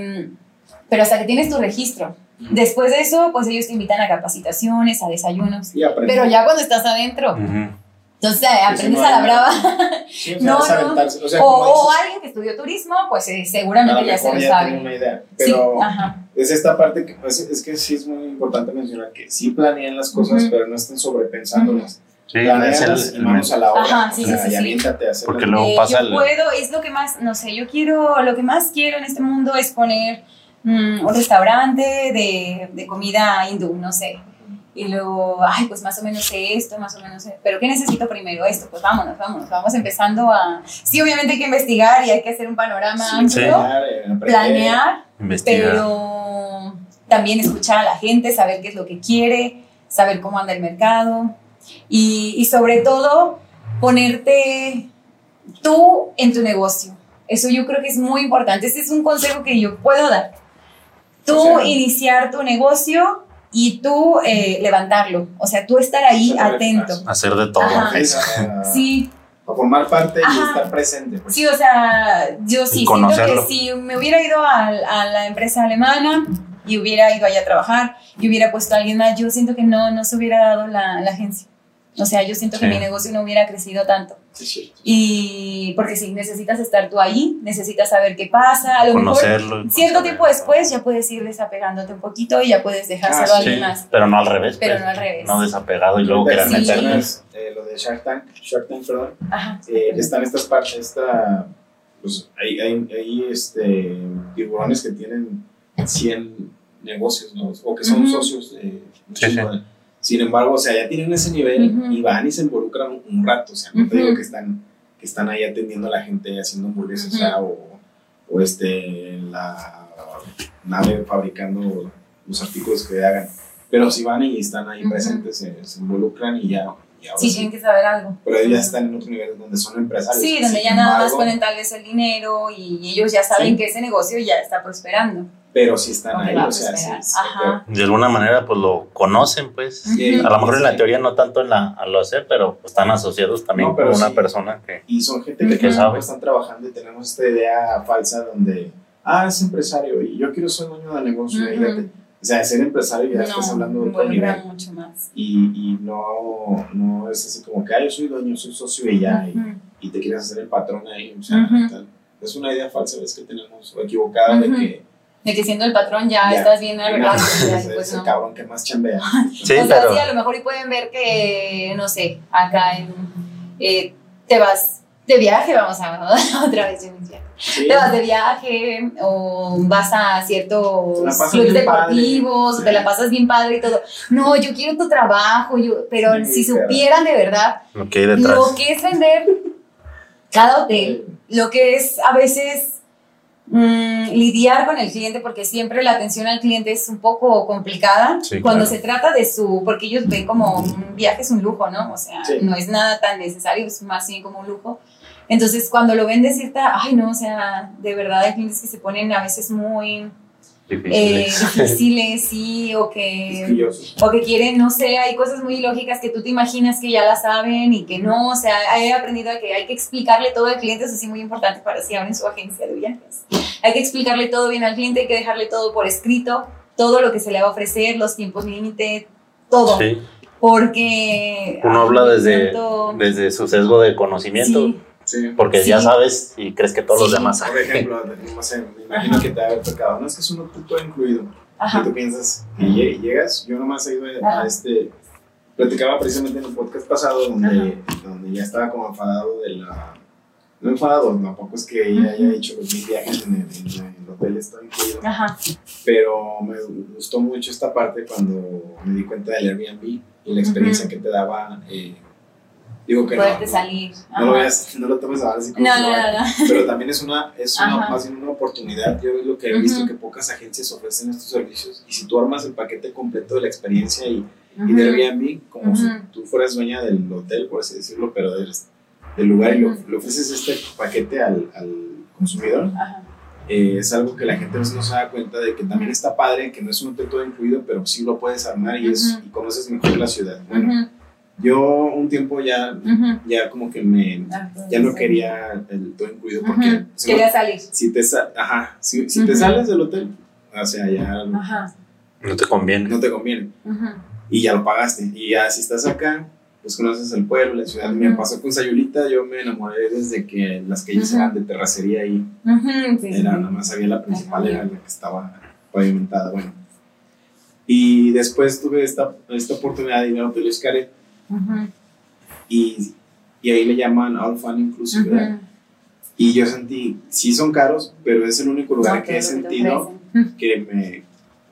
pero hasta que tienes tu registro. Después de eso, pues ellos te invitan a capacitaciones, a desayunos, pero ya cuando estás adentro. Entonces aprendes a la brava. Sí, No, es no. O sea, O, o alguien que estudió turismo, pues eh, seguramente lo ya se lo tiene una sabe. idea. Sí, Pero ajá. es esta parte que pues, es que sí es muy importante mencionar que sí planean las cosas, Ujú. pero no estén sobrepensándolas. Sí, es Planealas el- y manos a la obra. Ajá, sí, o sea, sí, sí, y sí. aviéntate a Porque luego Eh, pasa yo el- puedo, es lo que más, no sé, yo quiero, lo que más quiero en este mundo es poner mm, un restaurante de, de comida hindú, no sé. Y luego, ay, pues más o menos sé esto, más o menos sé. Pero ¿qué necesito primero? Esto, pues vámonos, vámonos, vamos empezando a... Sí, obviamente hay que investigar y hay que hacer un panorama Sí, amplio, planear, eh, planear, investigar. pero también escuchar a la gente, saber qué es lo que quiere, saber cómo anda el mercado y, y sobre todo ponerte tú en tu negocio. Eso yo creo que es muy importante. Este es un consejo que yo puedo dar. Tú O sea, iniciar tu negocio y tú eh, levantarlo. O sea, tú estar ahí Eso es atento. Hacer de todo. Ajá. Es, ah, Sí, A formar parte y Ajá. estar presente. pues. Sí, o sea, yo sí siento que si me hubiera ido al- a, la empresa alemana y hubiera ido allá a trabajar y hubiera puesto a alguien más, yo siento que no, no se hubiera dado la, la agencia. O sea, yo siento que Sí. mi negocio no hubiera crecido tanto. Sí. Y porque sí, necesitas estar tú ahí, necesitas saber qué pasa. A lo Conocerlo. mejor, cierto tiempo después, ya puedes ir desapegándote un poquito y ya puedes dejárselo Ah, a Sí, alguien más. pero no al revés. Pero pues. no al revés. No desapegado y luego querer que Sí. meterle. mencionas, eh, lo de Shark Tank, Shark Tank, perdón, Ajá. eh, están estas partes, esta, pues hay, hay, hay, este, tiburones que tienen 100 negocios, ¿no? O que son Ujú. socios de Sí, de- Sin embargo, o sea, ya tienen ese nivel y van y se involucran un, un rato, o sea, no te digo que están, que están ahí atendiendo a la gente haciendo hamburguesas, o sea, o, o este, la nave fabricando los artículos que hagan. Pero si van y están ahí presentes, se, se involucran y ya. y Sí, sí. tienen que saber algo. Pero ellos ya están en otro nivel donde son empresarios. Sí, donde ya nada más ponen tal vez el dinero y ellos ya saben Sí. que ese negocio ya está prosperando. Pero sí están ahí, o sea, sí. De alguna manera, pues lo conocen, pues. A lo mejor en la teoría no tanto en la, a lo hacer, pero pues, están asociados también No, con una sí. persona que. Y son gente que, que sabe. están trabajando y tenemos esta idea falsa donde, ah, es empresario y yo quiero ser dueño de negocio. O sea, ser empresario ya estás hablando de nivel. mucho más. Y, y no, no es así como que, ah, yo soy dueño, soy socio y ya, y, te quieres hacer el patrón ahí. O sea, tal. es una idea falsa ¿ves? que tenemos o equivocada de que De que siendo el patrón ya, Ya. estás bien arreglado. es, pues el no. cabrón que más chambea. Sí, o sea, pero. sí, a lo mejor y pueden ver que, no sé, acá en, eh, te vas de viaje, vamos a otra vez yo mis viajes. Sí. Te vas de viaje o vas a ciertos clubes deportivos, Sí. te la pasas bien padre y todo. No, yo quiero tu trabajo, yo, pero Sí, si supieran de verdad Lo que hay detrás. lo que es vender cada hotel, lo que es a veces mm, lidiar con el cliente, porque siempre la atención al cliente es un poco complicada Sí, cuando claro. se trata de su, porque ellos ven como un viaje es un lujo, ¿no? O sea, Sí. no es nada tan necesario, es más bien como un lujo. Entonces, cuando lo ven de cierta, ay, no, o sea, de verdad hay clientes que se ponen a veces muy eh, Difíciles. difíciles, sí, o que o que quieren, no sé, hay cosas muy lógicas que tú te imaginas que ya la saben y que no, o sea, he aprendido a que hay que explicarle todo al cliente, eso sí muy importante para si abren su agencia de viajes. Hay que explicarle todo bien al cliente, hay que dejarle todo por escrito, todo lo que se le va a ofrecer, los tiempos límite, todo, Sí. porque... Uno ay, habla de desde, desde su sesgo de conocimiento. Sí, Sí. Porque Sí. ya sabes y crees que todos los Sí. demás Por saben. ejemplo, no sé, me imagino que te ha haber tocado. No es que es un todo incluido. Y Ajá. tú piensas, y lle- llegas, yo nomás he ido a Ajá. este. Platicaba precisamente en el podcast pasado donde, Ajá. donde ya estaba como enfadado de la. No enfadado, tampoco es que ella haya hecho los mil viajes en el, en el hotel, está incluido. Ajá. Pero me gustó mucho esta parte cuando me di cuenta del Airbnb y la experiencia Ujú. que te daba. eh, digo que Poderte no, salir. no, lo veas, no lo tomes ahora así como No, no, no, no. pero también es una, es una, más bien una oportunidad. Yo es lo que he visto Ujú. que pocas agencias ofrecen estos servicios. Y si tú armas el paquete completo de la experiencia y, y Ujú. del Airbnb, como si Ujú. tú fueras dueña del hotel, por así decirlo, pero del, del lugar y lo, le ofreces este paquete al, al consumidor, eh, es algo que la gente a veces no se da cuenta de que también está padre, que no es un hotel todo incluido, pero sí lo puedes armar y, es, y conoces mejor la ciudad. Bueno. Yo un tiempo ya, Ujú. ya como que me... Ah, Ya no quería el todo incluido porque si no- Quería salir. si te, sa- ajá, si, si te Ujú. sales del hotel, o sea, ya Ajá. No te conviene. no te conviene y ya lo pagaste. Y ya si estás acá, pues conoces el pueblo, la ciudad. Me pasó con Sayulita, yo me enamoré desde que las calles eran de terracería Ujú. Sí, sí, era, sí. nada más había la principal, era la que estaba pavimentada. Bueno. Y después tuve esta, esta oportunidad de ir al Hotel Xcaret Ujú. y, y ahí le llaman All Fun Inclusive. ¿verdad? Ujú. Y yo sentí, sí son caros, pero es el único lugar No, que he sentido que, me,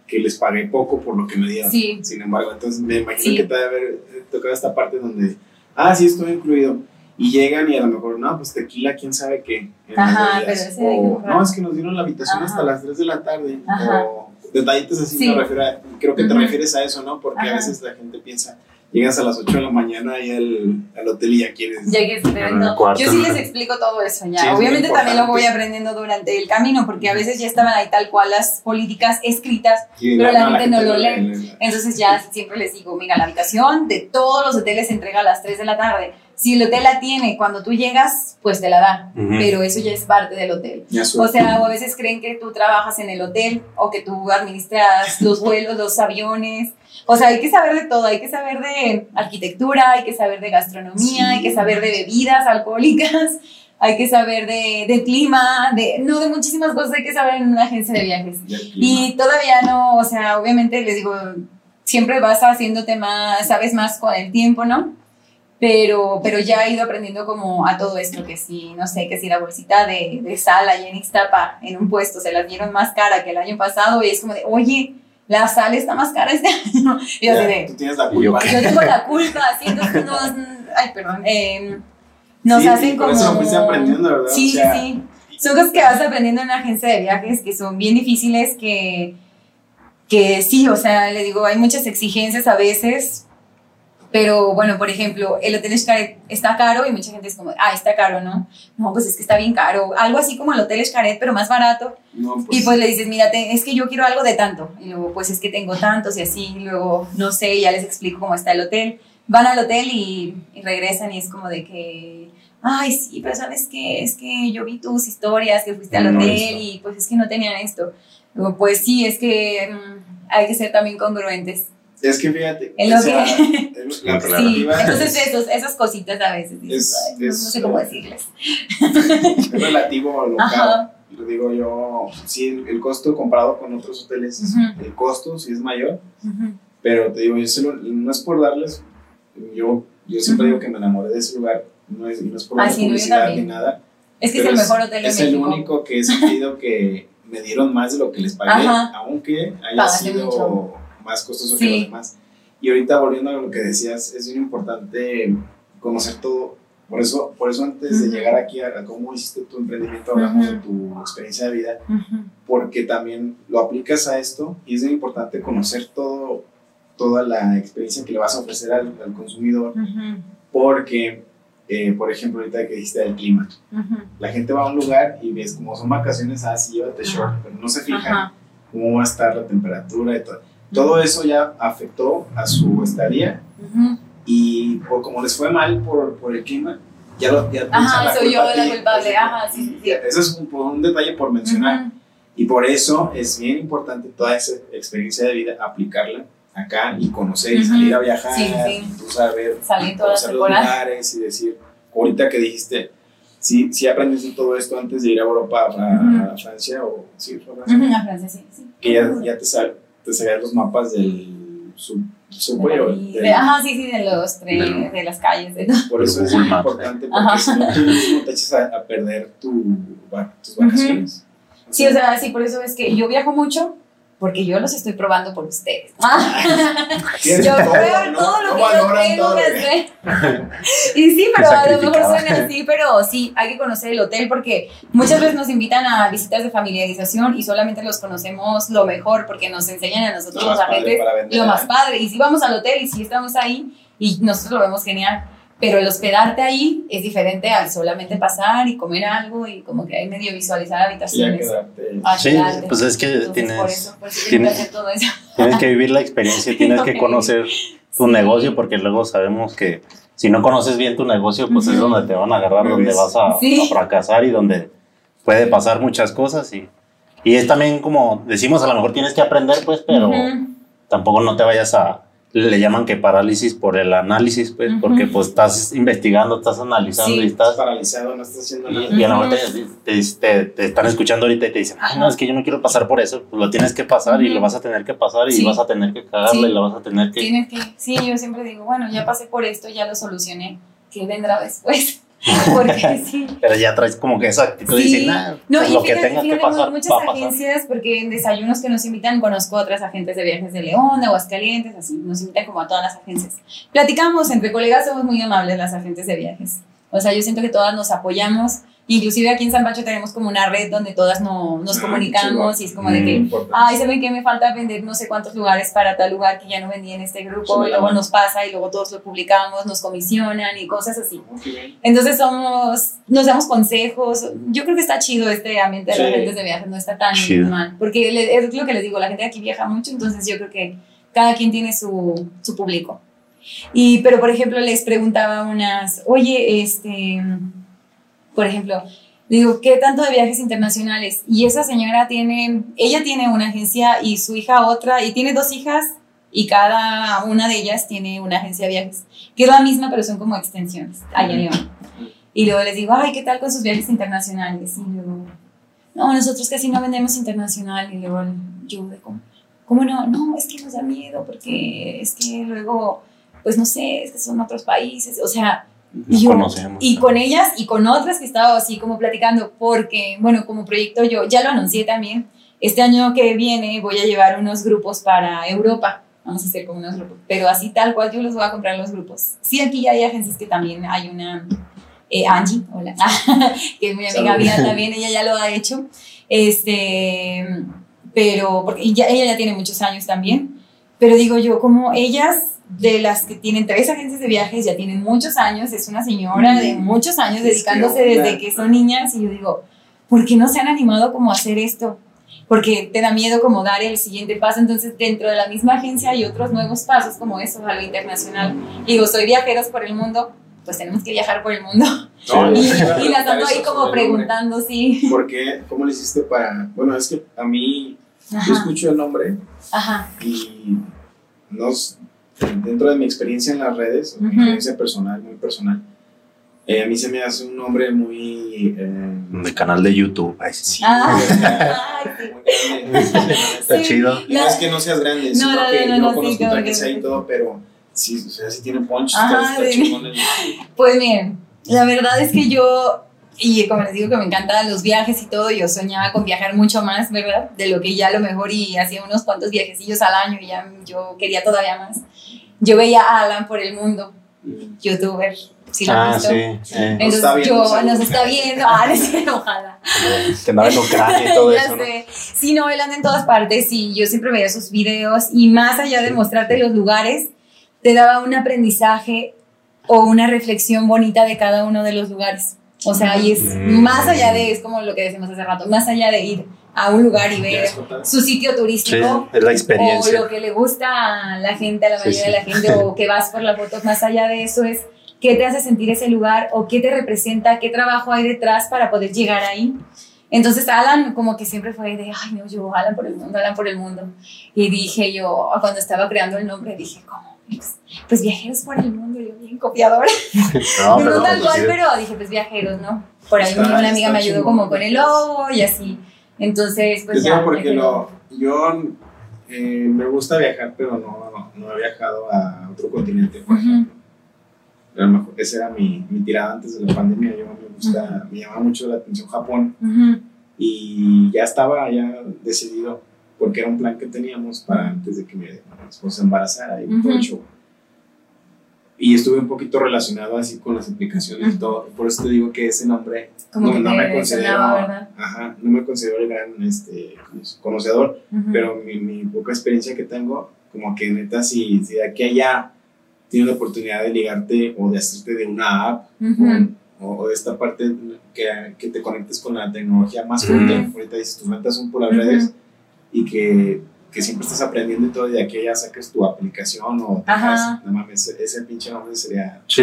que les pagué poco por lo que me dieron. Sí. Sin embargo, entonces me imagino Sí. que te debe haber tocado esta parte donde, ah, sí, estoy incluido. Y llegan y a lo mejor, no, pues tequila, quién sabe qué. Ajá, pero ese O, no, es que nos dieron la habitación Ajá. hasta las 3 de la tarde. Ajá. O detallitos así, Sí. me refiero a- creo que te refieres a eso, ¿no? Porque a Ajá. veces la gente piensa, llegas a las 8 de la mañana y al, al hotel y ya quieres. Ya no, cuarto. Yo sí les explico todo eso ya. Sí, Obviamente también lo voy aprendiendo durante el camino, porque a veces ya estaban ahí tal cual las políticas escritas, pero la no, gente no lo lee. lee. entonces ya siempre les digo, mira, la habitación de todos los hoteles se entrega a las 3 de la tarde. Si el hotel la tiene cuando tú llegas, pues te la da, pero eso ya es parte del hotel. O sea, o a veces creen que tú trabajas en el hotel o que tú administras los vuelos, los aviones. O sea, hay que saber de todo, hay que saber de arquitectura, hay que saber de gastronomía, Sí. hay que saber de bebidas alcohólicas, hay que saber de, de clima, de, no, de muchísimas cosas hay que saber en una agencia de viajes. Y todavía no, o sea, obviamente les digo, siempre vas haciéndote más, sabes más con el tiempo, ¿no? Pero, pero ya he ido aprendiendo como a todo esto, que si, no sé, que si la bolsita de, de sal allá en Ixtapa, en un puesto, se las dieron más cara que el año pasado, y es como de, oye, la sal está más cara este año. Y yo Ya, de, tú tienes la culpa. yo tengo la culpa, así, entonces nos, ay, perdón, eh, nos Sí, hacen como... eso lo fuiste aprendiendo, ¿verdad? Sí, O sea, sí, sí. Son cosas que vas aprendiendo en una agencia de viajes que son bien difíciles, que, que sí, o sea, le digo, hay muchas exigencias a veces, pero bueno, por ejemplo, el Hotel Xcaret está caro y mucha gente es como, ah, está caro, ¿no? No, pues es que está bien caro. Algo así como el Hotel Xcaret, pero más barato. No, Y pues le dices, mira, te- es que yo quiero algo de tanto. Y luego, pues es que tengo tantos y así. Y luego, no sé, ya les explico cómo está el hotel. Van al hotel y, y regresan y es como de que, ay, sí, pero sabes que es que yo vi tus historias, que fuiste al No, hotel y pues es que no tenían esto. Luego, pues sí, es que mm, hay que ser también congruentes. Es que fíjate, En lo o sea, que- la Sí, entonces esos, esas cositas a veces Es- "Ay, no, es, no sé cómo decirles. es relativo a lo Ajá. caro. Lo digo yo, sí, el, el costo comparado con otros hoteles, Ujú. el costo sí es mayor, Ujú. pero te digo, yo se lo- no es por darles, yo, yo siempre Ujú. digo que me enamoré de ese lugar, no es, no es por Ah, la yo publicidad ni nada. Es que es el mejor hotel de Es México. el único que he sentido que me dieron más de lo que les pagué, Ajá. aunque haya Pagaste sido mucho. Más costoso Sí. que los demás. Y ahorita volviendo a lo que decías, es bien importante conocer todo. Por eso, por eso antes de Ujú. llegar aquí a, a cómo hiciste tu emprendimiento, hablamos Ujú. de tu experiencia de vida, Ujú. porque también lo aplicas a esto y es bien importante conocer todo, toda la experiencia que le vas a ofrecer al, al consumidor, porque, eh, por ejemplo, ahorita que dijiste del clima, Ujú. la gente va a un lugar y ves como son vacaciones, ah, sí, llévate short, pero no se fijan Ajá. cómo va a estar la temperatura y todo. Todo eso ya afectó a su estadía Ujú. y por como les fue mal por, por el clima, ya lo ya Ajá, la soy yo a la ti. culpable. Ajá, sí, sí. Eso es un, un detalle por mencionar. Ujú. Y por eso es bien importante toda esa experiencia de vida, aplicarla acá y conocer y Ujú. salir a viajar, Sí, sí. y tú saber, Salí en todas las conocer los temporadas. lugares y decir, ahorita que dijiste, ¿sí, sí aprendiste todo esto antes de ir a Europa, a, a Ujú. Francia o sí, a Francia? A Francia, sí, sí. Que ya, ya te, sab- te sabías los mapas del sub, subway del- de- Ajá, sí, sí, de los trenes, de las calles, de todo. Por eso es muy importante, porque Ajá. si no, tú mismo te echas a, a perder tu, tus vacaciones. Sí, o sea, sí, por eso es que yo viajo mucho, porque yo los estoy probando por ustedes. Tienes Yo todo, pruebo no- todo lo no que yo tengo que que- hacer. Y sí, pero a lo mejor suena así, pero sí, hay que conocer el hotel porque muchas veces nos invitan a visitas de familiarización y solamente los conocemos lo mejor porque nos enseñan a nosotros Lo los más agentes lo más ¿eh? padre. Y si vamos al hotel y si estamos ahí y nosotros lo vemos genial. Pero el hospedarte ahí es diferente al solamente pasar y comer algo y como que hay medio visualizar habitaciones. quedarte. a Sí, pues es que Entonces, tienes- por eso, por eso tienes- todo eso. Tienes que vivir la experiencia, tienes que conocer tu Sí. negocio porque luego sabemos que si no conoces bien tu negocio, pues es Ujú. donde te van a agarrar, Me donde ves. vas a, Sí. a fracasar y donde puede pasar muchas cosas y, y es también como decimos, a lo mejor tienes que aprender pues, pero Ujú. tampoco no te vayas a, le llaman que parálisis por el análisis pues, porque pues estás investigando, estás analizando Sí. y Estás estás... paralizado, no estás haciendo nada. Y, y a lo mejor te, te- te- te están escuchando ahorita y te dicen, ay, no, es que yo no quiero pasar por eso. Pues lo tienes que pasar y lo vas a tener que pasar y vas a tener que cagarle Sí. y lo vas a tener que... Tienes que, sí, yo siempre digo, bueno, ya pasé por esto, ya lo solucioné, ¿qué vendrá después? Porque sí. Pero ya traes como que esa actitud de Sí. decir, nah, No, pues y lo que fíjate, tenga que pasar, muchas va a pasar. agencias, porque en desayunos que nos invitan, conozco otras agentes de viajes de León, de Aguascalientes, así, nos invitan como a todas las agencias. Platicamos, entre colegas somos muy amables las agentes de viajes. O sea, yo siento que todas nos apoyamos, inclusive aquí en San Pancho tenemos como una red donde todas no- nos Ah, comunicamos y es como de que, Importante. ay, ¿saben qué? Me falta vender no sé cuántos lugares para tal lugar que ya no vendí en este grupo, Sí, y luego nos pasa y luego todos lo publicamos, nos comisionan y cosas así. Ok, bien. Entonces somos, nos damos consejos. Yo creo que está chido este ambiente de Sí. las de viajes, no está tan Chido. mal. Porque es lo que les digo, la gente de aquí viaja mucho, entonces yo creo que cada quien tiene su, su público. Y, pero por ejemplo, les preguntaba unas, oye, este, por ejemplo, digo, ¿qué tanto de viajes internacionales? Y esa señora tiene, ella tiene una agencia y su hija otra, y tiene dos hijas y cada una de ellas tiene una agencia de viajes, que es la misma, pero son como extensiones, allá en León. Y luego les digo, ay, ¿qué tal con sus viajes internacionales? Y luego, no, nosotros casi no vendemos internacional. Y luego yo de como, ¿cómo no? No, es que nos da miedo porque es que luego, pues no sé, es que son otros países. O sea, Nos yo- conocemos. y con ellas y con otras que estaba así como platicando, porque, bueno, como proyecto yo ya lo anuncié también. Este año que viene voy a llevar unos grupos para Europa. Vamos a hacer como unos grupos, pero así tal cual yo los voy a comprar los grupos. Sí, aquí ya hay agencias que también hay una, eh, Angie, hola, que es muy amiga mía también, ella ya lo ha hecho. Este, pero, porque ya, ella ya tiene muchos años también. Pero digo yo, como ellas, de las que tienen tres agencias de viajes, ya tienen muchos años, es una señora de muchos años que dedicándose desde que son niñas, y yo digo, ¿por qué no se han animado como a hacer esto? Porque te da miedo como dar el siguiente paso, entonces dentro de la misma agencia hay otros nuevos pasos como eso, a lo internacional. Y digo, soy viajeros por el mundo, pues tenemos que viajar por el mundo. No, Y, yo a y las ando ahí como preguntando, sí. ¿Por qué? ¿Cómo le hiciste para.? Bueno, es que a mí. Yo Ajá, escucho el nombre ajá, y. Nos, dentro de mi experiencia en las redes, mi Ujú. experiencia personal, muy personal, eh, a mí se me hace un nombre muy. eh, De canal de YouTube. Ay, sí. sí, Ah. Está Sí. chido. No es que no seas grande, No, sino no, que no, yo no, conozco que sea y todo, pero sí, o sea, sí tiene punch, Ajá, está, está sí. chingón el- Pues miren, la verdad es que yo, y como les digo que me encantan los viajes y todo, yo soñaba con viajar mucho más, ¿verdad? De lo que ya a lo mejor y hacía unos cuantos viajecillos al año y ya yo quería todavía más. Yo veía a Alan por el mundo, youtuber, si lo Ah, visto. sí. eh, Entonces está viendo, yo nos está viendo, ah, no sé, ojalá. que andaba en Ucrania y todo ya eso. ¿no? Sí, no, él anda en todas partes y yo siempre veía sus videos y más allá de mostrarte los lugares, te daba un aprendizaje o una reflexión bonita de cada uno de los lugares. O sea, y es Mm. más allá de, es como lo que decimos hace rato, más allá de ir a un lugar y ver su sitio Sí, turístico es la o lo que le gusta a la gente, a la Sí, mayoría sí. de la gente, o que vas por la foto, más allá de eso es qué te hace sentir ese lugar o qué te representa, qué trabajo hay detrás para poder llegar ahí. Entonces Alan como que siempre fue de, ay no, yo Alan por el mundo, Alan por el mundo. Y dije yo, cuando estaba creando el nombre, dije, ¿cómo? Pues, pues viajeros por el mundo, yo bien copiadora. No, No, pero tal pues, cual, sí, pero dije, pues viajeros, ¿no? por ahí Está- una amiga me ayudó chingón. como con el logo y así. Entonces, pues Yo ya. porque lo, yo eh, me gusta viajar, pero no, no, no he viajado a otro continente, por ejemplo. A lo mejor esa era mi, mi tirada antes de la pandemia. Yo me gusta, me llamaba mucho la atención Japón y ya estaba ya decidido porque era un plan que teníamos para antes de que mi esposa se embarazara y todo el show. Y estuve un poquito relacionado así con las aplicaciones y todo. Por eso te digo que ese nombre Como no, que no me considero, ajá, no me considero el gran este, conocedor, Ujú. pero mi, mi poca experiencia que tengo, como que neta, si, si de aquí a allá tienes la oportunidad de ligarte o de hacerte de una app o, o de esta parte que, que te conectes con la tecnología más fuerte, ahorita dices, tus metas son por las redes y que, que siempre estás aprendiendo y todo, y de aquí a allá saques tu aplicación o te Ajá. hagas- no mames, ese, ese pinche nombre sería... Sí.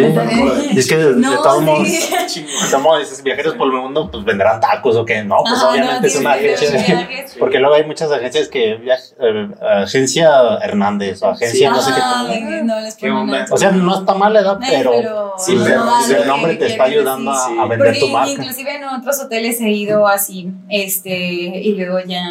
Y es que de, de No, todos sí. modos, chingón. de todos modos, dices viajeros por el mundo, pues vendrán tacos o qué. No, pues Ajá, obviamente no, es sí, una sí, sí, agencia. sí, de- sí. Porque luego hay muchas agencias que viaj- eh, agencia Hernández o agencia no sé qué. No les ¿Qué ponen. O sea, no está mal la edad, pero, Sí, pero el nombre te está ayudando a, vender Porque tu marca. inclusive en otros hoteles he ido así, este, y luego ya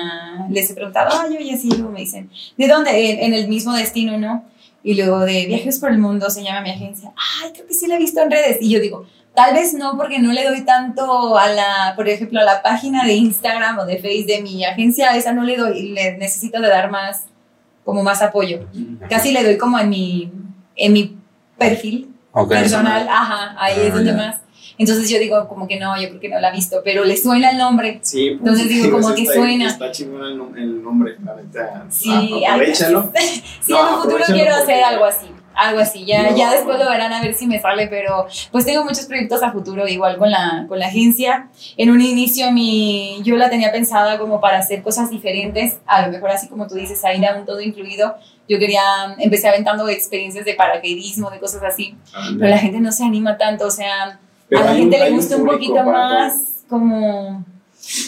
les he preguntado, ay, oye, así, luego me dicen, ¿de dónde? En, en el mismo destino, ¿no? Y luego de Viajes por el Mundo se llama mi agencia. Ay, creo que sí la he visto en redes. Y yo digo, tal vez no, porque no le doy tanto a la, por ejemplo, a la página de Instagram o de Face de mi agencia, esa no le doy, le necesito de dar más, como más apoyo. Casi le doy como en mi, en mi perfil personal, ajá, ahí Ah, es donde ya. más. Entonces yo digo como que no, yo creo que no la ha visto, pero le suena el nombre. Sí, pues, Entonces digo, sí, como pues, que está- suena. Está chingón el, el nombre, la neta. Sí, Ah, aprovechalo. Sí, No, en un futuro quiero hacer algo así, algo así. Ya, No. ya después lo verán a ver si me sale, pero pues tengo muchos proyectos a futuro, igual con la, con la agencia. En un inicio mi, yo la tenía pensada como para hacer cosas diferentes, a lo mejor así como tú dices, ahí da un todo incluido. Yo quería, empecé aventando experiencias de paracaidismo, de cosas así, pero la gente no se anima tanto, o sea, Pero a la gente hay le gusta un público poquito para todo. más como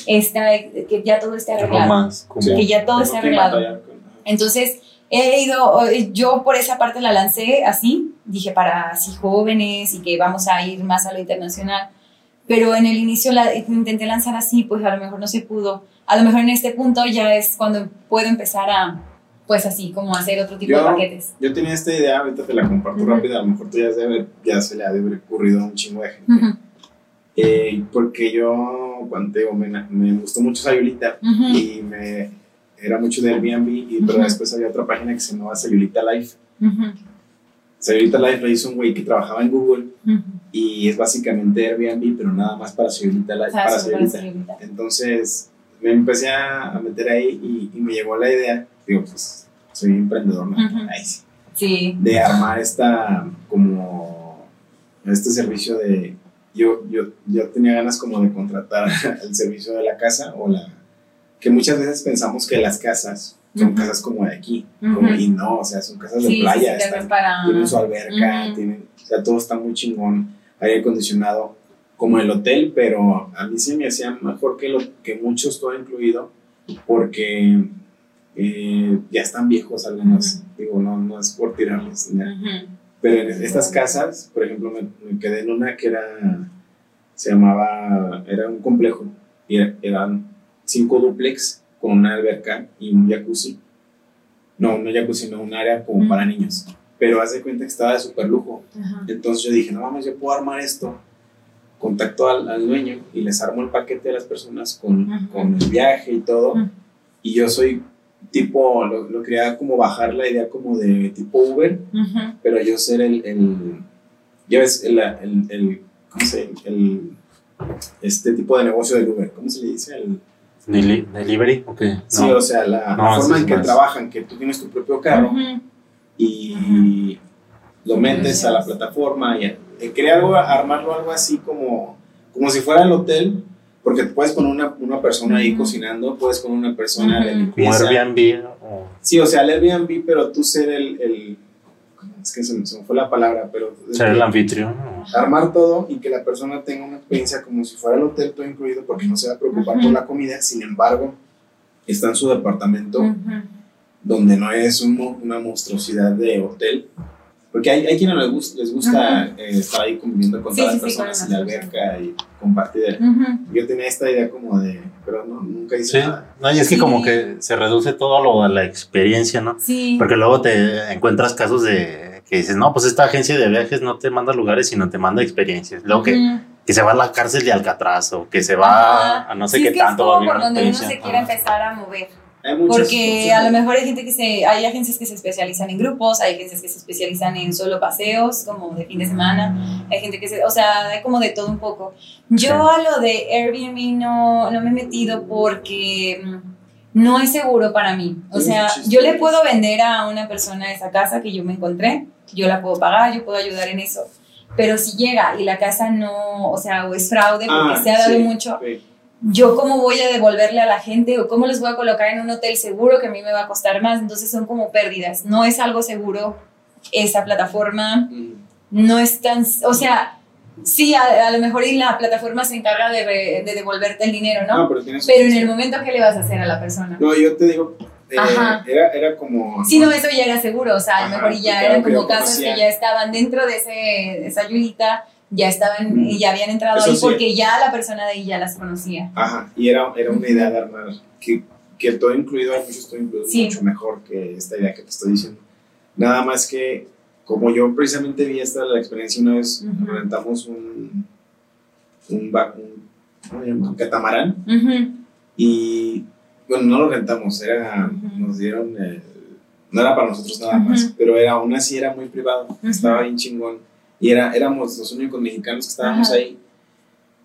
esta, que ya todo esté arreglado. más como-. Que ya todo esté arreglado. Entonces, he ido, yo por esa parte la lancé así, dije para así jóvenes y que vamos a ir más a lo internacional. Pero en el inicio la intenté lanzar así, pues a lo mejor no se pudo. A lo mejor en este punto ya es cuando puedo empezar a, pues así, como hacer otro tipo de Yo- paquetes. Yo tenía esta idea, ahorita te la comparto Ujú. rápido, a lo mejor tú ya, de haber- ya se le ha de haber ocurrido a un chingo de gente. Ujú, Eh, porque yo, cuando digo, me, me gustó mucho Sayulita ujú, y me, era mucho de Airbnb, y, pero después había otra página que se llamaba Sayulita Life. Sayulita Life la hizo un güey que trabajaba en Google y es básicamente Airbnb, pero nada más para Sayulita Life. Para Sayulita. Entonces me empecé a, a meter ahí y, y me llegó la idea, digo, pues soy emprendedor, ¿no? Ujú. Ahí sí. Sí. de armar esta como este servicio de yo, yo, yo tenía ganas como de contratar el servicio de la casa o la que muchas veces pensamos que las casas son Ujú. casas como de aquí como- Ujú. y no, o sea, son casas de Sí, sí, playa, sí, están- para... tienen su alberca, tienen, o sea, todo está muy chingón, aire acondicionado, como el hotel, pero a mí sí me hacía mejor que, lo, que muchos, todo incluido, porque eh, ya están viejos algunos, digo, no, no es por tirarles, dinero. Ujú. pero en estas casas, por ejemplo, me, me quedé en una que era, se llamaba, era un complejo, y era- eran cinco duplex con una alberca y un jacuzzi. No, no jacuzzi, no, un área como Ujú. para niños. Pero haz de cuenta que estaba de súper lujo. Entonces yo dije, no mames, yo puedo armar esto. Contacto al, al dueño y les armo el paquete de las personas con, con el viaje y todo. Y yo soy tipo, lo, lo quería como bajar la idea como de tipo Uber, Ujú. pero yo ser el, el ya ves, el, el, el, ¿cómo se el, este tipo de negocio del Uber, ¿cómo se le dice? El, Deli- ¿Delivery? Ok. Sí, No. o sea, la, No, la forma en que más. trabajan, que tú tienes tu propio carro Ujú. y lo metes a la plataforma y eh, quería algo, armarlo algo así como, como si fuera el hotel, porque puedes poner una, una persona ahí cocinando, puedes poner una persona de. Como. Airbnb o Sí, o sea, el Airbnb, pero tú ser el, el es que se me, se me fue la palabra, pero ser el anfitrión. armar todo y que la persona tenga una experiencia como si fuera el hotel todo incluido porque no se va a preocupar por la comida, sin embargo, está en su departamento donde no es un una monstruosidad de hotel, Porque hay, hay quienes les gusta, les gusta eh, estar ahí conviviendo con Sí, todas sí, las sí, con personas en la alberca y compartir. Ujú. Yo tenía esta idea como de, pero no, nunca hice Sí, nada. no, y es que Sí. como que se reduce todo a lo de la experiencia, ¿no? Sí. Porque luego te encuentras casos de que dices, no, pues esta agencia de viajes no te manda lugares, sino te manda experiencias. Luego que, que se va a la cárcel de Alcatraz o que se va Ajá. a no sé Sí, qué es que es tanto. va a como vivir por donde uno se quiere Ajá. empezar a mover. Hay muchas Porque a lo mejor hay gente que se, hay agencias que se especializan en grupos, hay agencias que se especializan en solo paseos, como de fin de semana, hay gente que se, o sea, hay como de todo un poco. Yo Sí. a lo de Airbnb no, no me he metido porque mm, no es seguro para mí. O sea, yo le puedo vender a una persona esa casa que yo me encontré, yo la puedo pagar, yo puedo ayudar en eso. Pero si llega y la casa no, o sea, o es fraude porque Ah, se ha dado sí, mucho, sí. Yo cómo voy a devolverle a la gente o cómo les voy a colocar en un hotel seguro que a mí me va a costar más. Entonces son como pérdidas. No es algo seguro esa plataforma. Mm. No es tan, o sea, sí, a, a lo mejor y la plataforma se encarga de, re- de devolverte el dinero, ¿no? No, pero en el momento, ¿qué le vas a hacer a la persona? No, yo te digo, eh, era, era como... Sí, no, eso ya era seguro, o sea, a lo mejor ya eran que como casos que ya estaban dentro de, ese, de esa ayudita, ya estaban, Mm. y ya habían entrado Eso ahí sí. porque ya la persona de ahí ya las conocía. Ajá, y era, era una idea de armar que, que todo incluido, hay muchos todo incluidos Sí. mucho mejor que esta idea que te estoy diciendo. Nada más que, como yo precisamente vi esta la experiencia una vez, Ujú. rentamos un, un, un, un catamarán Ujú. y, bueno, no lo rentamos, era, Ujú. nos dieron, el- no era para nosotros nada más, pero era aún así era muy privado, estaba bien chingón y era, éramos los únicos mexicanos que estábamos Ajá. ahí.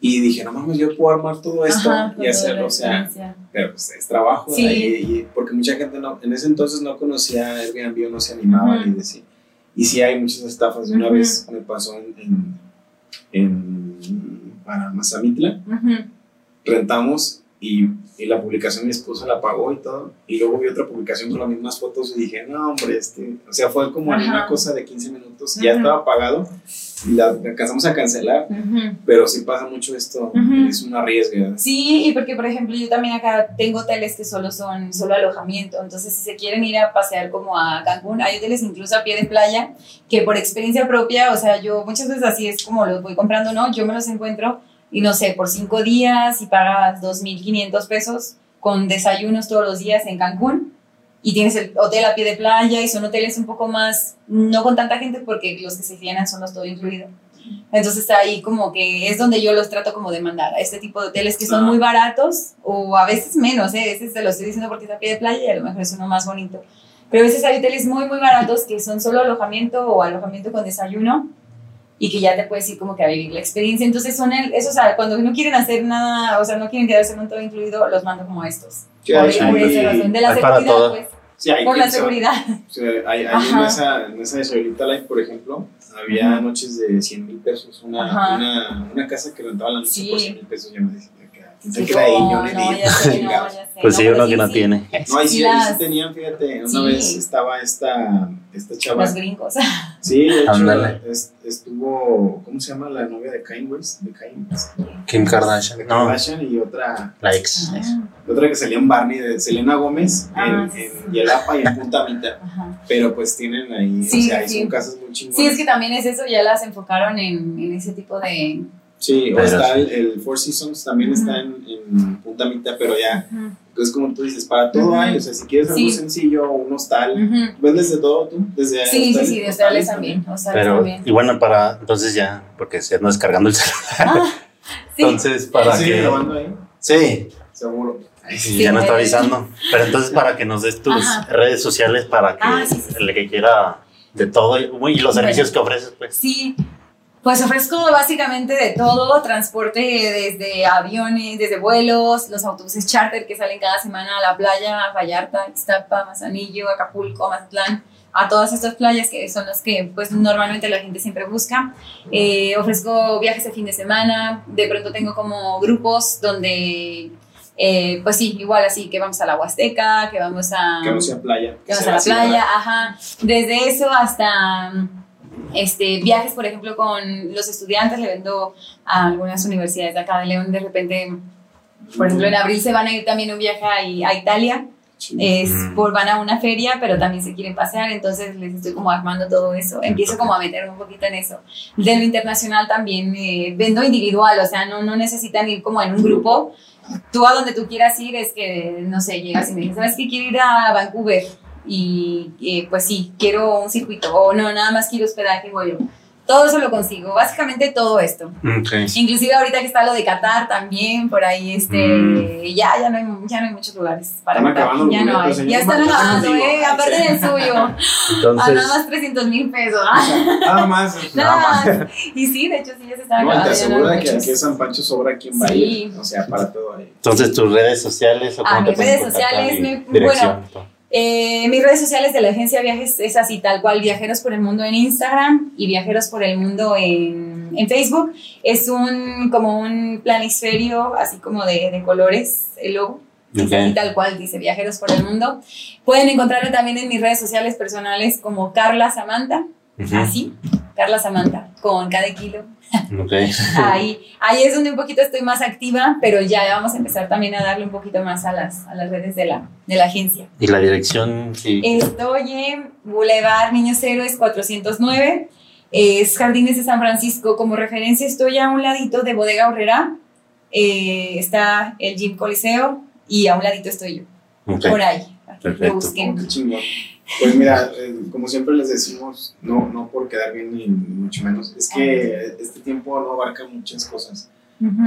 Y dije, no mames, yo puedo armar todo esto Ajá, y hacerlo. O sea, pero pues es trabajo. Sí. Y, y- porque mucha gente no, en ese entonces no conocía Airbnb o no se animaba Ujú. y decía. Y sí hay muchas estafas. Una Ujú. vez me pasó en, en, en- para Mazamitla, rentamos y, y la publicación mi esposa la pagó y todo. Y luego vi otra publicación con las mismas fotos y dije, no, hombre, este. O sea, fue como en Ajá. una cosa de 15 minutos. Ya Ujú. estaba pagado y la alcanzamos a cancelar. Ujú. Pero sí pasa mucho esto. Ujú. Es una riesga. Sí, y porque por ejemplo yo también acá tengo hoteles que solo son solo alojamiento, entonces si se quieren ir a pasear como a Cancún, hay hoteles incluso a pie de playa que por experiencia propia, o sea, yo muchas veces así es como los voy comprando, ¿no? Yo me los encuentro y no sé, por cinco días y pagas 2.500 pesos con desayunos todos los días en Cancún y tienes el hotel a pie de playa y son hoteles un poco más, no con tanta gente porque los que se llenan son los todo incluido. Entonces ahí como que es donde yo los trato como de mandar a este tipo de hoteles que son muy baratos o a veces menos, ¿eh? a veces te lo estoy diciendo porque está a pie de playa y a lo mejor es uno más bonito. Pero a veces hay hoteles muy muy baratos que son solo alojamiento o alojamiento con desayuno y que ya te puedes ir como que a vivir la experiencia. Entonces son el, esos, o sea, cuando no quieren hacer nada, o sea, no quieren quedarse en un todo incluido, los mando como estos. Sí, por, hay- por hay- esa razón, de la hay para seguridad, todo. pues, sí, hay por la seguridad. O sea, hay, hay Ajá. en, esa, en esa de Life, por ejemplo, había noches de 100 mil pesos. Una, una, una casa que rentaba la noche Sí. por 100 mil pesos. Yo me decía, ¿quién se Sí, queda ahí? no, Yo no, di-. Pues sí, uno que no tiene. No, ahí sí, ahí sí tenían, fíjate, una Sí. vez estaba esta, esta chava. Los gringos. Sí, de hecho, estuvo, ¿cómo se llama la novia de Kanye West? De Kanye West. Kim Kardashian. De No, Kardashian y otra, la ex. otra que salía en Barney de Selena Gómez Ah, en, sí, en sí. Yelapa y en Punta Mita. Ajá. Pero pues tienen ahí, Sí, o sea, ahí sí. son casas muy chingonas. Sí, es que también es eso, ya las enfocaron en, en ese tipo de... Sí, o Pero está sí. el, el Four Seasons, también está en, en Punta Mita, pero ya, es como tú dices, para todo hay, o sea, si quieres algo Sí. sencillo, un hostal. ¿vendes de todo tú? Desde Sí, sí, hostales, sí, de hostales hostales también. hostales Pero, también. y bueno, para, entonces ya, porque se anda descargando el celular. Ah, sí. Entonces, para ¿Sí, que. grabando ahí? Sí, Seguro. Sí, ya no está avisando. Pero entonces, para que nos des tus Ajá. redes sociales para que Ah, sí, sí, sí. el que quiera de todo y, y los servicios que ofreces, pues. Sí, pues ofrezco básicamente de todo, transporte desde aviones, desde vuelos, los autobuses charter que salen cada semana a la playa, a Vallarta, Ixtapa, Manzanillo, Acapulco, Mazatlán, a todas estas playas que son las que pues normalmente la gente siempre busca. Eh, ofrezco viajes de fin de semana, de pronto tengo como grupos donde... eh, pues sí, igual así, que vamos a la Huasteca, que vamos a... Que no sea playa. que sea a la playa, ajá. Desde eso hasta este, viajes, por ejemplo, con los estudiantes, le vendo a algunas universidades de acá de León, de repente, por ejemplo, en abril se van a ir también un viaje a, a Italia, Es Mm. por van a una feria, pero también se quieren pasear, entonces les estoy como armando todo eso. Empiezo como a meter un poquito en eso. De lo internacional también eh, vendo individual, o sea, no, no necesitan ir como en un grupo. Tú a donde tú quieras ir es que, no sé, llegas y me dices, ¿sabes qué? Quiero ir a Vancouver. Y eh, pues sí, quiero un circuito. O no, nada más quiero hospedaje y vuelo. Todo eso lo consigo. Básicamente todo esto. Ok. Inclusive ahorita que está lo de Qatar también, por ahí este, Mm. ya, ya, no hay, ya no hay muchos lugares para Están acabando Ya no hay. Ya están acabando, eh, aparte del suyo. Ah, Entonces, nada más 300 mil pesos. Nada más. Nada más. Y sí, de hecho sí, ya se están No, te acabando. no aseguro de que muchos. aquí en San Pancho sobra quien va a Sí. ir. O sea, para todo ahí. entonces tus redes sociales o Ah, te mis redes sociales, me- todo. Eh, mis redes sociales de la agencia Viajes es así, tal cual, Viajeros por el Mundo en Instagram y Viajeros por el Mundo en, en Facebook. Es un, como un planisferio, así como de, de colores, el logo. Así, tal cual, dice Viajeros por el Mundo. Pueden encontrarme también en mis redes sociales personales como Carla Samantha, así, Carla Samantha, con cada kilo. Ahí, ahí es donde un poquito estoy más activa, pero ya vamos a empezar también a darle un poquito más a las, a las redes de la, de la agencia. Y la dirección, sí. Estoy en Boulevard Niños Héroes 409. Es Jardines de San Francisco. Como referencia, estoy a un ladito de Bodega Horrera. Eh, está el Gym Coliseo y a un ladito estoy yo. Por ahí. Perfecto. lo busquen. Oh. Pues mira, eh, como siempre les decimos, no, no por quedar bien ni mucho menos, es que este tiempo no abarca muchas cosas.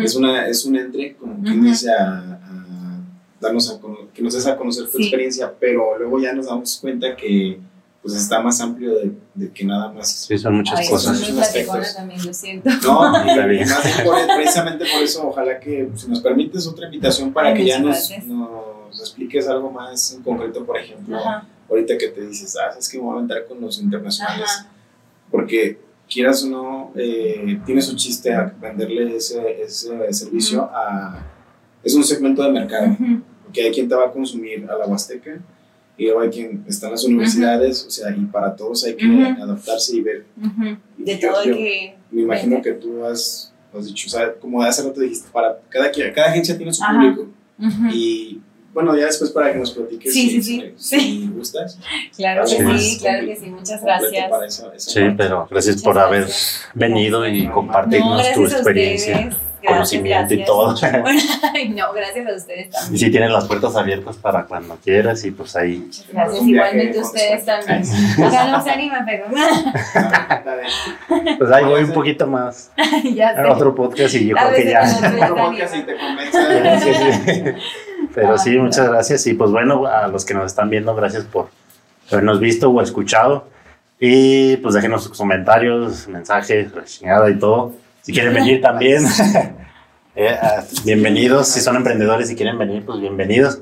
Es, una, es un entre, como quien Ujú. dice, a, a darnos a que nos des a conocer tu Sí. experiencia, pero luego ya nos damos cuenta que pues está más amplio de, de que nada más. Sí, son muchas Ay, cosas. muy Muchos también, lo siento. No, y más por- precisamente por eso, ojalá que si nos permites otra invitación para Ay, que ya nos, expliques algo más en concreto, por ejemplo, Ajá, ahorita que te dices, ah, es que me voy a aventar con los internacionales, ajá. porque quieras o no, eh, tiene su chiste a venderle ese, ese servicio a... Es un segmento de mercado, Ujú. porque hay quien te va a consumir a la Huasteca y luego hay quien está en las universidades, o sea, y para todos hay que adaptarse y ver. Y De yo- todo yo- que. Me imagino que tú has, has dicho, o sea, como hace rato dijiste, para cada, quien- cada agencia tiene su público. Y bueno, ya después para que nos platiques Sí, si, sí, sí. si- gustas. Claro que sí, claro que sí. Muchas gracias. para esa Sí, parte. pero gracias Muchas por haber gracias. venido y No, compartirnos No, gracias tu a experiencia, ustedes. Gracias, conocimiento y gracias. todo. Ay, no, gracias a ustedes Y también. si tienes las puertas abiertas para cuando quieras y pues ahí. Muchas gracias. Igualmente ustedes también. Ojalá no se anima, pero. Pues ahí voy un poquito más ya a sé. otro podcast y yo creo que ya. en otro podcast y te Sí, convence. sí, sí. Pero sí, muchas gracias. Y pues bueno, a los que nos están viendo, gracias por habernos visto o escuchado. Y pues déjenos sus comentarios, mensajes, chingada y todo. Si quieren venir también, eh, ah, bienvenidos. Si son emprendedores y quieren venir, pues bienvenidos.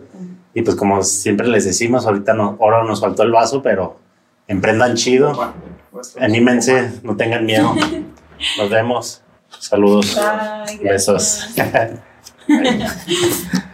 Y pues como siempre les decimos, ahorita no, ahora nos faltó el vaso, pero emprendan chido, anímense, no tengan miedo. Nos vemos. Saludos. Bye, Besos.